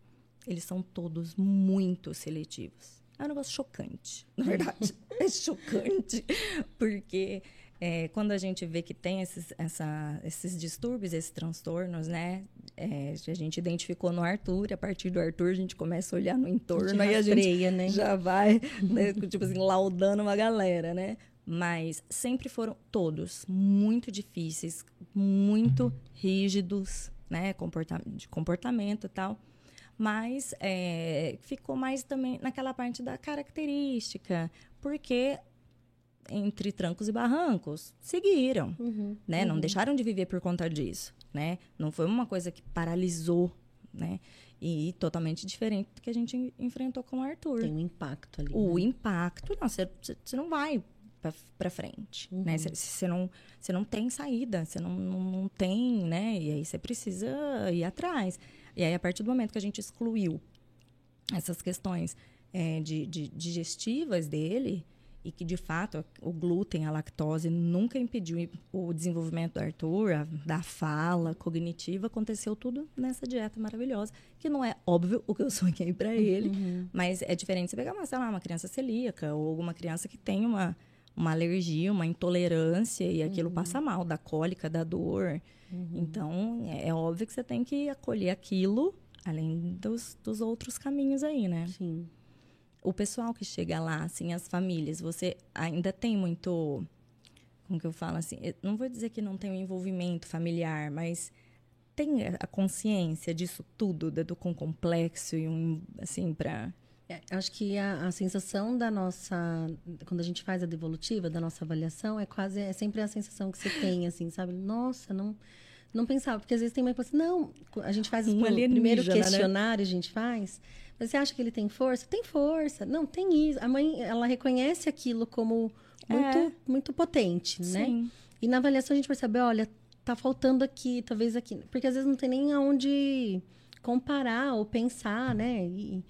Eles são todos muito seletivos. É um negócio chocante, [laughs] na verdade. é chocante, porque é, quando a gente vê que tem esses, essa, esses distúrbios, esses transtornos, né? É, a gente identificou no Arthur, a partir do Arthur a gente começa a olhar no entorno a e a gente né? já vai, né, tipo assim, laudando uma galera, né? Mas sempre foram todos muito difíceis, muito rígidos, né, de comportamento e tal. Mas é, ficou mais também naquela parte da característica, porque entre trancos e barrancos seguiram, uhum, né? Uhum. Não deixaram de viver por conta disso, né? Não foi uma coisa que paralisou né? E totalmente diferente do que a gente enfrentou com o Arthur. Tem um impacto ali. O né? impacto, não, você não vai para frente, Uhum. né? Você, não, você não tem saída, você não, não, não tem, né? E aí você precisa ir atrás. E aí, a partir do momento que a gente excluiu essas questões é, de, de digestivas dele, e que de fato o glúten, a lactose nunca impediu o desenvolvimento do Arthur, a- da fala cognitiva, aconteceu tudo nessa dieta maravilhosa, que não é óbvio o que eu sonhei para ele, mas é diferente você pegar uma, sei lá, uma criança celíaca ou alguma criança que tem uma, uma alergia, uma intolerância e aquilo passa mal, da cólica, da dor. Então, é, é óbvio que você tem que acolher aquilo, além dos, dos outros caminhos aí, né? Sim. o pessoal que chega lá, assim, as famílias, você ainda tem muito. Como que eu falo assim? eu Não vou dizer que não tem um envolvimento familiar, mas tem a consciência disso tudo, do com complexo e um. Assim, pra. É, acho que a, a sensação da nossa. Quando a gente faz a devolutiva, da nossa avaliação, é quase. É sempre a sensação que você tem, assim, sabe? Nossa, não. Não pensava, porque às vezes tem mãe que fala assim, não, a gente faz Um o primeiro né? questionário, a gente faz, mas você acha que ele tem força? Tem força. Não, tem isso. A mãe, ela reconhece aquilo como muito, É. muito potente, né? Sim. E na avaliação a gente percebe, olha, tá faltando aqui, talvez aqui. Porque às vezes não tem nem aonde comparar ou pensar, né? E-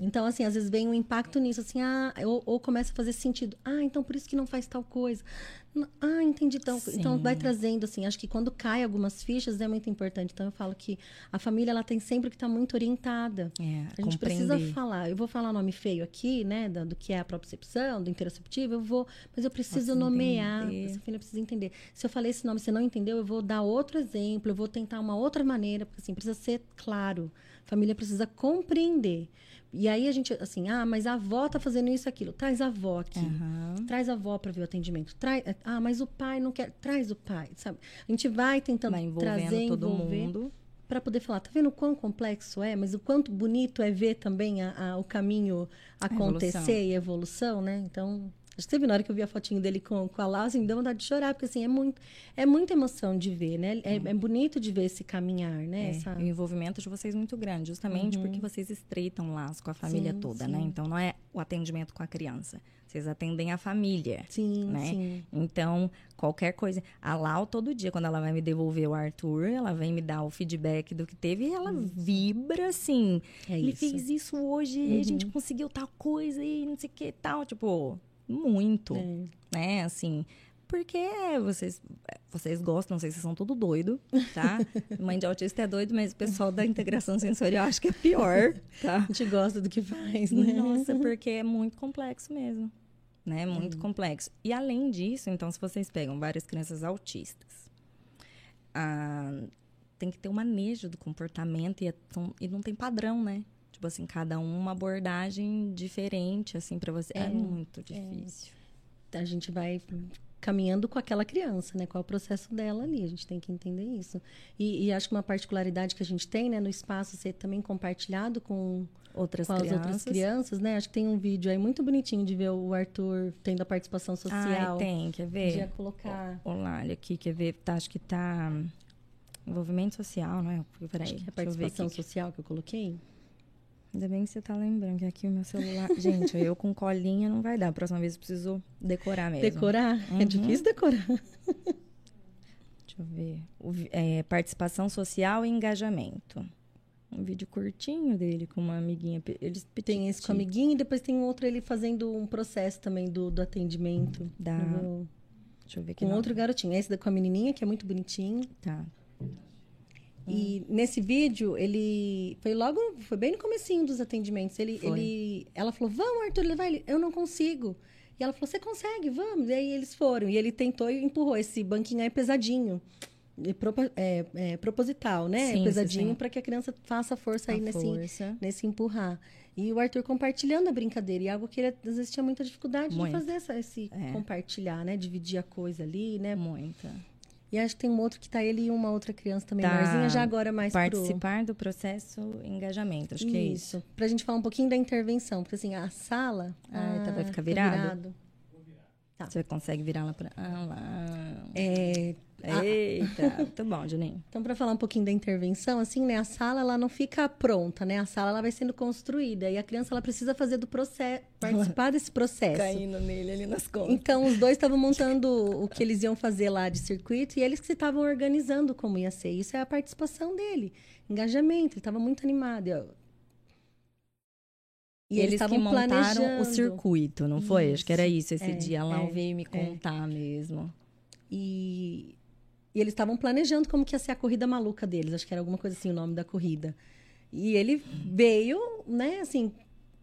então, assim, às vezes vem um impacto nisso, assim, ah, ou, ou começa a fazer sentido. Ah, então por isso que não faz tal coisa. Ah, entendi. Então, então vai trazendo, assim, acho que quando cai algumas fichas é muito importante. Então, eu falo que a família, ela tem sempre que estar muito orientada. É, A gente compreender. precisa falar. Eu vou falar nome feio aqui, né? Do, do que é a propriocepção, do interoceptivo, eu vou. Mas eu preciso Nossa, nomear. entender. Essa filha precisa entender. Se eu falei esse nome e você não entendeu, eu vou dar outro exemplo, eu vou tentar uma outra maneira, porque assim, precisa ser claro. A família precisa compreender. E aí a gente, assim, ah, mas a avó tá fazendo isso e aquilo. Traz a avó aqui. Aham. Traz a avó para ver o atendimento. Traz, ah, mas o pai não quer. Traz o pai, sabe? A gente vai tentando Vai envolvendo trazer, todo mundo. para poder falar, tá vendo o quão complexo é, mas o quanto bonito é ver também a- a- o caminho acontecer evolução. e a evolução, né? Então, acho que teve na hora que eu vi a fotinho dele com, com a Lau, assim, me deu vontade de chorar, porque assim, é muito, é muita emoção de ver, né? É, é bonito de ver esse caminhar, né? É, Essa- O envolvimento de vocês é muito grande, justamente porque vocês estreitam laço com a família Sim, toda, sim. né? Então não é o atendimento com a criança. Vocês atendem a família. Sim, né? sim. Então, qualquer coisa. A Lau, todo dia, quando ela vai me devolver o Arthur, ela vem me dar o feedback do que teve e ela vibra assim. É Ele isso. Uhum. fez isso hoje, a gente conseguiu tal coisa e não sei o que tal. Tipo, muito. É. Né? Assim. Porque vocês, vocês gostam, não sei se vocês são tudo doido, tá? [laughs] Mãe de autista é doido, mas o pessoal da integração sensorial acho que é pior, tá? A gente gosta do que faz, né? Nossa, porque é muito complexo mesmo. Né? Muito complexo. E além disso, então, se vocês pegam várias crianças autistas, ah, tem que ter um manejo do comportamento e, é tão- e não tem padrão, né? Tipo assim, cada um uma abordagem diferente, assim, para você. É, É, muito difícil. a gente vai caminhando com aquela criança, né? Qual é o processo dela ali? A gente tem que entender isso. E, e acho que uma particularidade que a gente tem, né, no espaço ser também compartilhado com, Outras com as crianças. outras crianças, né? Acho que tem um vídeo aí muito bonitinho de ver o Arthur tendo a participação social. Ai, tem, quer Podia ver? colocar. Olá, olha aqui, quer ver? Tá, acho que tá. Envolvimento social, não é? Peraí, Acho que é a participação social que eu coloquei. Ainda bem que você tá lembrando que aqui o meu celular. [laughs] Gente, eu com colinha não vai dar. A próxima vez eu preciso decorar mesmo. Decorar? É Uhum. difícil decorar. [laughs] Deixa eu ver. O é, participação social e engajamento. Um vídeo curtinho dele com uma amiguinha. Eles Tem esse com a amiguinha e depois tem um outro ele fazendo um processo também do, do atendimento. Da- vou- Deixa eu ver aqui. Com não. outro garotinho. Esse da- com a menininha, que é muito bonitinho. Tá. E nesse vídeo, ele foi logo, foi bem no comecinho dos atendimentos. Ele, Foi. ele, ela falou: "Vamos, Arthur, levar ele". Eu não consigo. E ela falou: "Você consegue, vamos". E aí eles foram e ele tentou e empurrou esse banquinho aí pesadinho. E propo- é, é, proposital, né? Sim, pesadinho para que a criança faça força aí A nesse força. nesse empurrar. E o Arthur compartilhando a brincadeira, e algo que ele às vezes tinha muita dificuldade Muito. de fazer essa, esse É. compartilhar, né? Dividir a coisa ali, né? Muita. E acho que tem um outro que tá ele e uma outra criança também, Tá. maiorzinha, já agora mais pro... Participar do processo engajamento. Acho que é isso. Pra gente falar um pouquinho da intervenção, porque assim, a sala... Ah, tá, vai ah, ficar virado? virado. Tá. Você consegue virar lá para. Ah, lá. É. Eita, muito bom, Juninho. Então, para falar um pouquinho da intervenção, assim, né? A sala, ela não fica pronta, né? A sala, ela vai sendo construída. E a criança, ela precisa fazer do processo, participar desse processo. Caindo nele ali nas costas. Então, os dois estavam montando o que eles iam fazer lá de circuito e eles que estavam organizando como ia ser. Isso é a participação dele. Engajamento, ele estava muito animado. E eles, eles que montaram planejando. o circuito, não foi? Isso, Acho que era isso. Esse é, dia lá é, veio me é. contar é. mesmo. E, e eles estavam planejando como que ia ser a corrida maluca deles. Acho que era alguma coisa assim o nome da corrida. E ele veio, né, assim,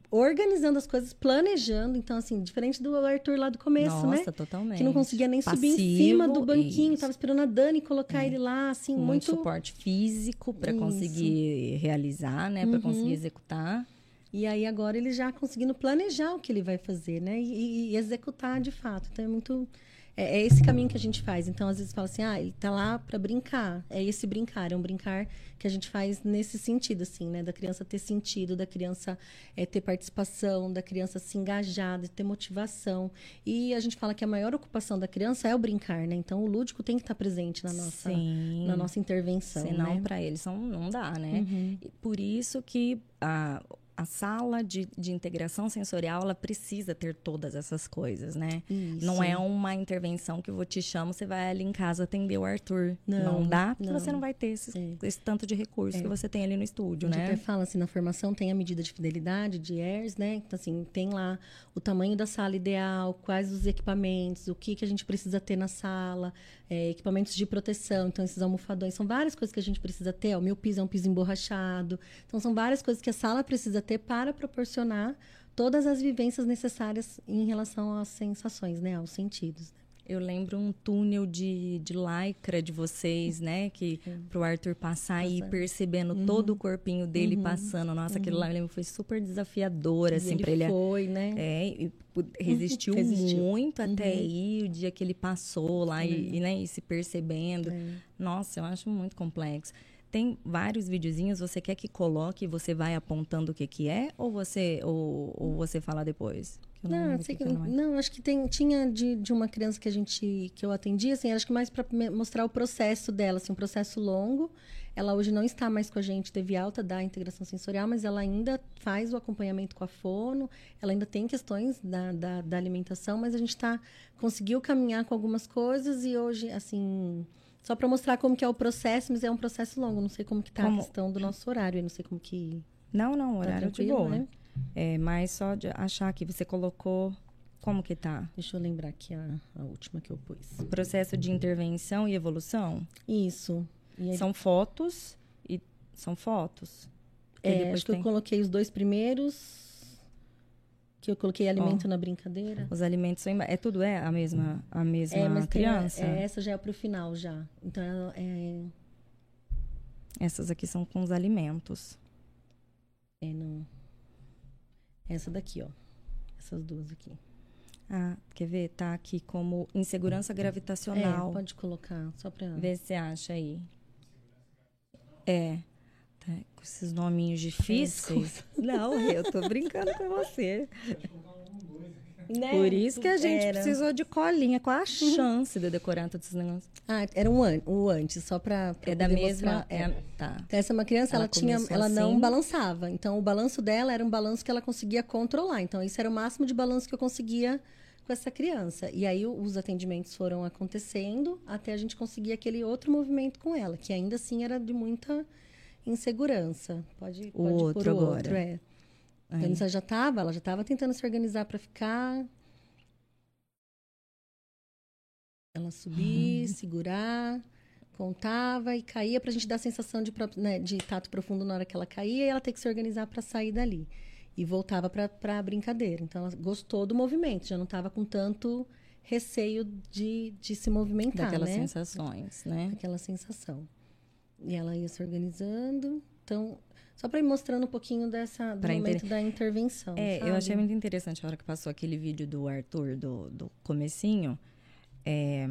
organizando as coisas, planejando. Então, assim, diferente do Arthur lá do começo, Nossa, né? Nossa, totalmente. Que não conseguia nem Passivo, subir em cima do banquinho. Isso. Tava esperando a Dani colocar é. ele lá, assim, muito... muito suporte físico para conseguir realizar, né? Para uhum. conseguir executar. E aí agora ele já conseguindo planejar o que ele vai fazer, né? E, e executar de fato. Então é muito é, é, esse caminho que a gente faz. Então, às vezes fala assim, ah, ele tá lá para brincar. É esse brincar, é um brincar que a gente faz nesse sentido, assim, né? Da criança ter sentido, da criança é, ter participação, da criança se engajar, de ter motivação. E a gente fala que a maior ocupação da criança é o brincar, né? Então, o lúdico tem que estar presente na nossa, Sim. na nossa intervenção. Senão, né? para eles não, não dá, né? Uhum. Por isso que a a sala de, de integração sensorial, ela precisa ter todas essas coisas, né? Isso. Não é uma intervenção que eu vou te chamo, você vai ali em casa atender o Arthur. Não, não dá, porque não. você não vai ter esse, é. esse tanto de recurso é. que você tem ali no estúdio, a gente né? até fala assim, na formação tem a medida de fidelidade, de ERS, né? Então, assim, tem lá o tamanho da sala ideal, quais os equipamentos, o que, que a gente precisa ter na sala, é, equipamentos de proteção, então esses almofadões, são várias coisas que a gente precisa ter. O meu piso é um piso emborrachado. Então, são várias coisas que a sala precisa ter para proporcionar todas as vivências necessárias em relação às sensações, né? Aos sentidos. Né? Eu lembro um túnel de, de lycra de vocês, né? Que para o Arthur passar e ir percebendo uhum. todo o corpinho dele uhum. passando. Nossa, uhum. aquele lá eu lembro, foi super desafiador, assim, para ele. Foi, né? É, e resistiu, resistiu. muito até uhum. aí, o dia que ele passou lá e, e, né, e se percebendo. É. Nossa, eu acho muito complexo. Tem vários videozinhos, você quer que coloque e você vai apontando o que, que é? Ou você, ou, ou você fala depois? Não, não, sei que, não, acho que tem, tinha de, de uma criança que a gente que eu atendi, assim, acho que mais para mostrar o processo dela, assim, um processo longo. Ela hoje não está mais com a gente, teve alta da integração sensorial, mas ela ainda faz o acompanhamento com a fono, ela ainda tem questões da, da, da alimentação, mas a gente tá, conseguiu caminhar com algumas coisas e hoje, assim, só para mostrar como que é o processo, mas é um processo longo, não sei como que tá como... a questão do nosso horário, eu não sei como que... Não, não, tá horário tá de boa. Né? É, mas só de achar que você colocou. Como que tá? Deixa eu lembrar aqui a, a última que eu pus. Processo de intervenção e evolução? Isso. E São fotos e são fotos. É, acho que eu coloquei os dois primeiros. Que eu coloquei alimento oh, na brincadeira. Os alimentos são. É tudo é a mesma, a mesma é, mas criança? é, essa já é pro final já. Então é. Essas aqui são com os alimentos. É, não. Essa daqui, ó. Essas duas aqui. Ah, quer ver? Tá aqui como insegurança gravitacional. É, pode colocar, só pra... Ver se acha aí. É. Tá, com esses nominhos difíceis. É, [laughs] Não, eu tô brincando com você. Né? Por isso que a gente era. precisou de colinha. Qual a chance de decorar todos esses negócios? Ah, era um, an um antes, só para É da mesma. É, tá. Então, essa é uma criança, ela, ela tinha, ela assim. não balançava. Então, o balanço dela era um balanço que ela conseguia controlar. Então, isso era o máximo de balanço que eu conseguia com essa criança. E aí, os atendimentos foram acontecendo até a gente conseguir aquele outro movimento com ela, que ainda assim era de muita insegurança. Pode, o pode outro agora. outro, é. A Vanessa já estava, ela já estava tentando se organizar para ficar. Ela subir, uhum. segurar, contava e caía para a gente dar a sensação de, né, de tato profundo na hora que ela caía e ela ter que se organizar para sair dali. E voltava para a brincadeira. Então ela gostou do movimento, já não estava com tanto receio de, de se movimentar. Daquelas né? sensações, né? Aquela sensação. E ela ia se organizando. Então, só para ir mostrando um pouquinho dessa, do pra momento inter... da intervenção. É, sabe? eu achei muito interessante a hora que passou aquele vídeo do Arthur, do, do comecinho, é,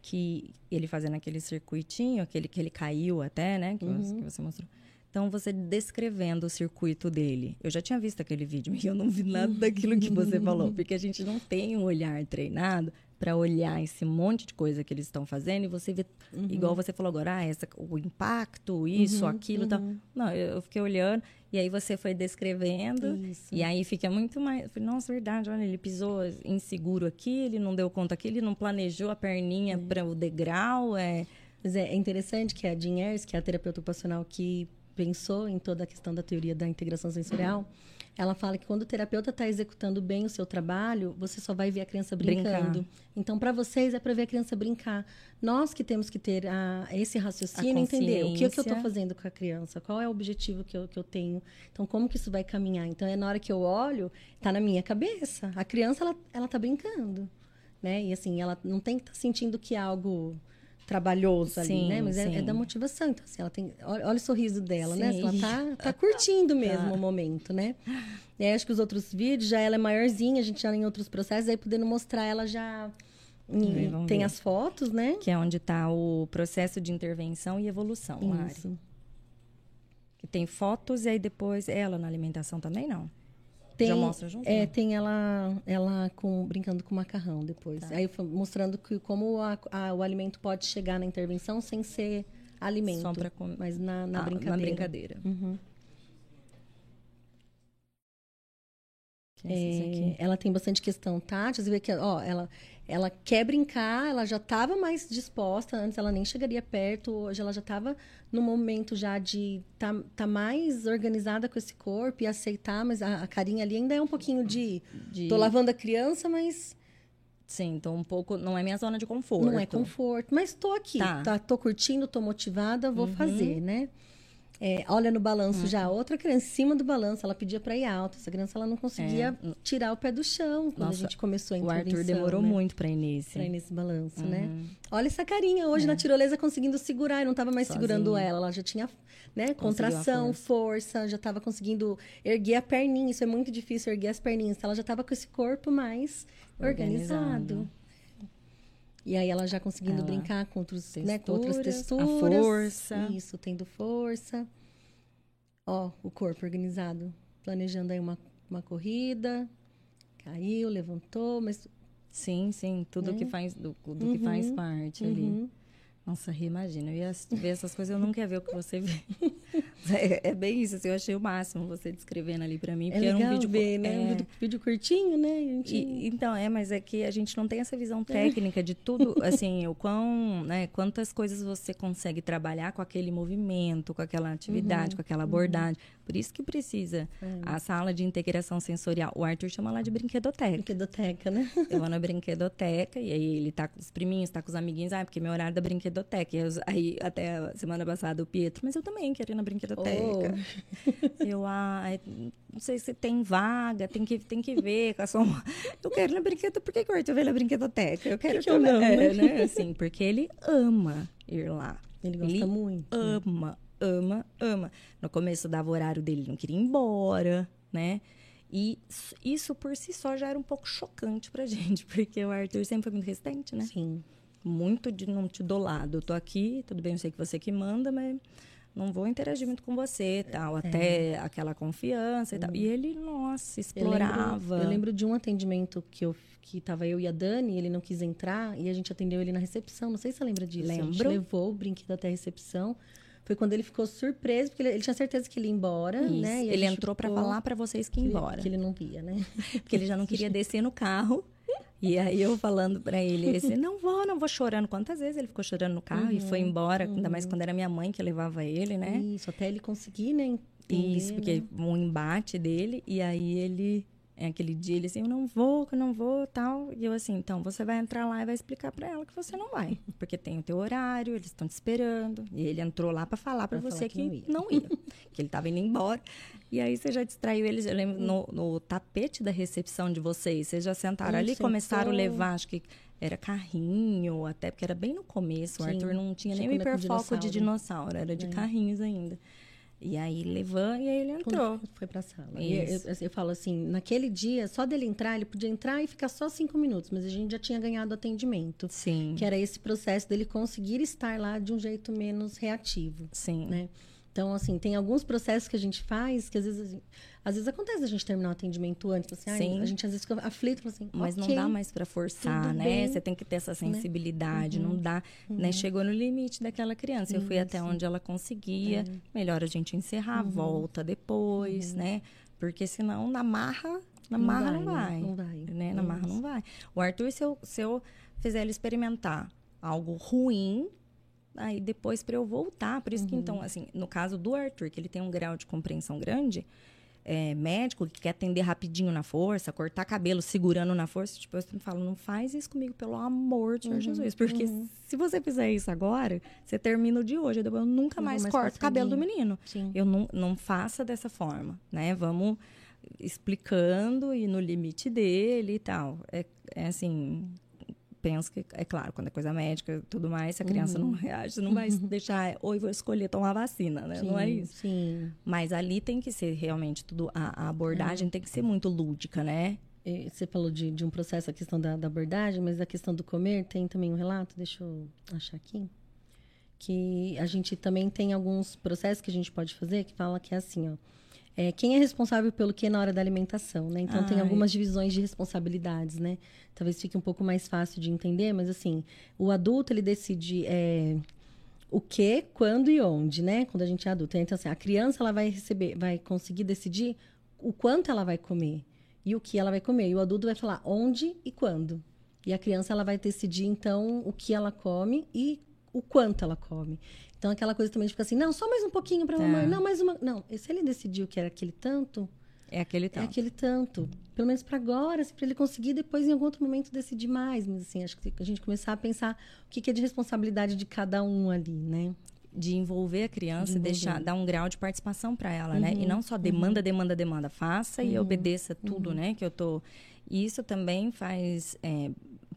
que ele fazendo aquele circuitinho, aquele que ele caiu até, né? Que, uhum. você, que você mostrou. Então, você descrevendo o circuito dele. Eu já tinha visto aquele vídeo [laughs] e eu não vi nada daquilo que você falou, [laughs] porque a gente não tem um olhar treinado para olhar esse monte de coisa que eles estão fazendo e você vê, uhum. igual você falou agora, ah, essa, o impacto, isso, uhum, aquilo, uhum. tal. Não, eu, eu, fiquei olhando e aí você foi descrevendo isso. e aí fica muito mais. Nossa, verdade, olha, ele pisou inseguro aqui, ele não deu conta aqui, ele não planejou a perninha é. para o degrau, é. Mas é, é interessante que a Jean Ayers, que é a terapeuta ocupacional que pensou em toda a questão da teoria da integração sensorial, ela fala que quando o terapeuta está executando bem o seu trabalho, você só vai ver a criança brincando. Brincar. Então, para vocês, é para ver a criança brincar. Nós que temos que ter a, esse raciocínio, entender o que, é que eu estou fazendo com a criança, qual é o objetivo que eu, que eu tenho. Então, como que isso vai caminhar? Então, é na hora que eu olho, está na minha cabeça. A criança, ela, ela tá brincando. Né? E assim, ela não tem que estar tá sentindo que é algo trabalhoso ali, sim, né? Mas é, é, da motivação. Então, assim, ela tem. Olha, olha o sorriso dela, sim. né? Ela tá, [laughs] tá curtindo mesmo tá. o momento, né? E acho que os outros vídeos já ela é maiorzinha, a gente já em outros processos, aí podendo mostrar ela já. Em, tem ver. as fotos, né? Que é onde está o processo de intervenção e evolução, Isso. Mari. Que tem fotos e aí depois ela na alimentação também, não? Tem, Já mostra junto? É, né? tem ela, ela com, brincando com macarrão depois. Tá. Aí mostrando que, como a, a, o alimento pode chegar na intervenção sem ser alimento. Só para comer. Mas na, na ah, brincadeira. Na brincadeira. Uhum. É, ela tem bastante questão tátil. Você vê que ó, ela, ela quer brincar, ela já estava mais disposta. Antes ela nem chegaria perto. Hoje ela já estava no momento já de tá, tá mais organizada com esse corpo e aceitar. Mas a, a carinha ali ainda é um pouquinho de, de... Tô lavando a criança, mas... Sim, tô um pouco... Não é minha zona de conforto. Não é conforto. Mas tô aqui. Tá. tá tô curtindo, tô motivada, vou uhum. fazer, né? É, olha no balanço uhum. já, outra criança em cima do balanço, ela pedia para ir alto. Essa criança ela não conseguia é. tirar o pé do chão quando Nossa, a gente começou a intervenção. O Arthur demorou né? muito para ir nesse. Para ir nesse balanço, né? uhum. né? Olha essa carinha hoje é. na tirolesa conseguindo segurar, e não estava mais Sozinha. segurando ela, ela já tinha né, contração, força. força. já estava conseguindo erguer a perninha. Isso é muito difícil erguer as perninhas. Ela já estava com esse corpo mais organizado. organizado. E aí ela já conseguindo ela, brincar com, outros, texturas, né, com outras texturas. A força. Isso, tendo força. Ó, o corpo organizado. Planejando aí uma, uma corrida. Caiu, levantou, mas. Sim, sim. Tudo é. que faz, do, do uhum, que faz parte uhum. ali. Nossa, imagina, eu ia ver essas coisas, eu nunca ia ver o que você vê. [laughs] É, é, bem isso, assim, eu achei o máximo você descrevendo ali para mim. É legal era um vídeo, ver, né? É... Um vídeo, vídeo curtinho, né? Gente... E, então, é, mas é que a gente não tem essa visão é. técnica de tudo, [laughs] assim, o quão, né, quantas coisas você consegue trabalhar com aquele movimento, com aquela atividade, uhum, com aquela abordagem. Uhum. Por isso que precisa é. a sala de integração sensorial. O Arthur chama lá de brinquedoteca. Brinquedoteca, né? Eu vou na [laughs] brinquedoteca e aí ele tá com os priminhos, tá com os amiguinhos. Ah, porque meu horário da brinquedoteca. Eu, aí, até semana passada, o Pietro, mas eu também quero ir na brinquedoteca. Oh. Eu, ah, não sei se tem vaga, tem que, tem que ver. Eu quero na brinquedoteca. Por que, que o Arthur veio na brinquedoteca? Eu quero que, que eu não, é, né? Assim, porque ele ama ir lá. Ele gosta ele muito. Ama, ama, ama. No começo dava o horário dele, não queria ir embora, né? E isso por si só já era um pouco chocante pra [laughs] gente, porque o Arthur sempre foi muito resistente, né? Sim. Muito de não te dou lado. Eu tô aqui, tudo bem, eu sei que você que manda, mas não vou interagir muito com você tal. É. Até aquela confiança e tal. E ele, nossa, explorava. Eu lembro, eu lembro, de um atendimento que eu que tava eu e a Dani, ele não quis entrar e a gente atendeu ele na recepção. Não sei se você lembra disso. Lembro. A gente levou o brinquedo até a recepção foi quando ele ficou surpreso, porque ele, ele tinha certeza que ele ia embora, Isso. né? Ele entrou para falar para vocês que ia embora. Que ele não via, né? [laughs] Porque ele já não [laughs] queria descer no carro. E aí eu falando para ele, esse, não vou, não vou chorando. Quantas vezes ele ficou chorando no carro uhum, e foi uhum, embora, uhum. ainda mais uhum. quando era minha mãe que levava ele, né? Isso, até ele conseguir, né? Entender, Isso, porque né? um embate dele, e aí ele é aquele dia ele assim, eu não vou, que eu não vou, tal. E eu assim, então você vai entrar lá e vai explicar para ela que você não vai, porque tem o teu horário, eles estão te esperando. E ele entrou lá para falar para você que, que, não ia, não ia que ele tava indo embora. E aí você já distraiu eles, eu lembro no, no tapete da recepção de vocês, vocês já sentaram ali, sentou. começaram a levar, acho que era carrinho, até porque era bem no começo. Sim. O Arthur não tinha, nem o hiperfoco de dinossauro, era de é. carrinhos ainda. E aí levou e aí ele entrou. Quando foi pra sala. E eu, eu, falo assim, naquele dia, só dele entrar, ele podia entrar e ficar só cinco minutos, mas a gente já tinha ganhado atendimento. Sim. Que era esse processo dele conseguir estar lá de um jeito menos reativo. Sim. Né? Então, assim, tem alguns processos que a gente faz que às vezes, às vezes acontece a gente terminar o atendimento antes, assim, ai, a gente às vezes fica aflito, assim, mas okay, não dá mais para forçar, né? Bem. Você tem que ter essa né? sensibilidade, né? uhum. não dá, uhum. né? Chegou no limite daquela criança, eu fui até onde ela conseguia, é. melhor a gente encerrar, uhum. volta depois, uhum. né? Porque senão na marra, na não marra vai, não vai, não vai, né? Na marra não vai. O Arthur, se eu, se eu fizer ele experimentar algo ruim, aí depois para eu voltar. Por isso uhum. que, então, assim, no caso do Arthur, que ele tem um grau de compreensão grande, é, médico que quer atender rapidinho na força, cortar cabelo segurando na força, tipo, eu sempre falo, não faz isso comigo, pelo amor de uhum, Jesus. Porque uhum. se você fizer isso agora, você termina o de hoje, eu nunca mais, mais corto o cabelo do menino. Sim. Eu não, não faça dessa forma, né? Vamos explicando e no limite dele e tal. É, é assim, penso que, é claro, quando é coisa médica e tudo mais, se a criança uhum. não reage, você não vai [laughs] deixar, oi, vou escolher tomar vacina, né? Sim, não é isso. Sim. Mas ali tem que ser realmente tudo, a, a abordagem é. tem que ser muito lúdica, né? Você falou de, de um processo, a questão da, da, abordagem, mas a questão do comer, tem também um relato, deixa eu achar aqui. Que a gente também tem alguns processos que a gente pode fazer que fala que é assim, ó é, quem é responsável pelo que na hora da alimentação, né? Então, Ai. tem algumas divisões de responsabilidades, né? Talvez fique um pouco mais fácil de entender, mas, assim, o adulto, ele decide é, o que, quando e onde, né? Quando a gente é adulto. Então, assim, a criança, ela vai receber, vai conseguir decidir o quanto ela vai comer e o que ela vai comer. E o adulto vai falar onde e quando. E a criança, ela vai decidir, então, o que ela come e o quanto ela come. Então, aquela coisa também de ficar assim, não, só mais um pouquinho para mamãe, é. não, mais uma. Não, se ele decidiu que era aquele tanto. É aquele tanto. É aquele tanto. Pelo menos para agora, assim, para ele conseguir depois, em algum outro momento, decidir mais. Mas, assim, acho que a gente começar a pensar o que, que é de responsabilidade de cada um ali, né? de envolver a criança de e deixar dar um grau de participação para ela, uhum, né? E uhum. não só demanda, uhum. demanda, demanda, faça uhum, e obedeça tudo, uhum. né? Que eu tô. Isso também faz é,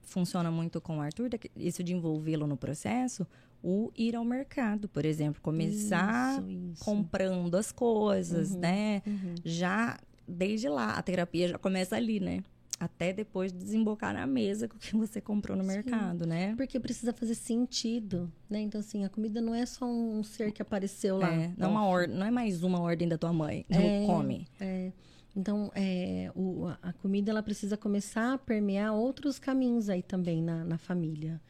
funciona muito com o Arthur, isso de envolvê-lo no processo, o ir ao mercado, por exemplo, começar isso, isso. comprando as coisas, uhum, né? Uhum. Já desde lá, a terapia já começa ali, né? Até depois de desembocar na mesa com o que você comprou no Sim, mercado, né? Porque precisa fazer sentido, né? Então, assim, a comida não é só um ser que apareceu lá. É, não, é uma or não é mais uma ordem da tua mãe. É, come. É. Então, é, o, a comida ela precisa começar a permear outros caminhos aí também na, na família.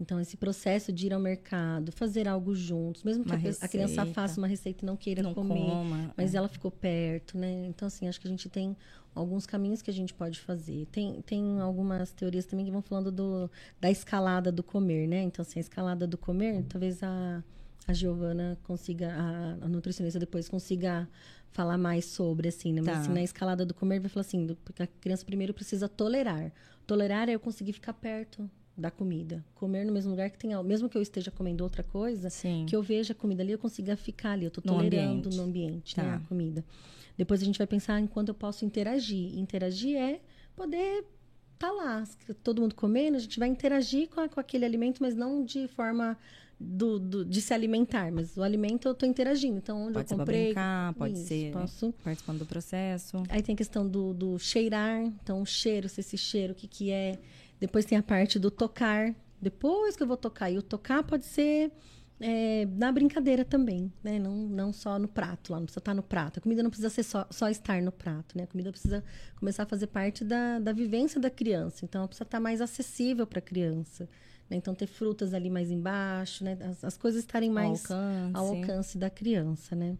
Então, esse processo de ir ao mercado, fazer algo juntos, mesmo que a, a, criança faça uma receita e não queira não comer, coma, mas é. ela ficou perto, né? Então, assim, acho que a gente tem alguns caminhos que a gente pode fazer. Tem, tem algumas teorias também que vão falando do, da escalada do comer, né? Então, assim, a escalada do comer, talvez a, a Giovana consiga, a, a nutricionista depois consiga falar mais sobre, assim, né? Mas, tá. assim, na escalada do comer, vai falar assim, do, porque a criança primeiro precisa tolerar. Tolerar é eu conseguir ficar perto da comida. Comer no mesmo lugar que tenha, mesmo que eu esteja comendo outra coisa, Sim. que eu veja a comida ali, eu consiga ficar ali, eu estou tolerando ambiente. no ambiente, tá. né, a comida. Depois a gente vai pensar em quando eu posso interagir. Interagir é poder estar tá lá, todo mundo comendo, a gente vai interagir com, a, com aquele alimento, mas não de forma do, do, de se alimentar, mas o alimento eu estou interagindo. Então, onde pode eu comprei. Ser brincar, pode isso, ser posso... participando do processo. Aí tem a questão do, do cheirar, então o cheiro, se esse cheiro, o que, que é. Depois tem a parte do tocar. Depois que eu vou tocar. E o tocar pode ser é, na brincadeira também, né? Não, não só no prato, lá não precisa estar no prato. A comida não precisa ser só, só estar no prato, né? A comida precisa começar a fazer parte da, da vivência da criança. Então, ela precisa estar mais acessível para a criança. Né? Então, ter frutas ali mais embaixo, né? As, as coisas estarem mais ao alcance. ao alcance da criança, né?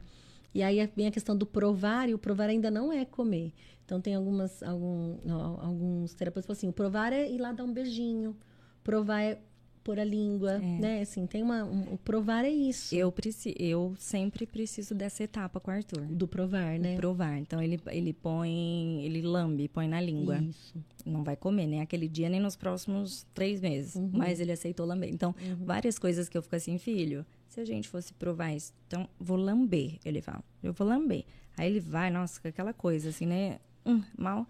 E aí vem a questão do provar, e o provar ainda não é comer. Então, tem algumas, algum, alguns terapeutas que falam assim, o provar é ir lá dar um beijinho, provar é pôr a língua, é. né? Assim, tem uma... Um, o provar é isso. Eu, preci, eu sempre preciso dessa etapa com o Arthur. Do provar, né? Do provar. Então, ele, ele põe... Ele lambe, põe na língua. Isso. Não vai comer, nem aquele dia, nem nos próximos três meses. Uhum. Mas ele aceitou lamber. Então, uhum. várias coisas que eu fico assim, filho... Se a gente fosse provar isso, então, vou lamber, ele fala. Eu vou lamber. Aí ele vai, nossa, aquela coisa assim, né? Hum, mal...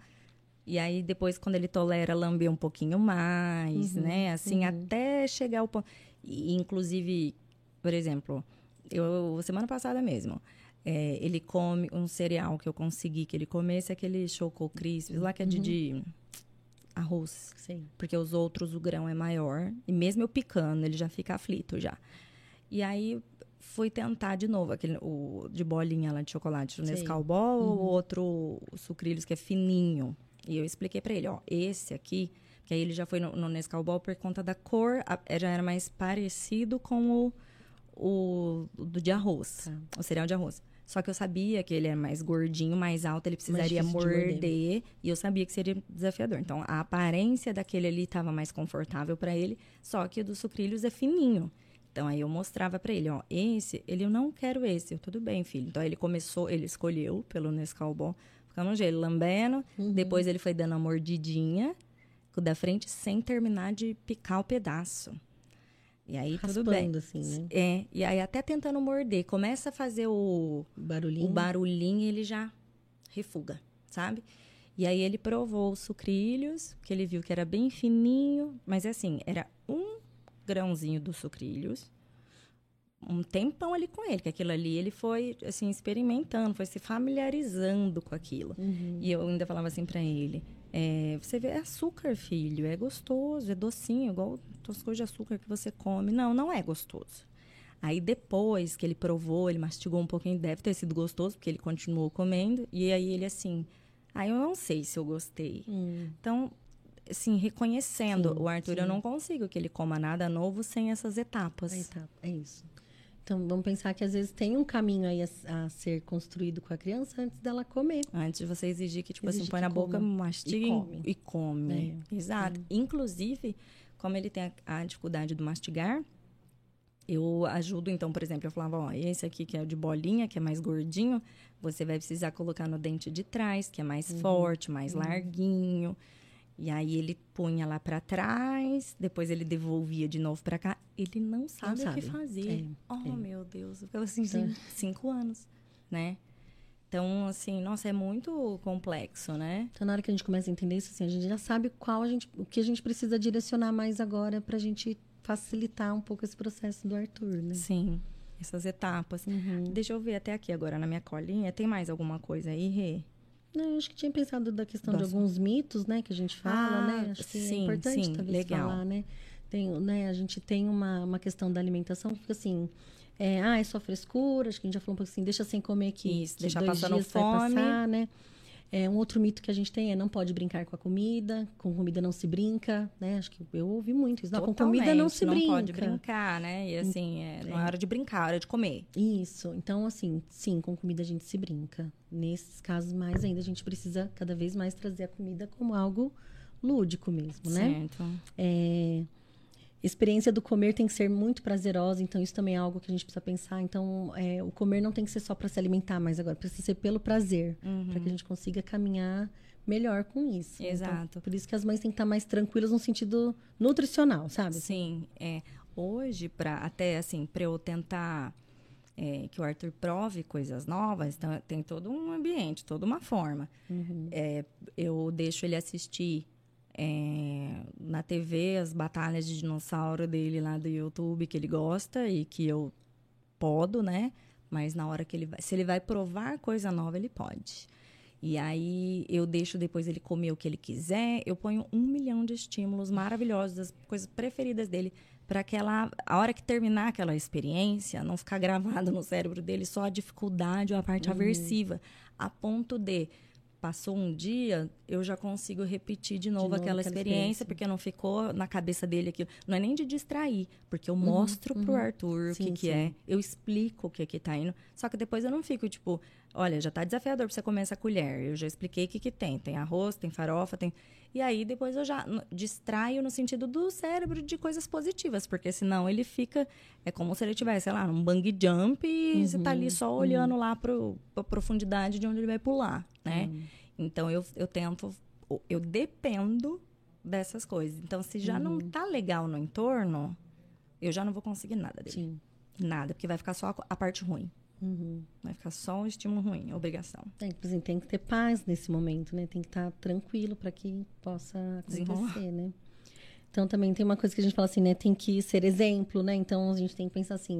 E aí, depois, quando ele tolera, lamber um pouquinho mais, uhum, né? Assim, uhum. até chegar ao ponto. E, inclusive, por exemplo, eu, semana passada mesmo, é, ele come um cereal que eu consegui que ele comesse, aquele choco crisp, lá que é de, uhum. de arroz. Sim. Porque os outros, o grão é maior. E mesmo eu picando, ele já fica aflito já. E aí fui tentar de novo, aquele o de bolinha lá de chocolate, o. Nescau Ball, Uhum. o outro o sucrilhos que é fininho. E eu expliquei pra ele, ó, esse aqui, que aí ele já foi no, no Nescau Ball por conta da cor, a- já era mais parecido com o, o, do de arroz, Tá. o cereal de arroz. Só que eu sabia que ele é mais gordinho, mais alto, ele precisaria morder. morder, e eu sabia que seria desafiador. Então, a aparência daquele ali estava mais confortável para ele, só que o do sucrilhos é fininho. Então, aí eu mostrava para ele, ó, esse, ele, eu não quero esse. Eu, tudo bem, filho. Então, ele começou, ele escolheu pelo Nescau Ball, ficamos jeito, lambendo, Uhum. depois ele foi dando a mordidinha da frente, sem terminar de picar o pedaço. E aí, tudo bem. Raspando, assim, né? É, e aí até tentando morder, começa a fazer o, Barulhinho. o barulhinho, ele já refuga, sabe? E aí ele provou os sucrilhos, que ele viu que era bem fininho, mas assim, era um grãozinho dos sucrilhos, um tempão ali com ele, que aquilo ali ele foi assim experimentando, foi se familiarizando com aquilo. Uhum. E eu ainda falava assim pra ele: é, você vê, é açúcar, filho, é gostoso, é docinho, igual as coisas de açúcar que você come. Não, não é gostoso. Aí depois que ele provou, ele mastigou um pouquinho, deve ter sido gostoso, porque ele continuou comendo. E aí ele assim, ah, eu não sei se eu gostei. Hum. Então, assim, reconhecendo Sim, o Arthur, eu sim. não consigo que ele coma nada novo sem essas etapas. Aí tá, é isso. Então, vamos pensar que às vezes tem um caminho aí a, a ser construído com a criança antes dela comer. Antes de você exigir que, tipo assim, Exigir põe na boca, mastiga E come. e come. Exato. Inclusive, como ele tem a, a dificuldade do mastigar, eu ajudo, então, por exemplo, eu falava, ó, esse aqui que é o de bolinha, que é mais gordinho, você vai precisar colocar no dente de trás, que é mais forte, mais larguinho. E aí ele punha lá pra trás, depois ele devolvia de novo pra cá. Ele não sabe, o sabe. que fazer. É, oh, é. meu Deus. Eu assim, Então- cinco, anos, né? Então, assim, nossa, é muito complexo, né? Então, na hora que a gente começa a entender isso, assim, a gente já sabe qual a gente, o que a gente precisa direcionar mais agora pra gente facilitar um pouco esse processo do Arthur, né? Sim, essas etapas. Uhum. Deixa eu ver até aqui agora na minha colinha. Tem mais alguma coisa aí, Rê? Não, eu acho que tinha pensado da questão de alguns mitos, né, que a gente fala, Ah, né? Acho que é sim, importante sim, talvez legal. falar, né? Tem, né? A gente tem uma, uma questão da alimentação que fica assim, é, ah, é só frescura, acho que a gente já falou um pouco assim, deixa sem comer que, Isso, que deixar dois passando dias vai fome. passar, né? É, um outro mito que a gente tem é não pode brincar com a comida, com comida não se brinca, né? Acho que eu ouvi muito isso. Não, com comida não se não brinca. pode brincar, né? E assim, é, não é hora de brincar, é hora de comer. Isso. Então, assim, sim, com comida a gente se brinca. Nesses casos, mais ainda, a gente precisa cada vez mais trazer a comida como algo lúdico mesmo, né? Certo. É, experiência do comer tem que ser muito prazerosa, então isso também é algo que a gente precisa pensar. Então, é, o comer não tem que ser só para se alimentar, mas agora precisa ser pelo prazer, para que a gente consiga caminhar melhor com isso. Então, Exato. por isso que as mães têm que estar mais tranquilas no sentido nutricional, sabe? Sim, é. Hoje, para até assim, para eu tentar é, que o Arthur prove coisas novas, então, tem todo um ambiente, toda uma forma. É, eu deixo ele assistir é, na TV as batalhas de dinossauro dele lá do YouTube que ele gosta e que eu podo, né? Mas na hora que ele vai, se ele vai provar coisa nova, ele pode. E aí eu deixo depois ele comer o que ele quiser. Eu ponho um milhão de estímulos maravilhosos, as coisas preferidas dele, para que ela, a hora que terminar aquela experiência, não ficar gravado no cérebro dele só a dificuldade ou a parte aversiva, a ponto de passou um dia, eu já consigo repetir de novo, novo aquela, aquela experiência, experiência. porque não ficou na cabeça dele aquilo. Não é nem de distrair, porque eu mostro pro Arthur o que, Sim, que sim. é, eu explico o que que tá indo. Só que depois eu não fico, tipo, olha, já tá desafiador pra você comer essa colher. Eu já expliquei o que que tem. Tem arroz, tem farofa, tem... E aí depois eu já distraio no sentido do cérebro de coisas positivas, porque senão ele fica... É como se ele tivesse, sei lá, num bang jump e você tá ali só olhando lá pro, pra profundidade de onde ele vai pular, né? Então eu, eu tento... Eu dependo dessas coisas. Então, se já não tá legal no entorno, eu já não vou conseguir nada dele. Sim. Nada, porque vai ficar só a, a parte ruim. Uhum. Vai ficar só o estímulo ruim, obrigação. É, por exemplo, tem que ter paz nesse momento, né? Tem que estar tranquilo para que possa acontecer, né? Então também tem uma coisa que a gente fala assim, né? Tem que ser exemplo, né? Então a gente tem que pensar assim,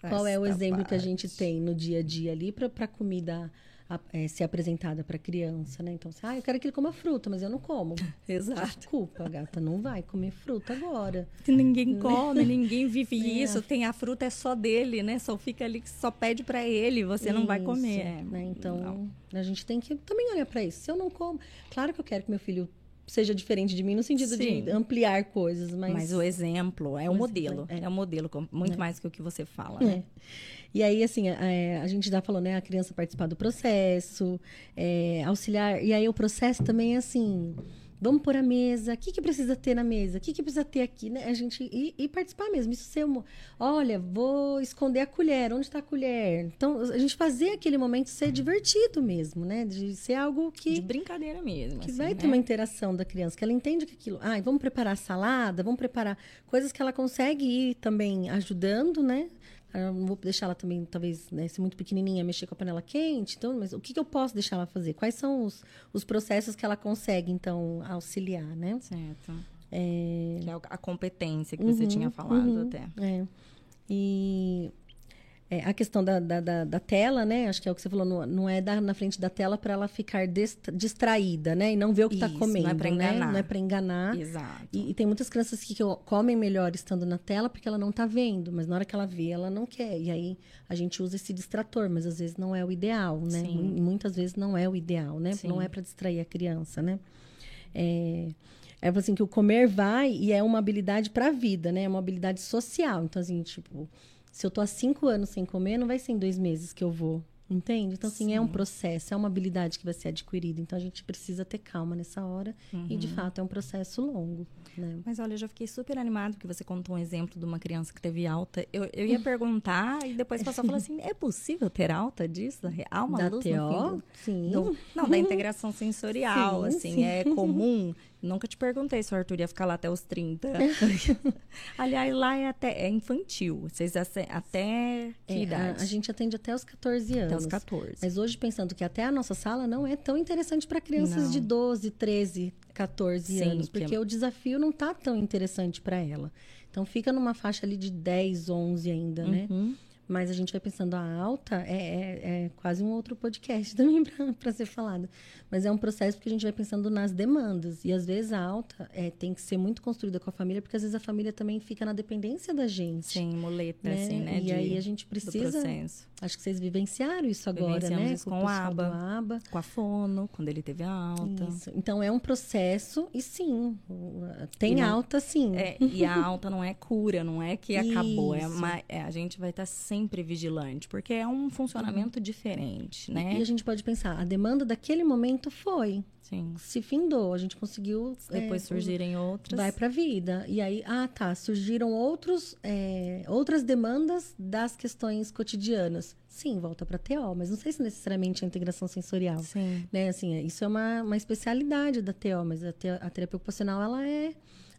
qual é o Esta exemplo que a parte. gente tem no dia a dia ali para a comida a, é, ser apresentada para a criança, né? Então, assim, ah, eu quero que ele coma fruta, mas eu não como. [laughs] Exato. Desculpa, gata, não vai comer fruta agora. Ninguém come, ninguém vive [laughs] é. isso. Tem a fruta é só dele, né? Só fica ali, só pede para ele, você isso, não vai comer. Né? Então, não. a gente tem que também olhar para isso. Se eu não como, claro que eu quero que meu filho seja diferente de mim no sentido Sim. de ampliar coisas, mas mas o exemplo é o modelo, é. é o modelo muito é. mais que o que você fala. Né? É. E aí, assim, a, a, gente já falou, né? A criança participar do processo, é, auxiliar. E aí o processo também é assim. Vamos pôr a mesa, o que, que precisa ter na mesa? O que, que precisa ter aqui? Né? A gente e, e participar mesmo. Isso ser uma. Olha, vou esconder a colher, onde está a colher? Então, a gente fazer aquele momento ser divertido mesmo, né? De ser algo que. De brincadeira mesmo. Que assim, vai né? ter uma interação da criança, que ela entende que aquilo. Ah, vamos preparar salada, vamos preparar coisas que ela consegue ir também ajudando, né? Eu não vou deixar ela também, talvez, né, ser muito pequenininha, mexer com a panela quente. Então, mas o que, que eu posso deixar ela fazer? Quais são os, os processos que ela consegue, então, auxiliar, né? Certo. É... Que é a competência que uhum, você tinha falado uhum, até. É. E é, a questão da, da, da, da, tela, né? Acho que é o que você falou, não, não é dar na frente da tela para ela ficar distraída, né? E não ver o que está comendo, não é para enganar. Né? Não é para enganar. Exato. E, e, tem muitas crianças que, que comem melhor estando na tela porque ela não está vendo, mas na hora que ela vê, ela não quer. E aí a gente usa esse distrator, mas às vezes não é o ideal, né? Sim. Muitas vezes não é o ideal, né? Sim. Não é para distrair a criança, né? É, é assim que o comer vai e é uma habilidade para a vida, né? É uma habilidade social. Então assim, tipo, se eu tô há cinco anos sem comer, não vai ser em dois meses que eu vou. Entende? Então, assim, Sim. é um processo, é uma habilidade que vai ser adquirida. Então, a gente precisa ter calma nessa hora. Uhum. E, de uhum. fato, é um processo longo. Né? Mas, olha, eu já fiquei super animado porque você contou um exemplo de uma criança que teve alta. Eu, eu ia [laughs] perguntar e depois passou a falar assim, é possível ter alta disso? [laughs] Há uma da luz TO? no fim do... Sim. Do... Não, da [laughs] integração sensorial, sim, assim. Sim. É comum Nunca te perguntei se o Arthur ia ficar lá até os 30. [laughs] Aliás, lá é até é infantil. Vocês até que é, idade? A, a, gente atende até os 14 anos. Até os 14. Mas hoje, pensando que até a nossa sala não é tão interessante para crianças não. de 12, 13, 14 Sim, anos. Porque é... o desafio não tá tão interessante para ela. Então, fica numa faixa ali de 10, 11 ainda, né? uhum. né? Mas a gente vai pensando, a alta é, é, é quase um outro podcast [laughs] também para ser falado. Mas é um processo porque a gente vai pensando nas demandas. E às vezes a alta é, tem que ser muito construída com a família, porque às vezes a família também fica na dependência da gente. Sim, muleta, né? assim, né? E de, aí a gente precisa. Acho que vocês vivenciaram isso agora, né? Isso com, com a aba, aba. Com a fono, quando ele teve a alta. Isso. Então é um processo, e sim, tem não, alta sim. É, e a alta não é cura, não é que acabou. É [laughs] uma, é, a gente vai estar sempre vigilante, porque é um funcionamento diferente, né? E a gente pode pensar, a demanda daquele momento foi. Sim. Se findou, a gente conseguiu. Depois é, surgirem outras. Vai para a vida. E aí, ah, tá, surgiram outros, é, outras demandas das questões cotidianas. Sim, volta para TO, mas não sei se necessariamente a integração sensorial. Sim. Né? Assim, isso é uma, uma especialidade da TO, mas a, a terapia ocupacional, ela é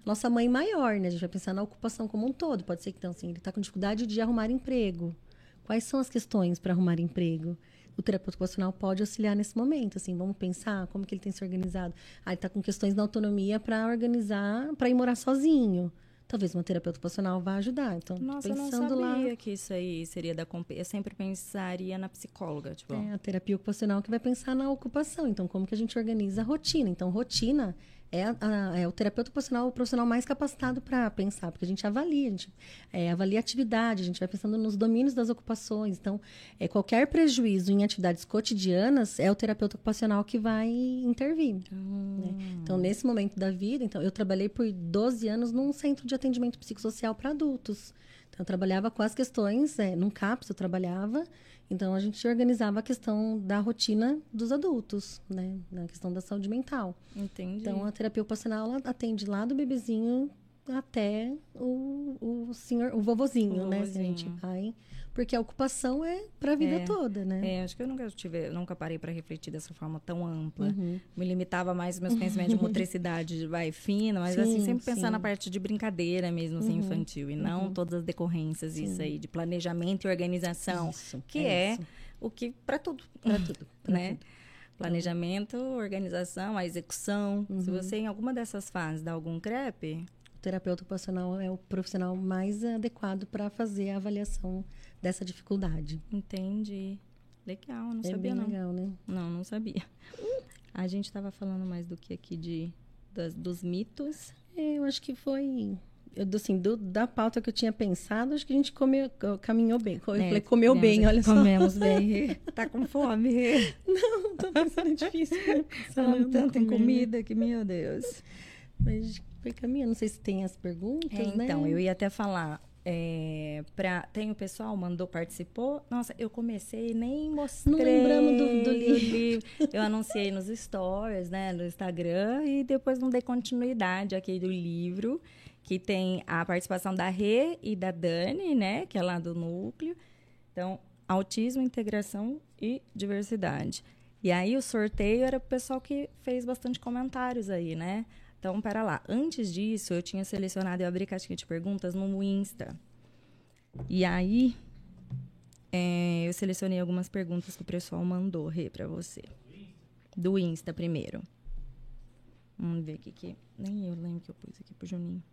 nossa mãe maior, né? A gente vai pensar na ocupação como um todo. Pode ser que, então, assim, ele está com dificuldade de arrumar emprego. Quais são as questões para arrumar emprego? o terapeuta ocupacional pode auxiliar nesse momento. Assim, vamos pensar como que ele tem se organizado. Ah, ele está com questões da autonomia para organizar, para ir morar sozinho. Talvez uma terapeuta ocupacional vá ajudar. Então, Nossa, pensando eu não sabia lá... que isso aí seria da... Eu sempre pensaria na psicóloga, tipo... É, a terapia ocupacional que vai pensar na ocupação. Então, como que a gente organiza a rotina? Então, rotina é, a, é o terapeuta ocupacional o profissional mais capacitado para pensar, porque a gente avalia, a gente é, avalia a atividade, a gente vai pensando nos domínios das ocupações. Então, é, qualquer prejuízo em atividades cotidianas é o terapeuta ocupacional que vai intervir. Hum. Né? Então, nesse momento da vida, então, eu trabalhei por 12 anos num centro de atendimento psicossocial para adultos. Então, eu trabalhava com as questões, é, num CAPS eu trabalhava, então a gente organizava a questão da rotina dos adultos, né? Na questão da saúde mental. Entendi. Então a terapia ocupacional atende lá do bebezinho até o, o senhor, o vovozinho, o né? Se a gente vai porque a ocupação é para a vida é, toda, né? É, acho que eu nunca tive, nunca parei para refletir dessa forma tão ampla. Uhum. Me limitava mais meus conhecimentos de motricidade vai fina, mas assim, sim, assim sempre sim. pensar na parte de brincadeira mesmo, assim, uhum. infantil e não uhum. todas as decorrências sim. isso aí de planejamento e organização, isso, que é, é o que para tudo, [laughs] para tudo, pra né? Tudo. Planejamento, organização, a execução. Se uhum. você em alguma dessas fases dá algum crepe, o terapeuta ocupacional é o profissional mais adequado para fazer a avaliação dessa dificuldade. Entendi. Legal, não é sabia bem não. legal, né? Não, não sabia. A gente estava falando mais do que aqui de das- dos mitos. É, eu acho que foi. Eu, assim, do- da pauta que eu tinha pensado, acho que a gente comeu, caminhou bem. Eu É, falei, comeu comemos bem, olha só. Comemos bem. [laughs] tá com fome. Não, tô pensando é difícil. né? Falando Pensando tanto em comer. comida que, meu Deus. Mas foi caminhando. Não sei se tem as perguntas, É, né? então, eu ia até falar. É, pra, tem o pessoal, mandou, participou. Nossa, eu comecei nem mostrei. lembramos do- do o livro. Eu anunciei nos stories, né, no Instagram, e depois não dei continuidade aqui do livro, que tem a participação da Rê e da Dani, né, que é lá do núcleo. Então, autismo, integração e diversidade. E aí o sorteio era pro pessoal que fez bastante comentários aí, né? Então, pera lá. Antes disso, eu tinha selecionado, eu abri caixinha de perguntas no Insta. E aí, é, eu selecionei algumas perguntas que o pessoal mandou, Rê, pra você. Do Insta primeiro. Vamos ver o que que... Nem eu lembro que eu pus aqui pro Juninho.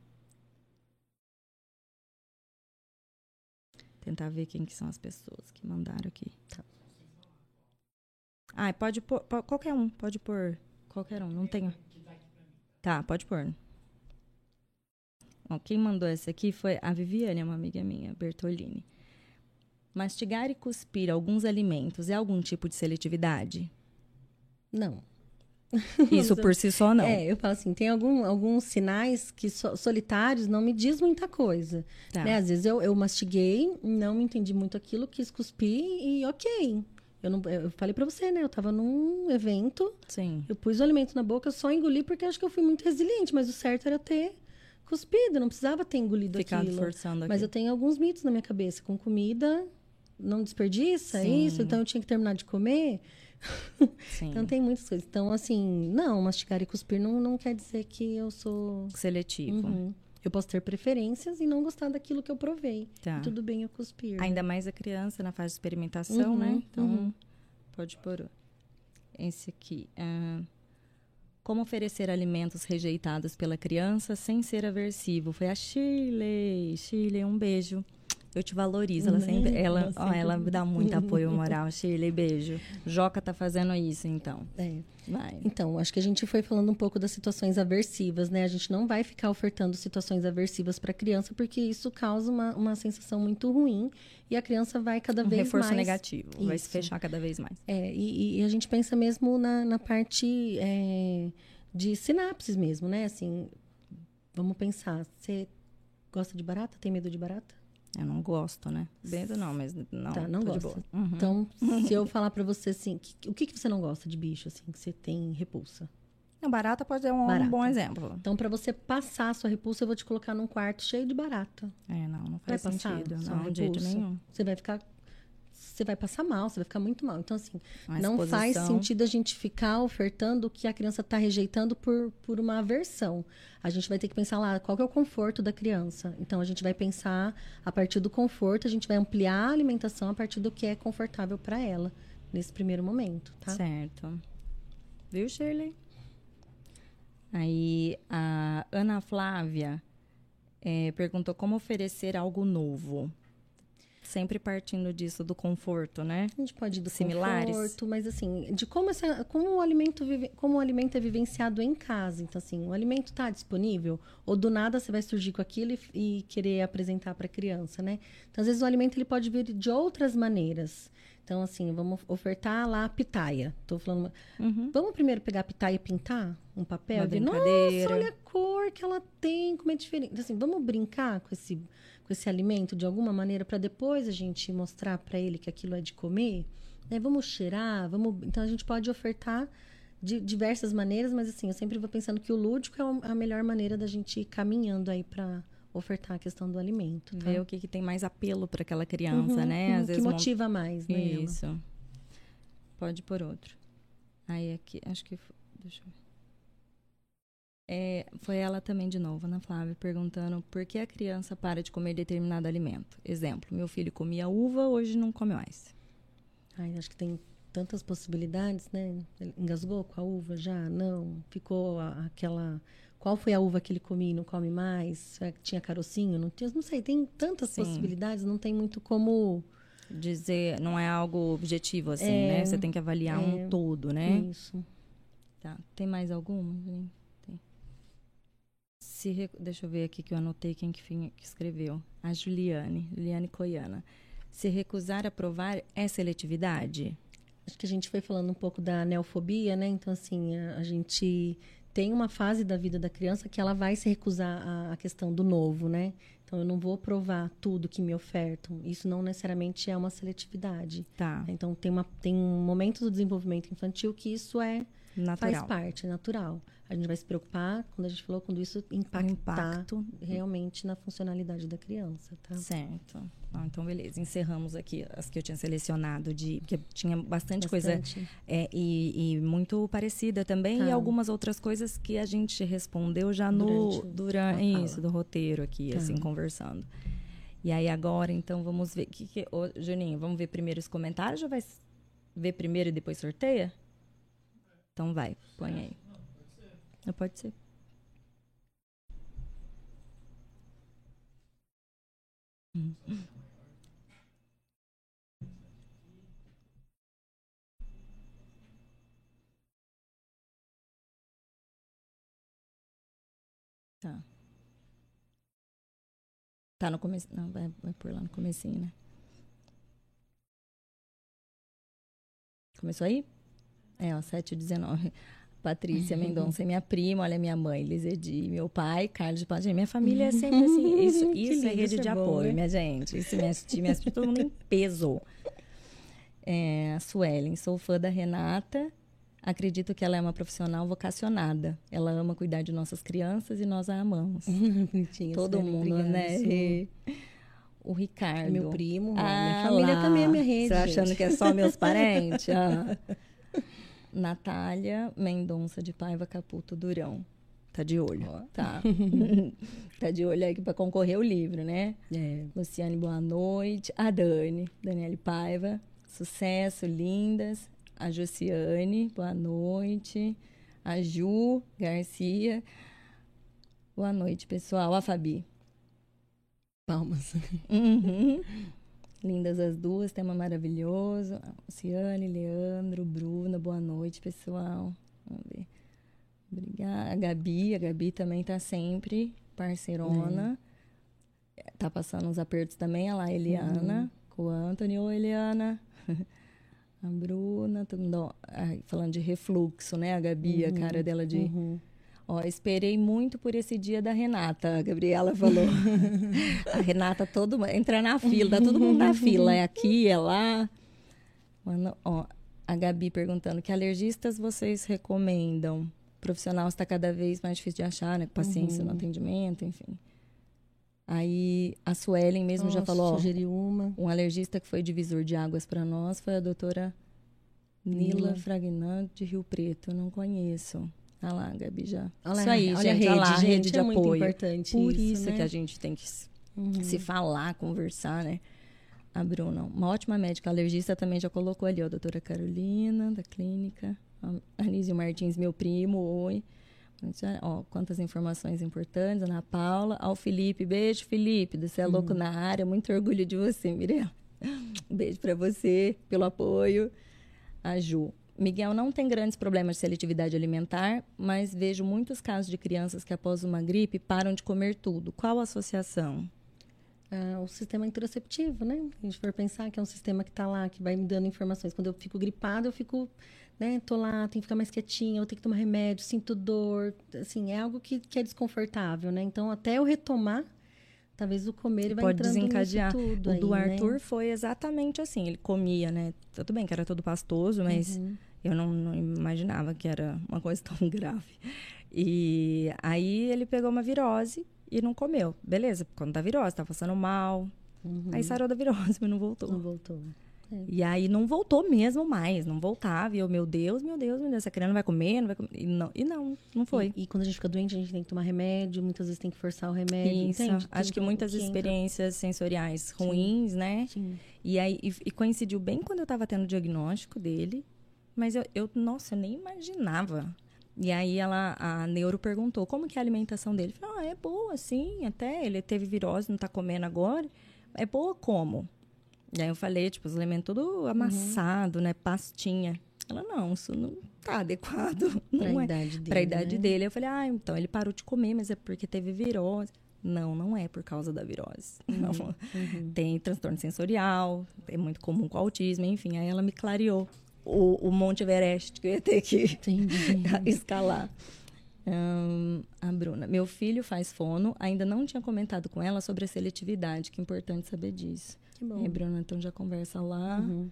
Tentar ver quem que são as pessoas que mandaram aqui. Tá. Ah, pode pôr... pô- Qualquer um, pode pôr. Qualquer um, não tenho... Tá, pode pôr. Ó, quem mandou essa aqui foi a Viviane, uma amiga minha, Bertolini. Mastigar e cuspir alguns alimentos é algum tipo de seletividade? Não. Isso por si só não. É, eu falo assim, tem algum, alguns sinais que so- solitários não me diz muita coisa. Tá. Né? Às vezes eu, eu mastiguei, não entendi muito aquilo, quis cuspir e ok. Eu, não, eu falei pra você, né? Eu tava num evento, Sim. eu pus o alimento na boca, eu só engoli porque acho que eu fui muito resiliente, mas o certo era ter cuspido, não precisava ter engolido Ficado aquilo. forçando aqui. Mas eu tenho alguns mitos na minha cabeça. Com comida, não desperdiça Sim. isso, então eu tinha que terminar de comer. [laughs] Sim. Então tem muitas coisas. Então, assim, não, mastigar e cuspir não, não quer dizer que eu sou. Seletivo. Uhum. Eu posso ter preferências e não gostar daquilo que eu provei. Tá. Tudo bem eu cuspir. Ainda mais a criança na fase de experimentação, Uhum, né? Então, uhum. pode pôr. Esse aqui. ah, como oferecer alimentos rejeitados pela criança sem ser aversivo? Foi a Shirley. Shirley, um beijo. Eu te valorizo. Ela Né? sempre, ela, ó, sempre- ela me dá [laughs] muito apoio moral. Shirley, beijo. Joca tá fazendo isso, então. É. Vai. Então, acho que a gente foi falando um pouco das situações aversivas, né? A gente não vai ficar ofertando situações aversivas para a criança, porque isso causa uma, uma sensação muito ruim e a criança vai cada Um vez reforço mais negativo. Vai se Isso. fechar cada vez mais. É, e, e a gente pensa mesmo na, na parte é, de sinapses mesmo, né? Assim, vamos pensar. Você gosta de barata? Tem medo de barata? Eu não gosto, né? Medo não, mas não. Tá, não boa. Uhum. Então, se eu falar pra você assim, que- o que, que você não gosta de bicho, assim, que você tem repulsa? Não, barata pode ser um, um bom exemplo. Então, pra você passar a sua repulsa, eu vou te colocar num quarto cheio de barata. É, não, não Vai faz passar sentido. sua Não, de jeito nenhum. Você vai ficar. Você vai passar mal, você vai ficar muito mal. Então, assim, Uma não faz exposição. sentido a gente ficar ofertando o que a criança está rejeitando por, por uma aversão. A gente vai ter que pensar lá qual é o conforto da criança. Então, a gente vai pensar a partir do conforto, a gente vai ampliar a alimentação a partir do que é confortável para ela nesse primeiro momento, tá? Certo. Viu, Shirley? Aí, a Ana Flávia eh, perguntou como oferecer algo novo. Sempre partindo disso do conforto, né? A gente pode ir do Similares? conforto, mas assim, de como, essa, como, o alimento vive, como o alimento é vivenciado em casa. Então, assim, o alimento está disponível, ou do nada você vai surgir com aquilo e, e querer apresentar para a criança, né? Então, às vezes, o alimento ele pode vir de outras maneiras. Então, assim, vamos ofertar lá a pitaia. Tô falando. Uhum. Vamos primeiro pegar a pitaia e pintar um papel? Uma Ver, Nossa, brincadeira. olha a cor que ela tem, como é diferente. Assim, vamos brincar com esse, esse alimento de alguma maneira para depois a gente mostrar para ele que aquilo é de comer? Né? Vamos cheirar, vamos. Então a gente pode ofertar de diversas maneiras, mas assim, eu sempre vou pensando que o lúdico é o- a melhor maneira da gente ir caminhando aí para ofertar a questão do alimento. Tá? Ver o que, que tem mais apelo para aquela criança, Uhum, né? uhum, Às que vezes motiva mais, né? ela? Isso. Pode por outro. Aí aqui, acho que. Deixa eu ver. É, foi ela também de novo, Ana Flávia, perguntando por que a criança para de comer determinado alimento. Exemplo, meu filho comia uva, hoje não come mais. Ai, acho que tem tantas possibilidades, né? Ele engasgou com a uva já? Não. Ficou aquela. Qual foi a uva que ele comia e não come mais? Tinha carocinho? Não, tinha, não sei, tem tantas Sim. possibilidades, não tem muito como dizer, não é algo objetivo, assim, é, né? Você tem que avaliar é, um todo, né? Isso. Tá. Tem mais alguma? Tem. Se, deixa eu ver aqui que eu anotei quem que, que escreveu. A Juliane, Juliane Coiana. Se recusar a provar é seletividade? Acho que a gente foi falando um pouco da neofobia, né? Então, assim, a, a gente tem uma fase da vida da criança que ela vai se recusar à, questão do novo, né? Então, eu não vou provar tudo que me ofertam. Isso não necessariamente é uma seletividade. Tá. Então, tem, uma, tem um momento do desenvolvimento infantil que isso é natural. faz parte, é natural. A gente vai se preocupar, quando a gente falou, quando isso impactar Impacto. realmente na funcionalidade da criança, tá? Certo. Ah, então, beleza. Encerramos aqui as que eu tinha selecionado, de porque tinha bastante, bastante. coisa é, e, e, muito parecida também, tá. e algumas outras coisas que a gente respondeu já no durante, isso, do roteiro aqui, tá. assim, conversando. E aí agora, então, vamos ver. Que, que, ô, Juninho, vamos ver primeiro os comentários ou vai ver primeiro e depois sorteia? Então vai, põe aí. Não pode ser. Tá. Tá no começo. Não, vai, vai por lá no comecinho, né? Começou aí? É, ó, 7 e 19. Patrícia Mendonça é minha prima, olha minha mãe, Lizedi, meu pai, Carlos de Padre. Minha família é sempre assim. Isso, [laughs] isso é rede de é apoio, bom, minha gente. Isso me assiste, me assiste todo mundo em peso. É, a Suelen, sou fã da Renata. Acredito que ela é uma profissional vocacionada. Ela ama cuidar de nossas crianças e nós a amamos. [laughs] todo mundo, né? E, o Ricardo. Meu primo, ah, minha família lá. também é minha rede. Você achando que é só meus [laughs] parentes? Ah. Natália Mendonça de Paiva Caputo Durão. Tá de olho, oh. [laughs] tá? tá de olho aí para concorrer o livro, né? É. Luciane, boa noite. A Dani, Daniele Paiva. Sucesso, lindas. A Josiane, boa noite. A Ju Garcia. Boa noite, pessoal. A Fabi. Palmas. Uhum. [laughs] Lindas as duas, tema maravilhoso. Luciane, Leandro, Bruna, boa noite, pessoal. Vamos ver. Obrigada. A Gabi, a Gabi também tá sempre parceirona. É. Tá passando uns apertos também. Olha lá, Eliana, uhum. com o Anthony. Oi, Eliana. [laughs] a Bruna, mundo, falando de refluxo, né? A Gabi, uhum. a cara dela de. Uhum Ó, esperei muito por esse dia da Renata, a Gabriela falou. [laughs] a Renata, todo entra na fila, tá todo mundo na fila, é aqui, é lá. Mano, ó, a Gabi perguntando que alergistas vocês recomendam? O profissional está cada vez mais difícil de achar, né? Paciência uhum. no atendimento, enfim. Aí a Suelen mesmo Nossa, já falou, ó, uma. um alergista que foi divisor de águas para nós foi a doutora Nila, Nila. Fragnante de Rio Preto, não conheço. Olha lá, Gabi já. Olha, isso aí, olha gente. A rede, lá, gente, rede de é apoio. Muito importante Por isso, isso né? que a gente tem que uhum. se falar, conversar, né? A Bruna, uma ótima médica alergista também já colocou ali, ó, a doutora Carolina, da clínica. A Anísio Martins, meu primo, oi. Ó, quantas informações importantes. Ana Paula. Ao Felipe, beijo, Felipe. Você é louco uhum. na área. Muito orgulho de você, Mirella. [laughs] Beijo para você, pelo apoio. A Ju. Miguel não tem grandes problemas de seletividade alimentar, mas vejo muitos casos de crianças que após uma gripe param de comer tudo. Qual a associação? Ah, o sistema interoceptivo, né? A gente for pensar que é um sistema que está lá, que vai me dando informações. Quando eu fico gripada, eu fico, né? Tô lá, tenho que ficar mais quietinha, eu tenho que tomar remédio, sinto dor. Assim, é algo que, que é desconfortável, né? Então, até eu retomar, talvez o comer ele vai Pode desencadear. Tudo o aí, do né? Arthur foi exatamente assim. Ele comia, né? Tudo bem que era todo pastoso, mas... Uhum eu não, não, imaginava que era uma coisa [laughs] tão grave. E aí ele pegou uma virose e não comeu. Beleza, quando tá virose, tá passando mal. Uhum. Aí sarou da virose, [laughs] mas não voltou. Não voltou. É. E aí não voltou mesmo mais, não voltava. E eu, meu Deus, meu Deus, meu Deus, essa criança não vai comer, não vai comer. E não, e não, não foi. E, e, quando a gente fica doente, a gente tem que tomar remédio, muitas vezes tem que forçar o remédio. Isso, entende? acho que muitas que experiências sensoriais ruins, Sim. né? Sim. E aí e, e coincidiu bem quando eu tava tendo o diagnóstico dele. Mas eu, eu, nossa, eu nem imaginava. E aí ela, a neuro perguntou como que é a alimentação dele. Falei, ah, é boa, sim, até ele teve virose, não está comendo agora. É boa como? E aí eu falei, tipo, os elementos tudo amassado, Uhum. né? Pastinha. Ela, não, isso não tá adequado. [laughs] Não Pra é. idade dele. Pra idade né? dele. Eu falei, ah, então ele parou de comer, mas é porque teve virose. Não, não é por causa da virose. Não. Uhum. Tem transtorno sensorial, é muito comum com autismo, enfim. Aí ela me clareou o, o Monte Everest que eu ia ter que [laughs] escalar. Ahn, a Bruna, meu filho faz fono, ainda não tinha comentado com ela sobre a seletividade, que é importante saber disso. Que bom. É, Bruna, então já conversa lá. Uhum.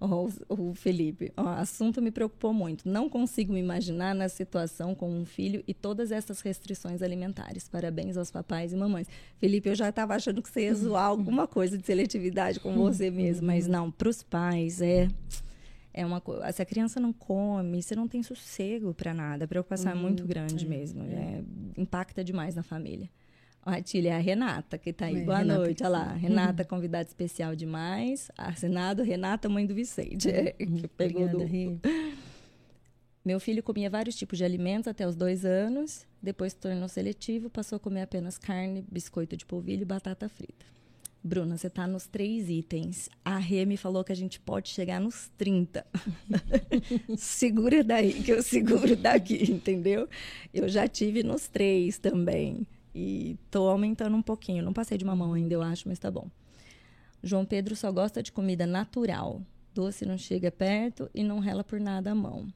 Ó, o, o Felipe, ó, assunto me preocupou muito. Não consigo me imaginar na situação com um filho e todas essas restrições alimentares. Parabéns aos papais e mamães. Felipe, eu já estava achando que você ia zoar [laughs] alguma coisa de seletividade com você mesmo, mas não, para os pais é é uma. Se a criança não come, você não tem sossego para nada. A preocupação é muito grande mesmo. é, impacta demais na família. A Tília é a Renata, que está aí. É, Boa Renata noite. Olha lá. Renata, [laughs] convidada especial demais. Assinado Renata, mãe do Vicente. É, [laughs] que pegou Obrigada, do... Rê. [laughs] Meu filho comia vários tipos de alimentos até os dois anos. Depois se tornou seletivo, passou a comer apenas carne, biscoito de polvilho e batata frita. Bruna, você está nos três itens. A Rê me falou que a gente pode chegar nos 30. [laughs] Segura daí, que eu seguro daqui, entendeu? Eu já tive nos três também. E tô aumentando um pouquinho. Não passei de mamão ainda, eu acho, mas tá bom. João Pedro só gosta de comida natural. Doce não chega perto e não rela por nada a mão.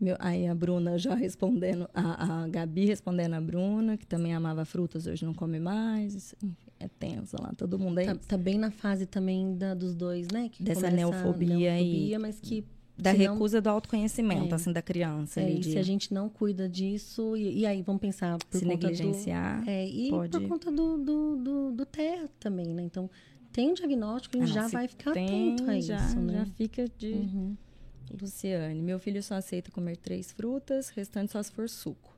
Meu, aí a Bruna já respondendo, a, a Gabi respondendo a Bruna, que também amava frutas, hoje não come mais. Enfim, é tenso lá, todo mundo aí. Tá, tá bem na fase também da, dos dois, né? Que Dessa neofobia neofobia, mas que da se não- recusa do autoconhecimento, É. assim, da criança. é, ali, e de se a gente não cuida disso, e, e aí vamos pensar por se conta negligenciar. do... É, e pode- por conta do, do, do, do TEA também, né? Então, tem um diagnóstico, a gente Ah, já vai ficar tem, atento a já, isso, né? já fica de... Uhum. Luciane, meu filho só aceita comer três frutas, restante só se for suco.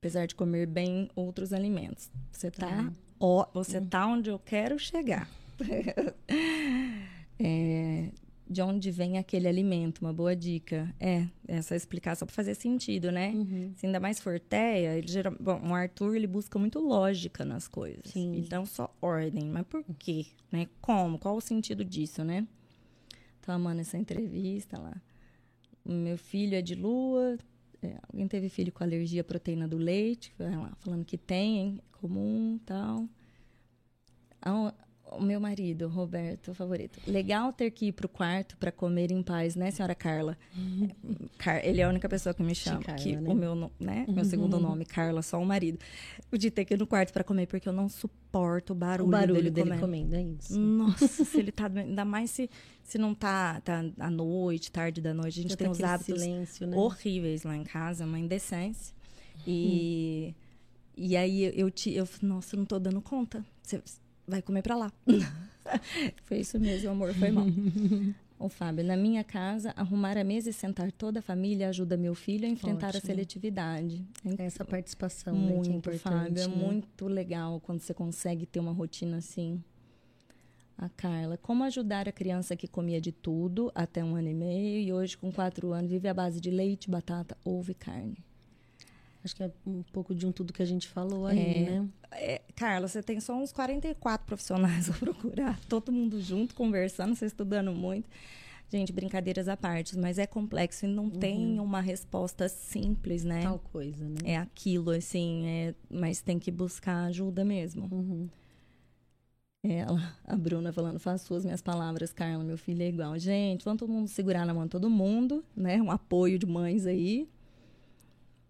Apesar de comer bem outros alimentos. Você tá, ó, você tá onde eu quero chegar. [laughs] É, de onde vem aquele alimento? Uma boa dica. É, essa explicação para fazer sentido, né? Uhum. Se ainda mais for teia, ele geral... Bom, o Arthur ele busca muito lógica nas coisas. Sim. Dá só ordem. Mas por quê? Né? Como? Qual o sentido disso, né? Tô amando essa entrevista lá. Meu filho é de lua. é, alguém teve filho com alergia à proteína do leite. Lá, falando que tem, hein? É comum tal. O meu marido, Roberto, favorito. Legal ter que ir pro quarto para comer em paz, né, senhora Carla? [laughs] Car- Ele é a única pessoa que me chama. Carla, que né? O meu, né, meu segundo nome, Carla, só o marido. O de ter que ir no quarto para comer, porque eu não suporto o barulho, O barulho dele, dele comendo. comendo, é isso. Nossa, se ele [laughs] tá. Ainda mais se, se não tá, tá à noite, tarde da noite. A gente Já tem os aquele hábitos silêncio, né? horríveis lá em casa, uma indecência. E, e aí eu, te, eu nossa, eu não tô dando conta. Você vai comer pra lá. [laughs] foi isso mesmo, amor, foi mal. [laughs] O Fábio, na minha casa, arrumar a mesa e sentar toda a família ajuda meu filho a enfrentar a Ótimo. seletividade. É Essa participação, né, é muito, importante. Fábio. É né? muito legal quando você consegue ter uma rotina assim. A Carla, como ajudar a criança que comia de tudo até um ano e meio e hoje, com quatro anos, vive à base de leite, batata, ovo e carne? Acho que é um pouco de um tudo que a gente falou aí, É. né? É, Carla, você tem só uns 44 profissionais a [laughs] procurar, todo mundo junto, conversando, você estudando muito. Gente, brincadeiras à parte, mas é complexo e não tem uma resposta simples, né? Tal coisa, né? É aquilo, assim, é, mas tem que buscar ajuda mesmo. Uhum. Ela, a Bruna falando, faço suas minhas palavras, Carla, meu filho é igual. Gente, vamos todo mundo segurar na mão de todo mundo, né? Um apoio de mães aí.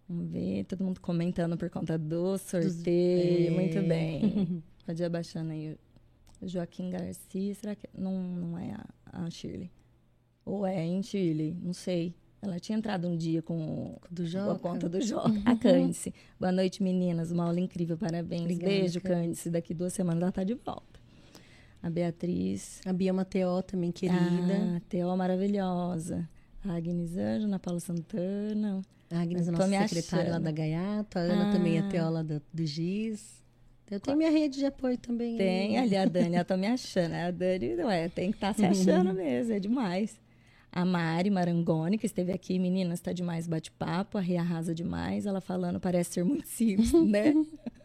Vamos ver, todo mundo comentando por conta do sorteio. É. Muito bem. [laughs] Pode ir abaixando aí. Joaquim Garcia, será que não, não é a, a Shirley? Ou é em Shirley? Não sei. Ela tinha entrado um dia com com a conta do [laughs] Joca. A Cândice. Boa noite, meninas. Uma aula incrível, parabéns. Obrigada, Beijo, Cândice. Daqui duas semanas ela tá de volta. A Beatriz. A Bia Mateó também, querida. Ah, Teó maravilhosa. A Agnes Anjo, Ana Paula Santana. A Agnes, a Tô nossa secretária lá da Gaiato. A Ana também é Ah. teóloga do, do GIS. Eu tenho minha rede de apoio também. Tem ali a Dani, ela tá me achando. A Dani, não é, tem que estar se achando [laughs] mesmo, é demais. A Mari Marangoni, que esteve aqui, meninas, tá demais bate-papo, a Ria arrasa demais, ela falando, parece ser muito simples, né? [laughs]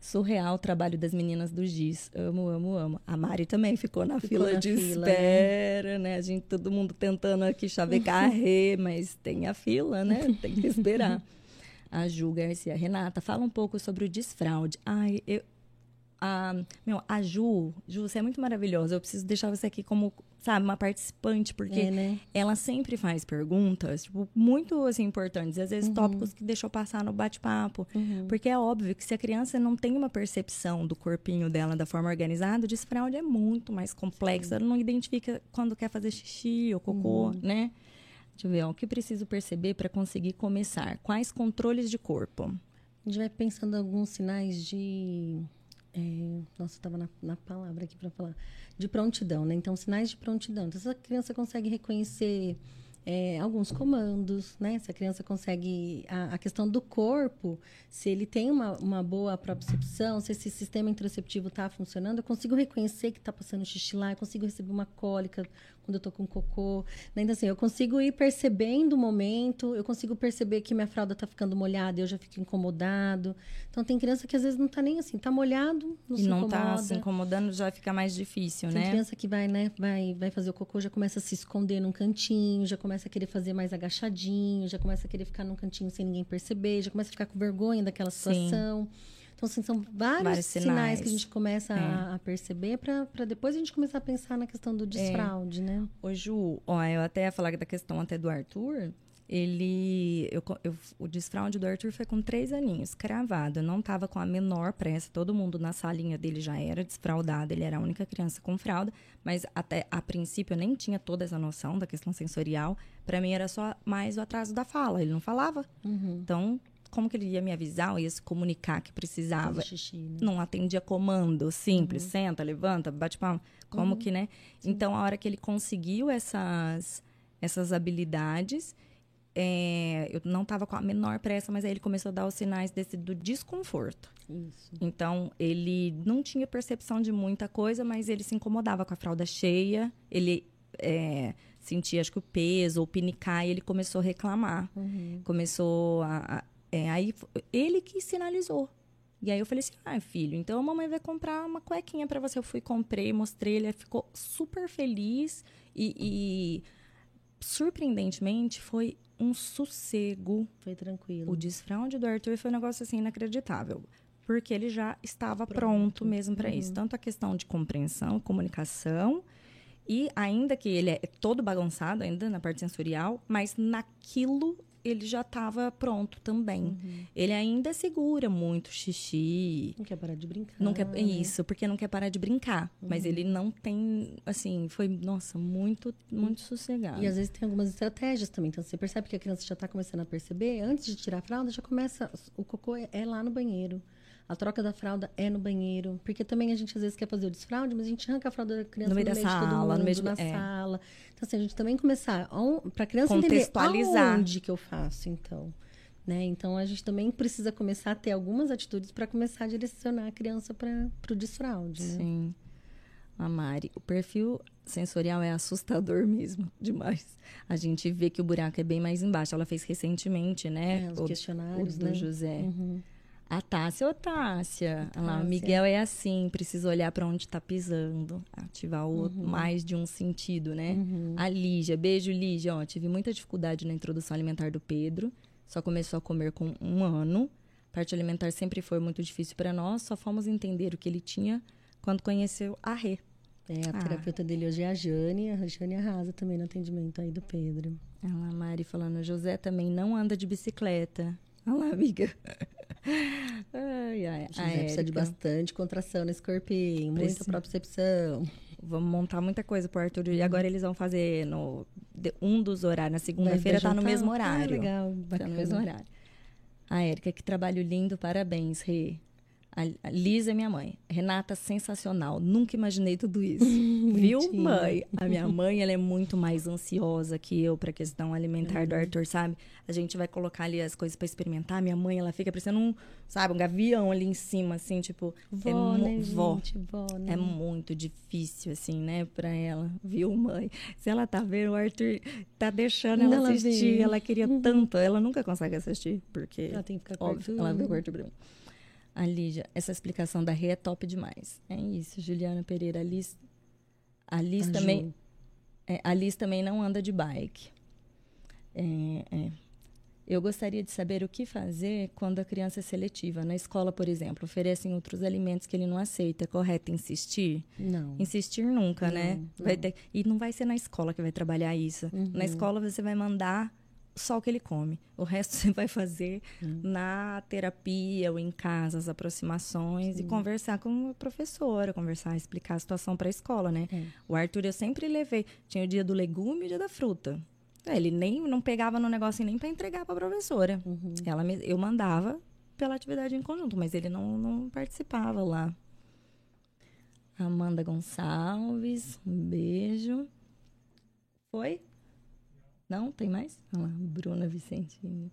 Surreal o trabalho das meninas do Giz. Amo, amo, amo. A Mari também ficou na ficou fila na de fila, espera, né? né? A gente, todo mundo tentando aqui chavecar [laughs] rê, mas tem a fila, né? Tem que esperar. [laughs] a Ju Garcia. Renata, fala um pouco sobre o desfraude. Ai, eu, a, meu, a Ju, Ju, você é muito maravilhosa. Eu preciso deixar você aqui como, sabe, uma participante, porque é, né? ela sempre faz perguntas, tipo, muito, assim, importantes. Às vezes, uhum. tópicos que deixou passar no bate-papo. Uhum. Porque é óbvio que se a criança não tem uma percepção do corpinho dela da forma organizada, o desfraude é muito mais complexo. Ela não identifica quando quer fazer xixi ou cocô, uhum. né? Deixa eu ver, ó, o que preciso perceber para conseguir começar? Quais controles de corpo? A gente vai pensando alguns sinais de é, nossa, estava na, na, palavra aqui para falar. De prontidão, né? Então, sinais de prontidão. Então, se a criança consegue reconhecer é, alguns comandos, né? Se a criança consegue. A, a, questão do corpo, se ele tem uma, uma boa propriocepção, se esse sistema interoceptivo está funcionando, eu consigo reconhecer que está passando xixi lá, eu consigo receber uma cólica quando eu tô com cocô. Né? Então, assim, eu consigo ir percebendo o momento, eu consigo perceber que minha fralda tá ficando molhada e eu já fico incomodado. Então, tem criança que às vezes não tá nem assim, tá molhado, não e se não incomoda. tá se incomodando, já fica mais difícil, tem né? Tem criança que vai, né, vai, vai fazer o cocô, já começa a se esconder num cantinho, já começa a querer fazer mais agachadinho, já começa a querer ficar num cantinho sem ninguém perceber, já começa a ficar com vergonha daquela situação. Sim. Então, assim, são vários, vários sinais. sinais. que a gente começa é. a, a, perceber para depois a gente começar a pensar na questão do é. desfraude, é. né? Ô, Ju, ó, eu até ia falar da questão até do Arthur. Ele. Eu, eu, o desfraude do Arthur foi com três aninhos, cravado. Eu não estava com a menor pressa. Todo mundo na salinha dele já era desfraudado. Ele era a única criança com fralda. Mas até a princípio eu nem tinha toda essa noção da questão sensorial. Para mim era só mais o atraso da fala. Ele não falava. Uhum. Então como que ele ia me avisar ou ia se comunicar que precisava? Xixi, né? Não atendia comando simples, uhum. senta, levanta, bate palma. Como uhum. que, né? Sim. Então, a hora que ele conseguiu essas, essas habilidades, é, eu não estava com a menor pressa, mas aí ele começou a dar os sinais desse, do desconforto. Isso. Então, ele não tinha percepção de muita coisa, mas ele se incomodava com a fralda cheia, ele é, sentia, acho que o peso, ou pinicar, e ele começou a reclamar. Uhum. Começou a, a é, aí ele que sinalizou. E aí eu falei assim: ah, filho, então a mamãe vai comprar uma cuequinha para você. Eu fui, comprei, mostrei, ele ficou super feliz e, e surpreendentemente foi um sossego. Foi tranquilo. O desfraude do Arthur foi um negócio assim inacreditável. Porque ele já estava pronto, pronto mesmo para uhum. isso. Tanto a questão de compreensão, comunicação, e ainda que ele é todo bagunçado ainda na parte sensorial, mas naquilo ele já estava pronto também. Uhum. Ele ainda segura muito xixi. Não quer parar de brincar. Não quer né? isso, porque não quer parar de brincar. Uhum. Mas ele não tem, assim, foi, nossa, muito, muito sossegado. E às vezes tem algumas estratégias também. Então você percebe que a criança já está começando a perceber, antes de tirar a fralda, já começa, o cocô é, é lá no banheiro. A troca da fralda é no banheiro. Porque também a gente às vezes quer fazer o desfraude, mas a gente arranca a fralda da criança no meio, no meio da sala, mundo, no meio na é. sala. Então, assim, a gente também começar para a criança contextualizar onde que eu faço, então. Né? Então, a gente também precisa começar a ter algumas atitudes para começar a direcionar a criança para o desfraude. Né? Sim. A Mari, o perfil sensorial é assustador [laughs] mesmo, demais. A gente vê que o buraco é bem mais embaixo. Ela fez recentemente, né? É, os o, questionários, o do né? José. Uhum. A Tássia, ô Tássia. Tássia. Lá, o Miguel é assim, precisa olhar para onde está pisando, ativar o uhum. mais de um sentido, né? Uhum. A Lígia, beijo Lígia, ó, tive muita dificuldade na introdução alimentar do Pedro, só começou a comer com um ano. Parte alimentar sempre foi muito difícil para nós, só fomos entender o que ele tinha quando conheceu a Rê. É, a ah. terapeuta dele hoje é a Jane, a Jane arrasa também no atendimento aí do Pedro. Ela, a Mari falando, José também não anda de bicicleta. Olha lá, amiga. Ai, ai. A precisa de bastante contração nesse corpinho, muita propriocepção. Vamos montar muita coisa pro Arthur. E agora eles vão fazer no um dos horários. Na segunda-feira tá no mesmo horário. Ah, legal, bacana. Tá no mesmo horário. A Érica, que trabalho lindo, parabéns, Rê. A Liz é minha mãe. Renata, sensacional. Nunca imaginei tudo [laughs] isso. Viu, mãe? A minha mãe, ela é muito mais ansiosa que eu para a questão alimentar uhum. do Arthur, sabe? A gente vai colocar ali as coisas para experimentar. Minha mãe, ela fica parecendo um, sabe, um gavião ali em cima, assim, tipo. Vó, é né, vó. Gente, vó, né? É muito difícil, assim, né, para ela. Viu, mãe? Se ela tá vendo, o Arthur tá deixando ela, ela assistir. Vê. Ela queria uhum. tanto. Ela nunca consegue assistir, porque. Ela tem que ficar com óbvio, ela vê o Arthur Bruno. A Lígia, essa explicação da Rê é top demais. É isso, Juliana Pereira. A Liz, a Liz A também. É, a Liz também não anda de bike. É, é. Eu gostaria de saber o que fazer quando a criança é seletiva. Na escola, por exemplo, oferecem outros alimentos que ele não aceita. É correto insistir? Não. Insistir nunca, né? Não, Vai não. ter- E não vai ser na escola que vai trabalhar isso. Uhum. Na escola você vai mandar só o que ele come. O resto [laughs] você vai fazer Uhum. na terapia ou em casa, as aproximações e conversar com a professora, conversar, explicar a situação para a escola, né? É. O Arthur eu sempre levei. Tinha o dia do legume e o dia da fruta. É, Ele nem não pegava no negócio nem para entregar para a professora. Uhum. Ela me- eu mandava pela atividade em conjunto, mas ele não, não participava lá. Amanda Gonçalves, um beijo. Foi? Não? Tem mais? Olha lá, Bruna Vicentini.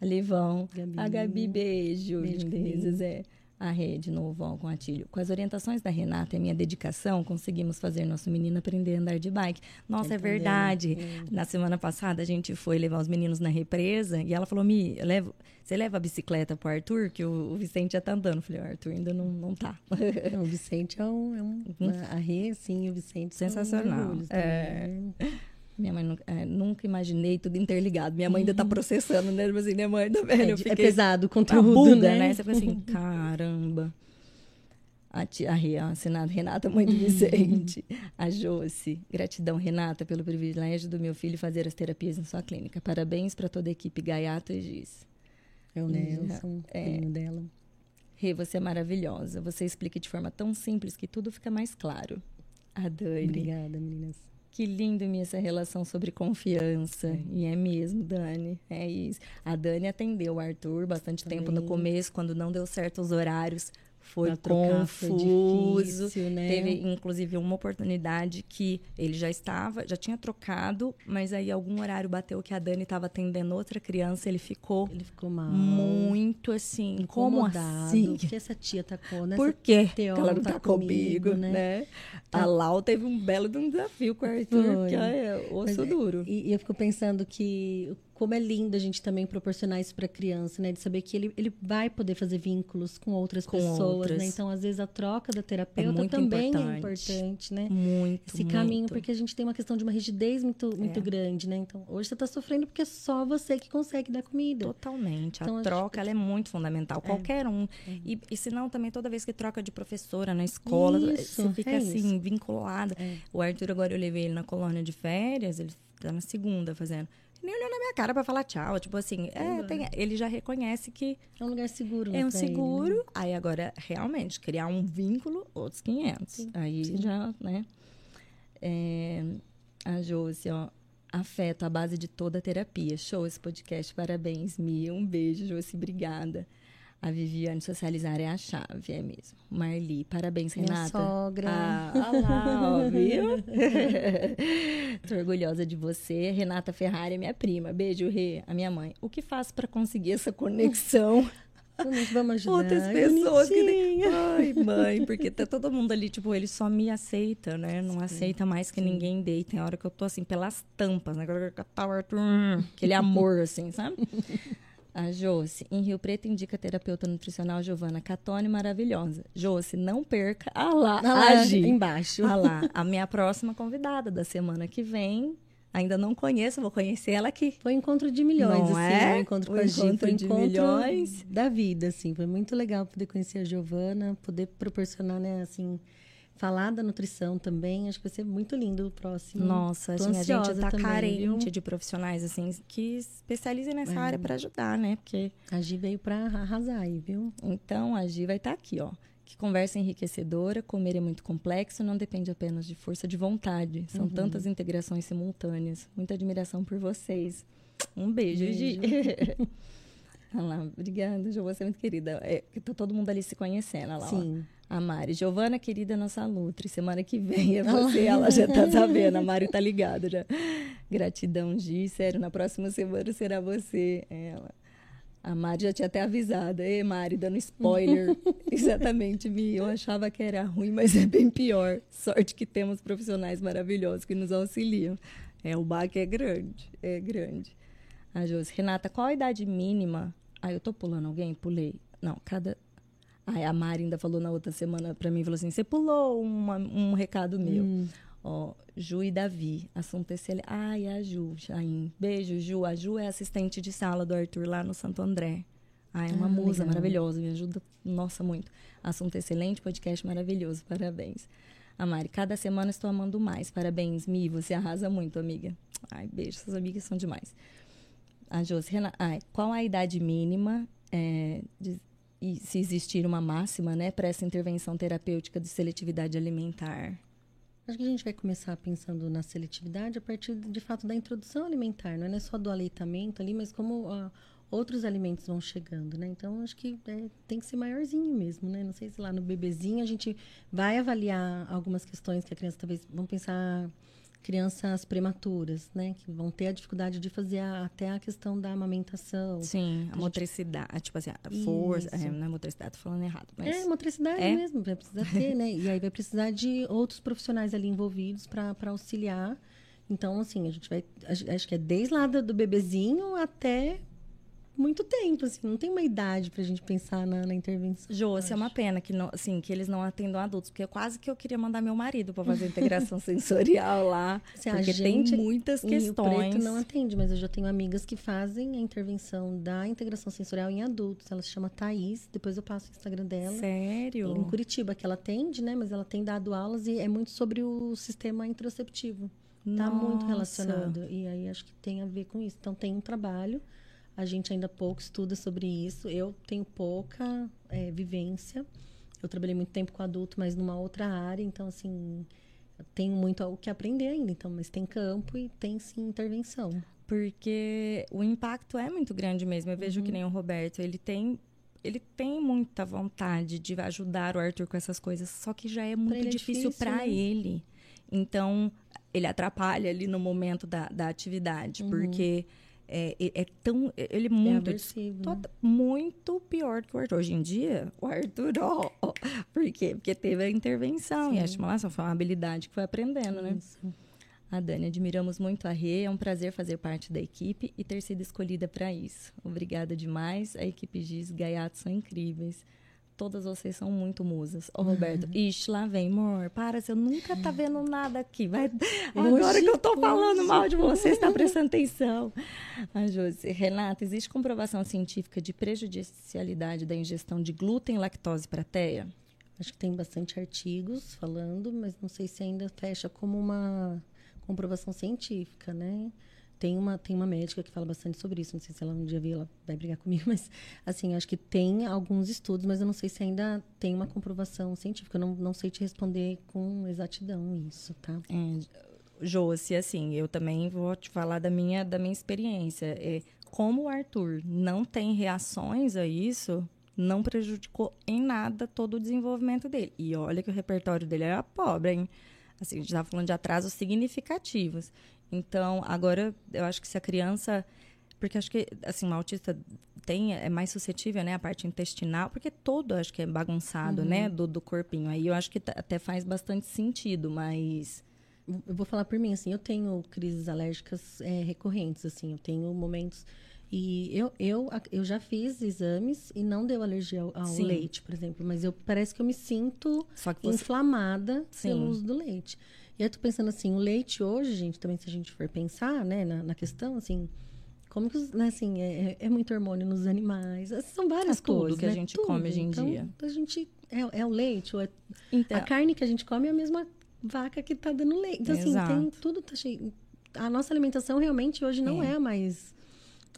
Ali vão. Gabi. A Gabi, beijo. Beijo, lindezas. É. A rede novo ó, com Atílio. Com as orientações da Renata e a minha dedicação, conseguimos fazer nosso menino aprender a andar de bike. Nossa, é Entendeu? verdade. Na semana passada, a gente foi levar os meninos na represa e ela falou: Mi, levo, você leva a bicicleta pro Arthur? Que o, o Vicente já tá andando. Eu falei: o Arthur ainda não, não tá. [laughs] O Vicente é um. É um a Rê, sim, o Vicente. Sensacional. É. também? Minha mãe nunca, é, nunca imaginei tudo interligado. Minha mãe ainda tá processando, né? Tipo assim, minha mãe velha. É, eu de- fiquei... é pesado o conteúdo, Buda, né? né? Você fica assim, [laughs] caramba. A, tia, a, assinada Renata, mãe do Vicente. a Josi. Gratidão, Renata, pelo privilégio do meu filho fazer as terapias em sua clínica. Parabéns para toda a equipe Gaiato e Giz. É o Nelson, É. filhinho dela. Rê, você é maravilhosa. Você explica de forma tão simples que tudo fica mais claro. A Dani. Obrigada, meninas. Que lindo minha essa relação sobre confiança. É. E é mesmo, Dani. É isso. A Dani atendeu o Arthur bastante tempo no Também. começo, quando não deu certo os horários. Foi trocar foi confuso. difícil, né? Teve, inclusive, uma oportunidade que ele já estava, já tinha trocado, mas aí algum horário bateu que a Dani estava atendendo outra criança, ele ficou Ele ficou mal. muito assim, como incomodado. assim? Porque essa tia tacou, né? Por quê? Teó Que ela não tá tá comigo, comigo, né? né? A Tá. Lau teve um belo de um desafio com o Arthur, Foi. que é osso Mas é- duro. E, e eu fico pensando que como é lindo a gente também proporcionar isso para criança, né? De saber que ele, ele vai poder fazer vínculos com outras Com pessoas, outras. né? Então, às vezes, a troca da terapeuta muito também importante. é importante, né? Muito, Esse muito. caminho, porque a gente tem uma questão de uma rigidez muito, muito É. grande, né? Então, hoje você está sofrendo porque é só você que consegue dar comida. Totalmente. Então, a acho troca ela é muito fundamental. Qualquer um. E, e se não, também toda vez que troca de professora na escola, Isso, você fica é assim, isso. vinculada. É. O Arthur, agora eu levei ele na colônia de férias, ele tá na segunda fazendo. Nem olhou na minha cara pra falar tchau. Tipo assim, é, Legal. tem- ele já reconhece que É um lugar seguro, né, é um pra ele, seguro. né? Aí agora, realmente, criar um vínculo, outros 500. Sim, Aí sim. já, né? É, a Josi, ó. Afeto a base de toda a terapia. Show esse podcast. Parabéns, Mia. Um beijo, Josi. Obrigada. A Viviane socializar é a chave, é mesmo. Marli, parabéns, Minha Renata. sogra. Ah, lá, ó, viu? [laughs] Tô orgulhosa de você. Renata Ferrari é minha prima. Beijo, Rê, a minha mãe. O que faço para conseguir essa conexão? Vamos, vamos ajudar. [laughs] outras pessoas que bonitinha. Ai, mãe, porque tá todo mundo ali, tipo, ele só me aceita, né? Não aceita mais que ninguém dê. E Tem hora que eu tô assim, pelas tampas, né? Que Aquele amor, assim, sabe? [laughs] A Josi, em Rio Preto, indica a terapeuta nutricional Giovana Catone, maravilhosa. Josi, não perca. Ah lá, Ah lá, a Gi. embaixo. Ah lá, [laughs] a minha próxima convidada da semana que vem. Ainda não conheço, vou conhecer ela aqui. Foi um encontro de milhões, Não assim, é? encontro com O a Gi. encontro Foi de encontro milhões. da vida, assim. Foi muito legal poder conhecer a Giovana, poder proporcionar, né, assim, falar da nutrição também. Acho que vai ser muito lindo o próximo. Nossa, assim, a gente tá também, carente viu? de profissionais assim que especializem nessa É. área para ajudar, né? Porque A Gi veio pra arrasar aí, viu? então a Gi vai estar aqui, ó. Que conversa enriquecedora, comer é muito complexo, não depende apenas de força de vontade. São Uhum. tantas integrações simultâneas. Muita admiração por vocês. Um beijo, Gi. [laughs] Olha lá, obrigada, Jo, você é muito querida. É, tá todo mundo ali se conhecendo, olha lá, ó. A Mari, Giovana, querida nossa Lutri, semana que vem é [laughs] você, ela já tá sabendo, a Mari tá ligada já. Gratidão, Gi, sério, na próxima semana será você. Ela. A Mari já tinha até avisado. Ei, Mari, dando spoiler. [laughs] Exatamente, Mi. Eu achava que era ruim, mas é bem pior. Sorte que temos profissionais maravilhosos que nos auxiliam. É, o baque é grande, é grande. A Josi, Renata, qual a idade mínima? Ah, eu tô pulando alguém? Pulei. Não, cada. Aí a Mari ainda falou na outra semana pra mim, falou assim, você pulou uma, um recado meu. Hum. Ó, Ju e Davi, assunto excelente. Ai, a Ju, Jaim. Beijo, Ju. A Ju é assistente de sala do Arthur lá no Santo André. Ai, é uma Ah, musa legal. maravilhosa, me ajuda, nossa, muito. Assunto excelente, podcast maravilhoso, parabéns. A Mari, cada semana estou amando mais. Parabéns, Mi, você arrasa muito, amiga. Ai, beijo, suas amigas são demais. A Josi, Rena- ai, qual a idade mínima é, de- e se existir uma máxima, né, para essa intervenção terapêutica de seletividade alimentar? Acho que a gente vai começar pensando na seletividade a partir, de fato, da introdução alimentar. Não é só do aleitamento ali, mas como ah, outros alimentos vão chegando, né? Então, acho que é, tem que ser maiorzinho mesmo, né? Não sei se lá no bebezinho a gente vai avaliar algumas questões que a criança talvez... Vamos pensar crianças prematuras, né? Que vão ter a dificuldade de fazer a- até a questão da amamentação. Sim, a gente- motricidade, tipo assim, a força, é, não é motricidade, tô falando errado, mas É, motricidade É? mesmo, vai precisar ter, né? E aí vai precisar de outros profissionais ali envolvidos para auxiliar. Então, assim, a gente vai. a- Acho que é desde lá do bebezinho até muito tempo, assim. Não tem uma idade pra gente pensar na, na intervenção. Jô, se é uma pena que, não, assim, que eles não atendam adultos, porque quase que eu queria mandar meu marido para fazer integração [laughs] sensorial lá, Assim, porque gente tem muitas questões. Preto não atende, mas eu já tenho amigas que fazem a intervenção da integração sensorial em adultos. Ela se chama Thaís, depois eu passo o Instagram dela. Sério? Em Curitiba, que ela atende, né? Mas ela tem dado aulas e é muito sobre o sistema introceptivo. Tá muito Nossa. relacionado. E aí acho que tem a ver com isso. Então tem um trabalho. A gente ainda pouco estuda sobre isso. Eu tenho pouca é, vivência. Eu trabalhei muito tempo com adulto, mas numa outra área. Então, assim, tenho muito o que aprender ainda. Então, mas tem campo e tem sim intervenção. Porque o impacto é muito grande mesmo. Eu vejo que nem o Roberto, ele tem ele tem muita vontade de ajudar o Arthur com essas coisas, só que já é muito é difícil difícil, para né? ele. Então, ele atrapalha ali no momento da, da atividade, porque é, é- é tão. Ele é É muito? Toda- muito pior que o Arthur. Hoje em dia, o Arthur, ó, ó. Por quê? Porque teve a intervenção e a Sim. estimulação foi uma habilidade que foi aprendendo, né? Isso. A Dani, admiramos muito a Rê, é um prazer fazer parte da equipe e ter sido escolhida para isso. Obrigada demais, a equipe Giz Gaiato são incríveis. Todas vocês são muito musas. Ô, [laughs] Roberto, ixi, lá vem, amor. Para, você nunca tá vendo nada aqui. Vai... Agora que eu tô falando mal de você, está prestando atenção. A Josi, Renata, existe comprovação científica de prejudicialidade da ingestão de glúten e lactose para teia? Acho que tem bastante artigos falando, mas não sei se ainda fecha como uma comprovação científica, né? Tem uma, tem uma médica que fala bastante sobre isso, não sei se ela um dia viu, ela vai brigar comigo, [laughs] mas assim, acho que tem alguns estudos, mas eu não sei se ainda tem uma comprovação científica. Eu não, não sei te responder com exatidão isso, tá? É, Josi, assim, eu também vou te falar da minha, da minha experiência. É, como o Arthur não tem reações a isso, não prejudicou em nada todo o desenvolvimento dele. E olha que o repertório dele era pobre, hein? Assim, a gente estava falando de atrasos significativos. Então, agora, eu acho que se a criança... Porque acho que, assim, o autista tem, é mais suscetível, né? A parte intestinal, porque todo, acho que é bagunçado, né? Do, do corpinho. Aí eu acho que até faz bastante sentido, mas... Eu vou falar por mim, assim, eu tenho crises alérgicas é, recorrentes, assim, eu tenho momentos. E eu, eu, eu já fiz exames e não deu alergia ao, ao leite, por exemplo, mas eu parece que eu me sinto Só que você... inflamada Sim. pelo uso do leite. E eu tô pensando assim, o leite hoje, gente, também se a gente for pensar, né, na, na questão, assim, como que, né, assim, é, é- é muito hormônio nos animais, são várias É tudo coisas, que a né? gente Tudo. come hoje em Então, dia. A gente, é, é o leite, ou é Então, a carne que a gente come é a mesma vaca que tá dando leite. Então, assim, tem tudo tá cheio. A nossa alimentação realmente hoje não é, a mais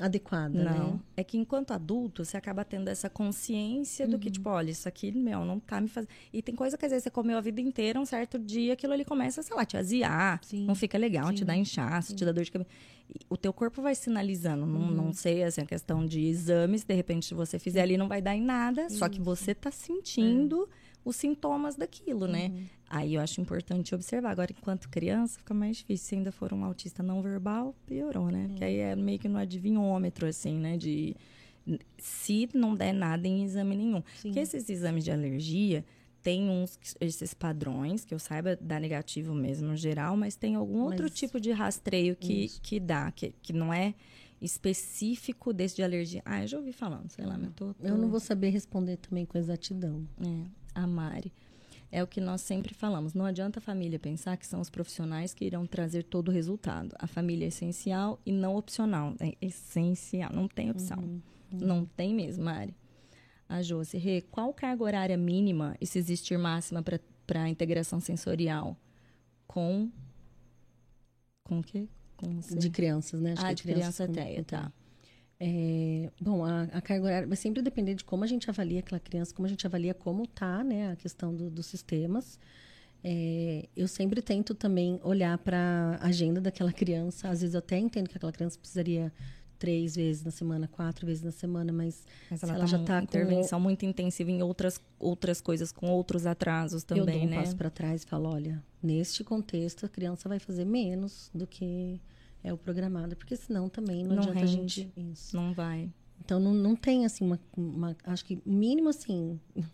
adequada, Não. né? É que enquanto adulto, você acaba tendo essa consciência do Uhum. que, tipo, olha, isso aqui, meu, não tá me fazendo. E tem coisa que às vezes você comeu a vida inteira, um certo dia aquilo ali começa, sei lá, te aziar. Sim. Não fica legal, te Sim. dá inchaço, te dá dor de cabeça. E O teu corpo vai sinalizando. Não, Uhum. não sei, assim, a questão de exames, de repente, se você fizer ali, não vai dar em nada. Só que você tá sentindo os sintomas daquilo, né? Uhum. Aí eu acho importante observar. Agora, enquanto criança, fica mais difícil. Se ainda for um autista não verbal, piorou, né? Porque aí é meio que no adivinhômetro, assim, né? De se não der nada em exame nenhum. Sim. Porque esses exames de alergia tem uns, esses padrões, que eu saiba, dá negativo mesmo no geral, mas tem algum outro Mas- tipo de rastreio que, Isso. que dá, que, que não é específico desse de alergia. Ah, eu já ouvi falando, sei lá, mas tô, tô... Eu não vou saber responder também com exatidão. É, a Mari. É o que nós sempre falamos. Não adianta a família pensar que são os profissionais que irão trazer todo o resultado. A família é essencial e não opcional. É essencial, não tem opção. Uhum, uhum. Não tem mesmo, Mari. A Josi, Rê, qual carga horária mínima e se existir máxima para a integração sensorial com. Com o quê? Com de crianças, né? Acho ah, de criança, criança teia, tá. É, bom, a, a, carga horária vai sempre depender de como a gente avalia aquela criança, como a gente avalia como tá, né, a questão do, dos sistemas. É, eu sempre tento também olhar para a agenda daquela criança. Às vezes eu até entendo que aquela criança precisaria três vezes na semana, quatro vezes na semana, mas, mas ela, ela tá já está com intervenção muito intensiva em outras outras coisas com outros atrasos também, eu dou um né? passo para trás e falo, olha, neste contexto a criança vai fazer menos do que é o programado, porque senão também não, não adianta rende, a gente. Isso. Não vai. Então não, não tem assim uma, uma. Acho que mínimo assim. [laughs]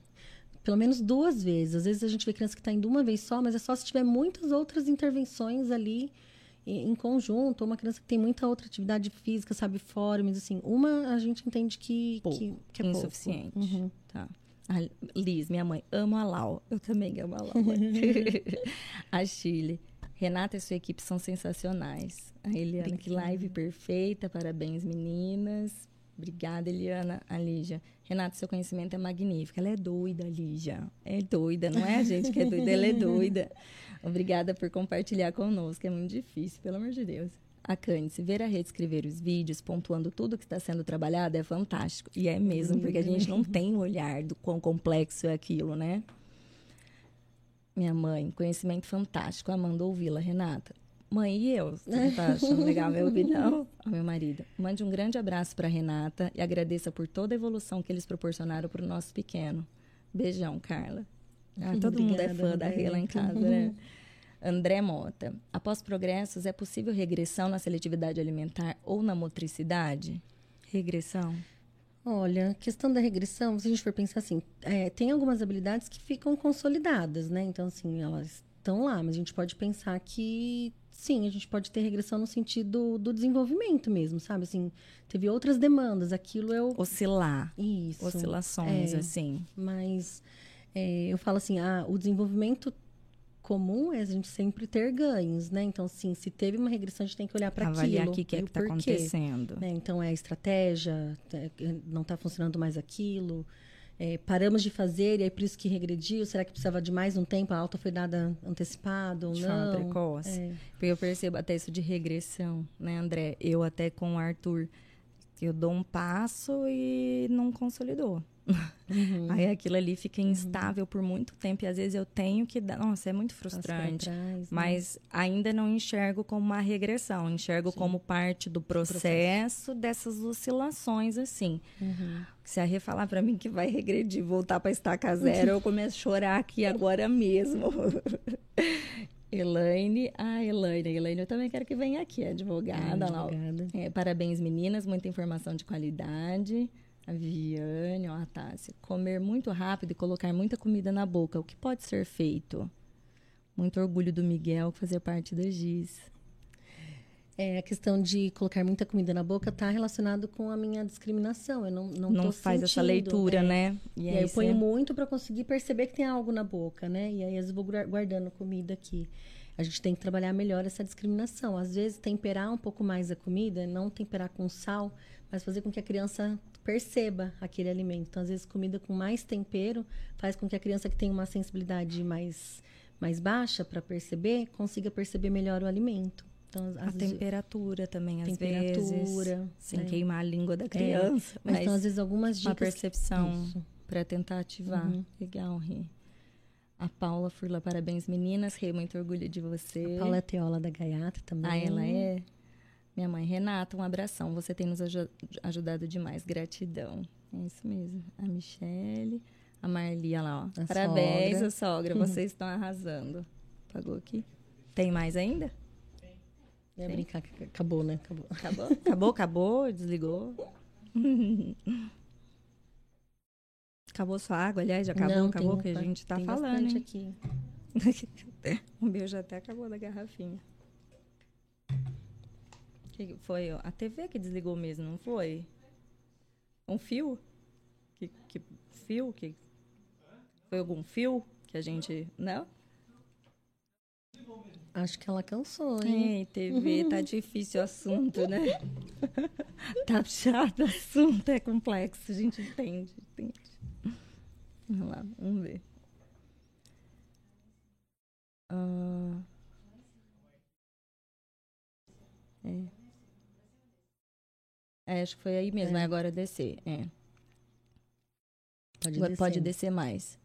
Pelo menos duas vezes. Às vezes a gente vê criança que está indo uma vez só, mas é só se tiver muitas outras intervenções ali em conjunto, ou uma criança que tem muita outra atividade física, sabe, fóruns, assim, uma a gente entende que, pouco, que, que é insuficiente. Uhum. Tá. A Liz, minha mãe, amo a Lau. Eu também amo a Lau. [laughs] [laughs] a Chile. Renata e sua equipe são sensacionais. A Eliana, Obrigada. que live perfeita. Parabéns, meninas. Obrigada, Eliana. A Lígia. Renata, seu conhecimento é magnífico. Ela é doida, Lígia. É doida, não é a gente que é doida, ela é [laughs] doida. Obrigada por compartilhar conosco. É muito difícil, pelo amor de Deus. A Cândice, ver a rede escrever os vídeos, pontuando tudo que está sendo trabalhado é fantástico. E é mesmo, porque a gente não tem o olhar do quão complexo é aquilo, né? Minha mãe, conhecimento fantástico. Amanda ouvi-la, Renata. Mãe, e eu? Você não tá [laughs] achando legal meu ouvir, não? Ao meu marido. Mande um grande abraço para Renata e agradeça por toda a evolução que eles proporcionaram para o nosso pequeno. Beijão, Carla. Ah, todo Obrigada, mundo é fã da Rê lá em casa, né? André Mota. Após progressos, é possível regressão na seletividade alimentar ou na motricidade? Regressão? Olha, a questão da regressão, se a gente for pensar assim, é, tem algumas habilidades que ficam consolidadas, né? Então, assim, elas estão lá, mas a gente pode pensar que sim, a gente pode ter regressão no sentido do desenvolvimento mesmo, sabe? Assim, teve outras demandas, aquilo é o... Oscilar. Isso. Oscilações, é, assim. Mas é, eu falo assim, ah, o desenvolvimento comum é a gente sempre ter ganhos, né? Então, sim, se teve uma regressão, a gente tem que olhar para aquilo. Avaliar o que, que é que está acontecendo. Né? Então, é a estratégia, é, não está funcionando mais aquilo. É, paramos de fazer e é por isso que regrediu? Será que precisava de mais um tempo? A alta foi dada antecipado ou de não? Forma precoce. É. Porque eu percebo até isso de regressão, né, André? Eu até com o Arthur, eu dou um passo e não consolidou. Uhum. Aí aquilo ali fica uhum. instável uhum. por muito tempo e às vezes eu tenho que dar. Nossa, é muito frustrante. Trás, né? mas ainda não enxergo como uma regressão, enxergo Sim. como parte do processo, processo, dessas oscilações, assim. Uhum. Se a Rê falar para mim que vai regredir, voltar para estaca [laughs] zero, eu começo a chorar aqui agora mesmo. [laughs] Elaine, ah, Elaine, Elaine, eu também quero que venha aqui, advogada. É, advogada. É, parabéns, meninas, muita informação de qualidade. A Viviane, ó, a Tássia. Comer muito rápido e colocar muita comida na boca. O que pode ser feito? Muito orgulho do Miguel fazer parte da GIS. É, a questão de colocar muita comida na boca está relacionado com a minha discriminação. Eu não não, não faz sentindo, essa leitura, né? né? E, e aí, eu ponho é... muito para conseguir perceber que tem algo na boca, né? E aí às vezes vou guardando comida aqui. A gente tem que trabalhar melhor essa discriminação. Às vezes temperar um pouco mais a comida, não temperar com sal, mas fazer com que a criança perceba aquele alimento. Então, às vezes, comida com mais tempero faz com que a criança que tem uma sensibilidade mais, mais baixa para perceber, consiga perceber melhor o alimento. Então, a temperatura também, às temperatura, vezes. Sem né? queimar a língua da é, criança. É, mas, mas então, às vezes, algumas dicas... Uma percepção para tentar ativar. Uhum. Legal, Rê. A Paula Furla, parabéns, meninas. Rê, muito orgulho de você. A Paula é teola da Gaiata também. Ah, ela é? Minha mãe, Renata, um abração. Você tem nos ajudado demais. Gratidão. É isso mesmo. A Michele, a Marli, olha lá, ó. A Parabéns, sogra. sogra. Vocês estão arrasando. Pagou aqui? Tem mais ainda? Tem. Ia brincar que acabou, né? Acabou. Acabou? [laughs] Acabou, acabou, desligou. acabou sua água, aliás, já acabou, Não, acabou que a gente tá falando. Hein? aqui. [laughs] o meu já até acabou da garrafinha. Que foi a TV que desligou mesmo, não foi? Um fio? Que, que fio? Que foi algum fio que a gente não? Acho que ela cansou, hein? Ei, TV, tá difícil o assunto, né? [laughs] tá chato o assunto, é complexo, a gente entende, entende. Vamos lá, vamos ver. Ah, é. É, acho que foi aí mesmo, É. é. agora descer. É. Pode descer. pode descer mais.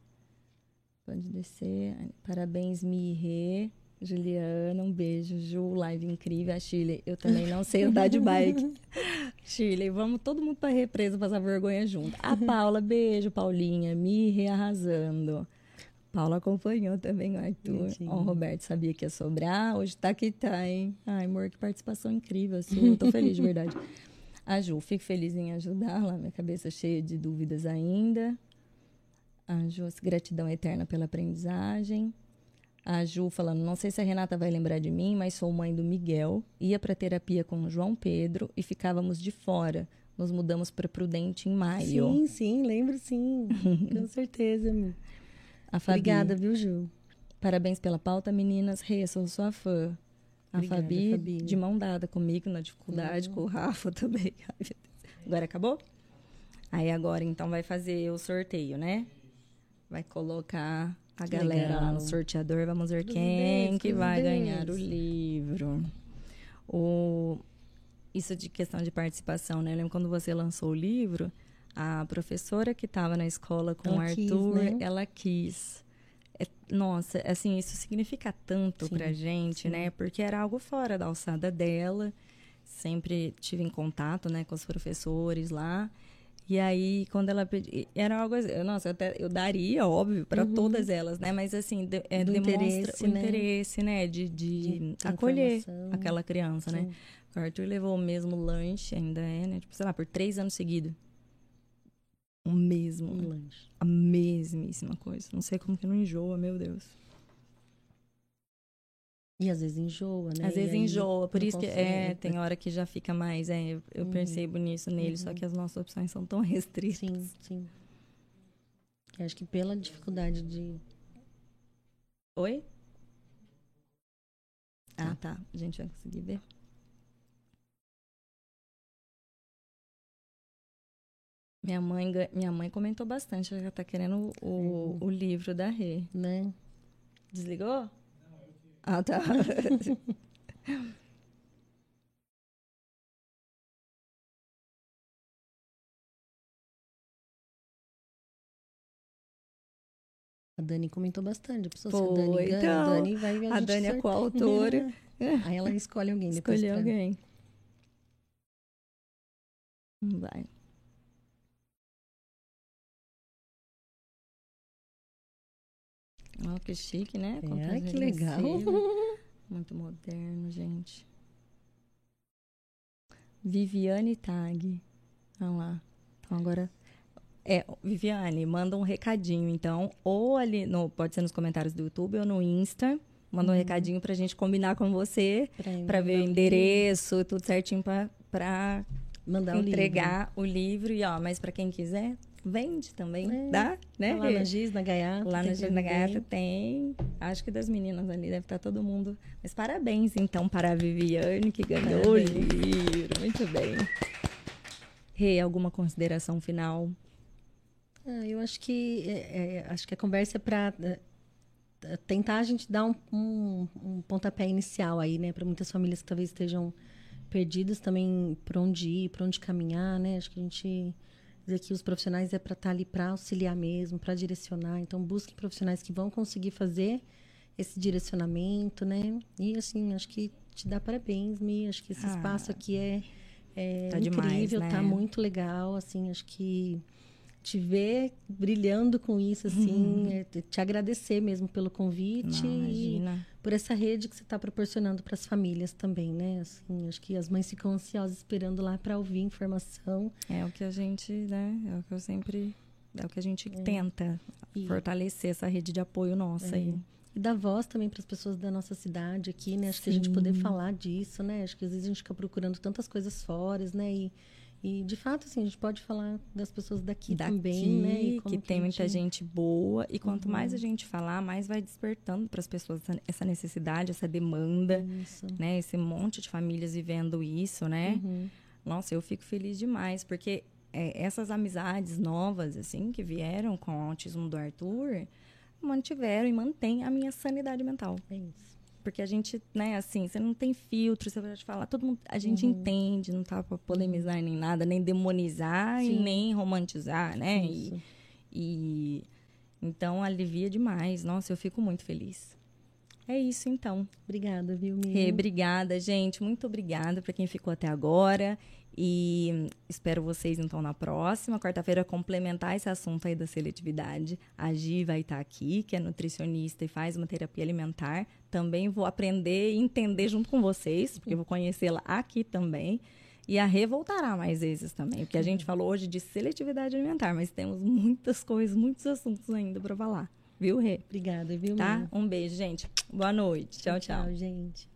Pode descer. Parabéns, Mirê. Juliana, um beijo. Ju, live incrível. A Chile, eu também não sei andar de bike. [laughs] Chile, vamos todo mundo pra represa passar vergonha junto. A Paula, beijo, Paulinha. Mirê arrasando. Paula acompanhou também o Arthur. Ó, o Roberto sabia que ia sobrar. Hoje tá que tá, hein? Ai, amor, que participação incrível. Eu tô feliz, de verdade. A Ju, fico feliz em ajudar lá, minha cabeça cheia de dúvidas ainda. A Ju, gratidão eterna pela aprendizagem. A Ju falando, não sei se a Renata vai lembrar de mim, mas sou mãe do Miguel. Ia para terapia com o João Pedro e ficávamos de fora. Nos mudamos para Prudente em maio. Sim, sim, lembro sim. [laughs] Com certeza, amiga. Fabi, Obrigada, viu, Ju? Parabéns pela pauta, meninas. Rê, sou sua fã. A Obrigada, Fabi, Fabi. de mão dada comigo na dificuldade, com o Rafa [laughs] também. Agora acabou? Aí agora, então, vai fazer o sorteio, né? Vai colocar a Que galera lá no legal. sorteador. Vamos ver quem que vai ganhar o livro. O... Isso de questão de participação, né? Eu lembro quando você lançou o livro, a professora que estava na escola com Ela o quis, Arthur, né? ela quis. É- nossa, assim, isso significa tanto Sim, pra gente, sim. né? Porque era algo fora da alçada dela. Sempre tive em contato, né, com os professores lá. E aí, quando ela pedi, era algo assim, nossa, eu, até, eu daria, óbvio, para todas elas, né? Mas assim, de- é, Uhum. Do demonstra interesse, o né? interesse, né, de, de, De acolher informação. aquela criança, né? Sim. O Arthur levou o mesmo lanche, ainda é, né? Tipo, sei lá, por três anos seguidos. O mesmo, Um lanche. a mesmíssima coisa. Não sei como que não enjoa, meu Deus. E às vezes enjoa, né? Às vezes enjoa, por isso que é, tem hora que já fica mais, é, eu, eu Uhum. percebo nisso nele, só Uhum. que as nossas opções são tão restritas. Sim, sim. Eu acho que pela dificuldade de. Oi? Ah, tá. A gente vai conseguir ver. Minha mãe, minha mãe comentou bastante, ela tá querendo o, o livro da Rê. Né? Desligou? Ah, tá. [laughs] A Dani comentou bastante. A pessoa, se a Dani então, a Dani vai a gente Dani é coautora. [laughs] Aí ela escolhe alguém depois. Escolher pra- alguém. Vai. Ó, que chique, né? É, Contagem que legal. Muito moderno, gente. Viviane Tag. Olha lá. Então agora. É, Viviane, manda um recadinho, então. Ou ali, no, pode ser nos comentários do YouTube ou no Insta. Manda um recadinho pra gente combinar com você. Pra, Pra ver o endereço, tudo certinho pra, pra Mandar o livro. entregar o livro. E, ó, mas pra quem quiser, vende também, É. dá? Né? Lá na Giz, na Gaiata. Lá na Giz vender. Gaiata tem. Acho que das meninas ali deve estar todo mundo. Mas parabéns, então, para a Viviane, que ganhou Parabéns. o livro. Muito bem. Rê, alguma consideração final? Ah, eu acho que é, é, acho que a conversa é para tentar a gente dar um, um, um pontapé inicial aí, né, para muitas famílias que talvez estejam perdidas também por onde ir, por onde caminhar, né? Acho que a gente dizer que os profissionais é para estar ali para auxiliar mesmo, para direcionar. Então busque profissionais que vão conseguir fazer esse direcionamento, né? E assim, acho que te dá parabéns, Mi. Acho que esse Ah. espaço aqui é, é Tá demais, incrível, né? tá muito legal. Assim, acho que te ver brilhando com isso, assim, é te- agradecer mesmo pelo convite Não, e por essa rede que você está proporcionando para as famílias também, né? Assim, acho que as mães ficam ansiosas esperando lá para ouvir informação. É o que a gente, né? É o que eu sempre. É o que a gente tenta E- fortalecer essa rede de apoio nossa É. aí. E dar voz também para as pessoas da nossa cidade aqui, né? Acho Sim. que a gente poder falar disso, né? Acho que às vezes a gente fica procurando tantas coisas fora, né? E, e de fato, assim, a gente pode falar das pessoas daqui, daqui também, né? que, que tem muita gente boa. E quanto uhum. mais a gente falar, mais vai despertando para as pessoas essa necessidade, essa demanda, isso. né? Esse monte de famílias vivendo isso, né? Uhum. Nossa, eu fico feliz demais, porque é, essas amizades novas, assim, que vieram com o autismo do Arthur, mantiveram e mantêm a minha sanidade mental. É isso. Porque a gente, né, assim, você não tem filtro, você pode falar, todo mundo, a gente uhum. entende, não tá pra polemizar nem nada, nem demonizar Sim. e nem romantizar, né? E, e então alivia demais. Nossa, eu fico muito feliz. É isso, então. Obrigada, viu, Miriam? obrigada, gente. Muito obrigada para quem ficou até agora. E espero vocês, então, na próxima quarta-feira complementar esse assunto aí da seletividade. A Gi vai estar aqui, que é nutricionista e faz uma terapia alimentar. Também vou aprender e entender junto com vocês, porque eu vou conhecê-la aqui também. E a Rê voltará mais vezes também, porque a gente falou hoje de seletividade alimentar, mas temos muitas coisas, muitos assuntos ainda para falar. Viu, Rê? Obrigada, viu, Tá? Um beijo, gente. Boa noite. Tchau, tchau. Tchau, gente.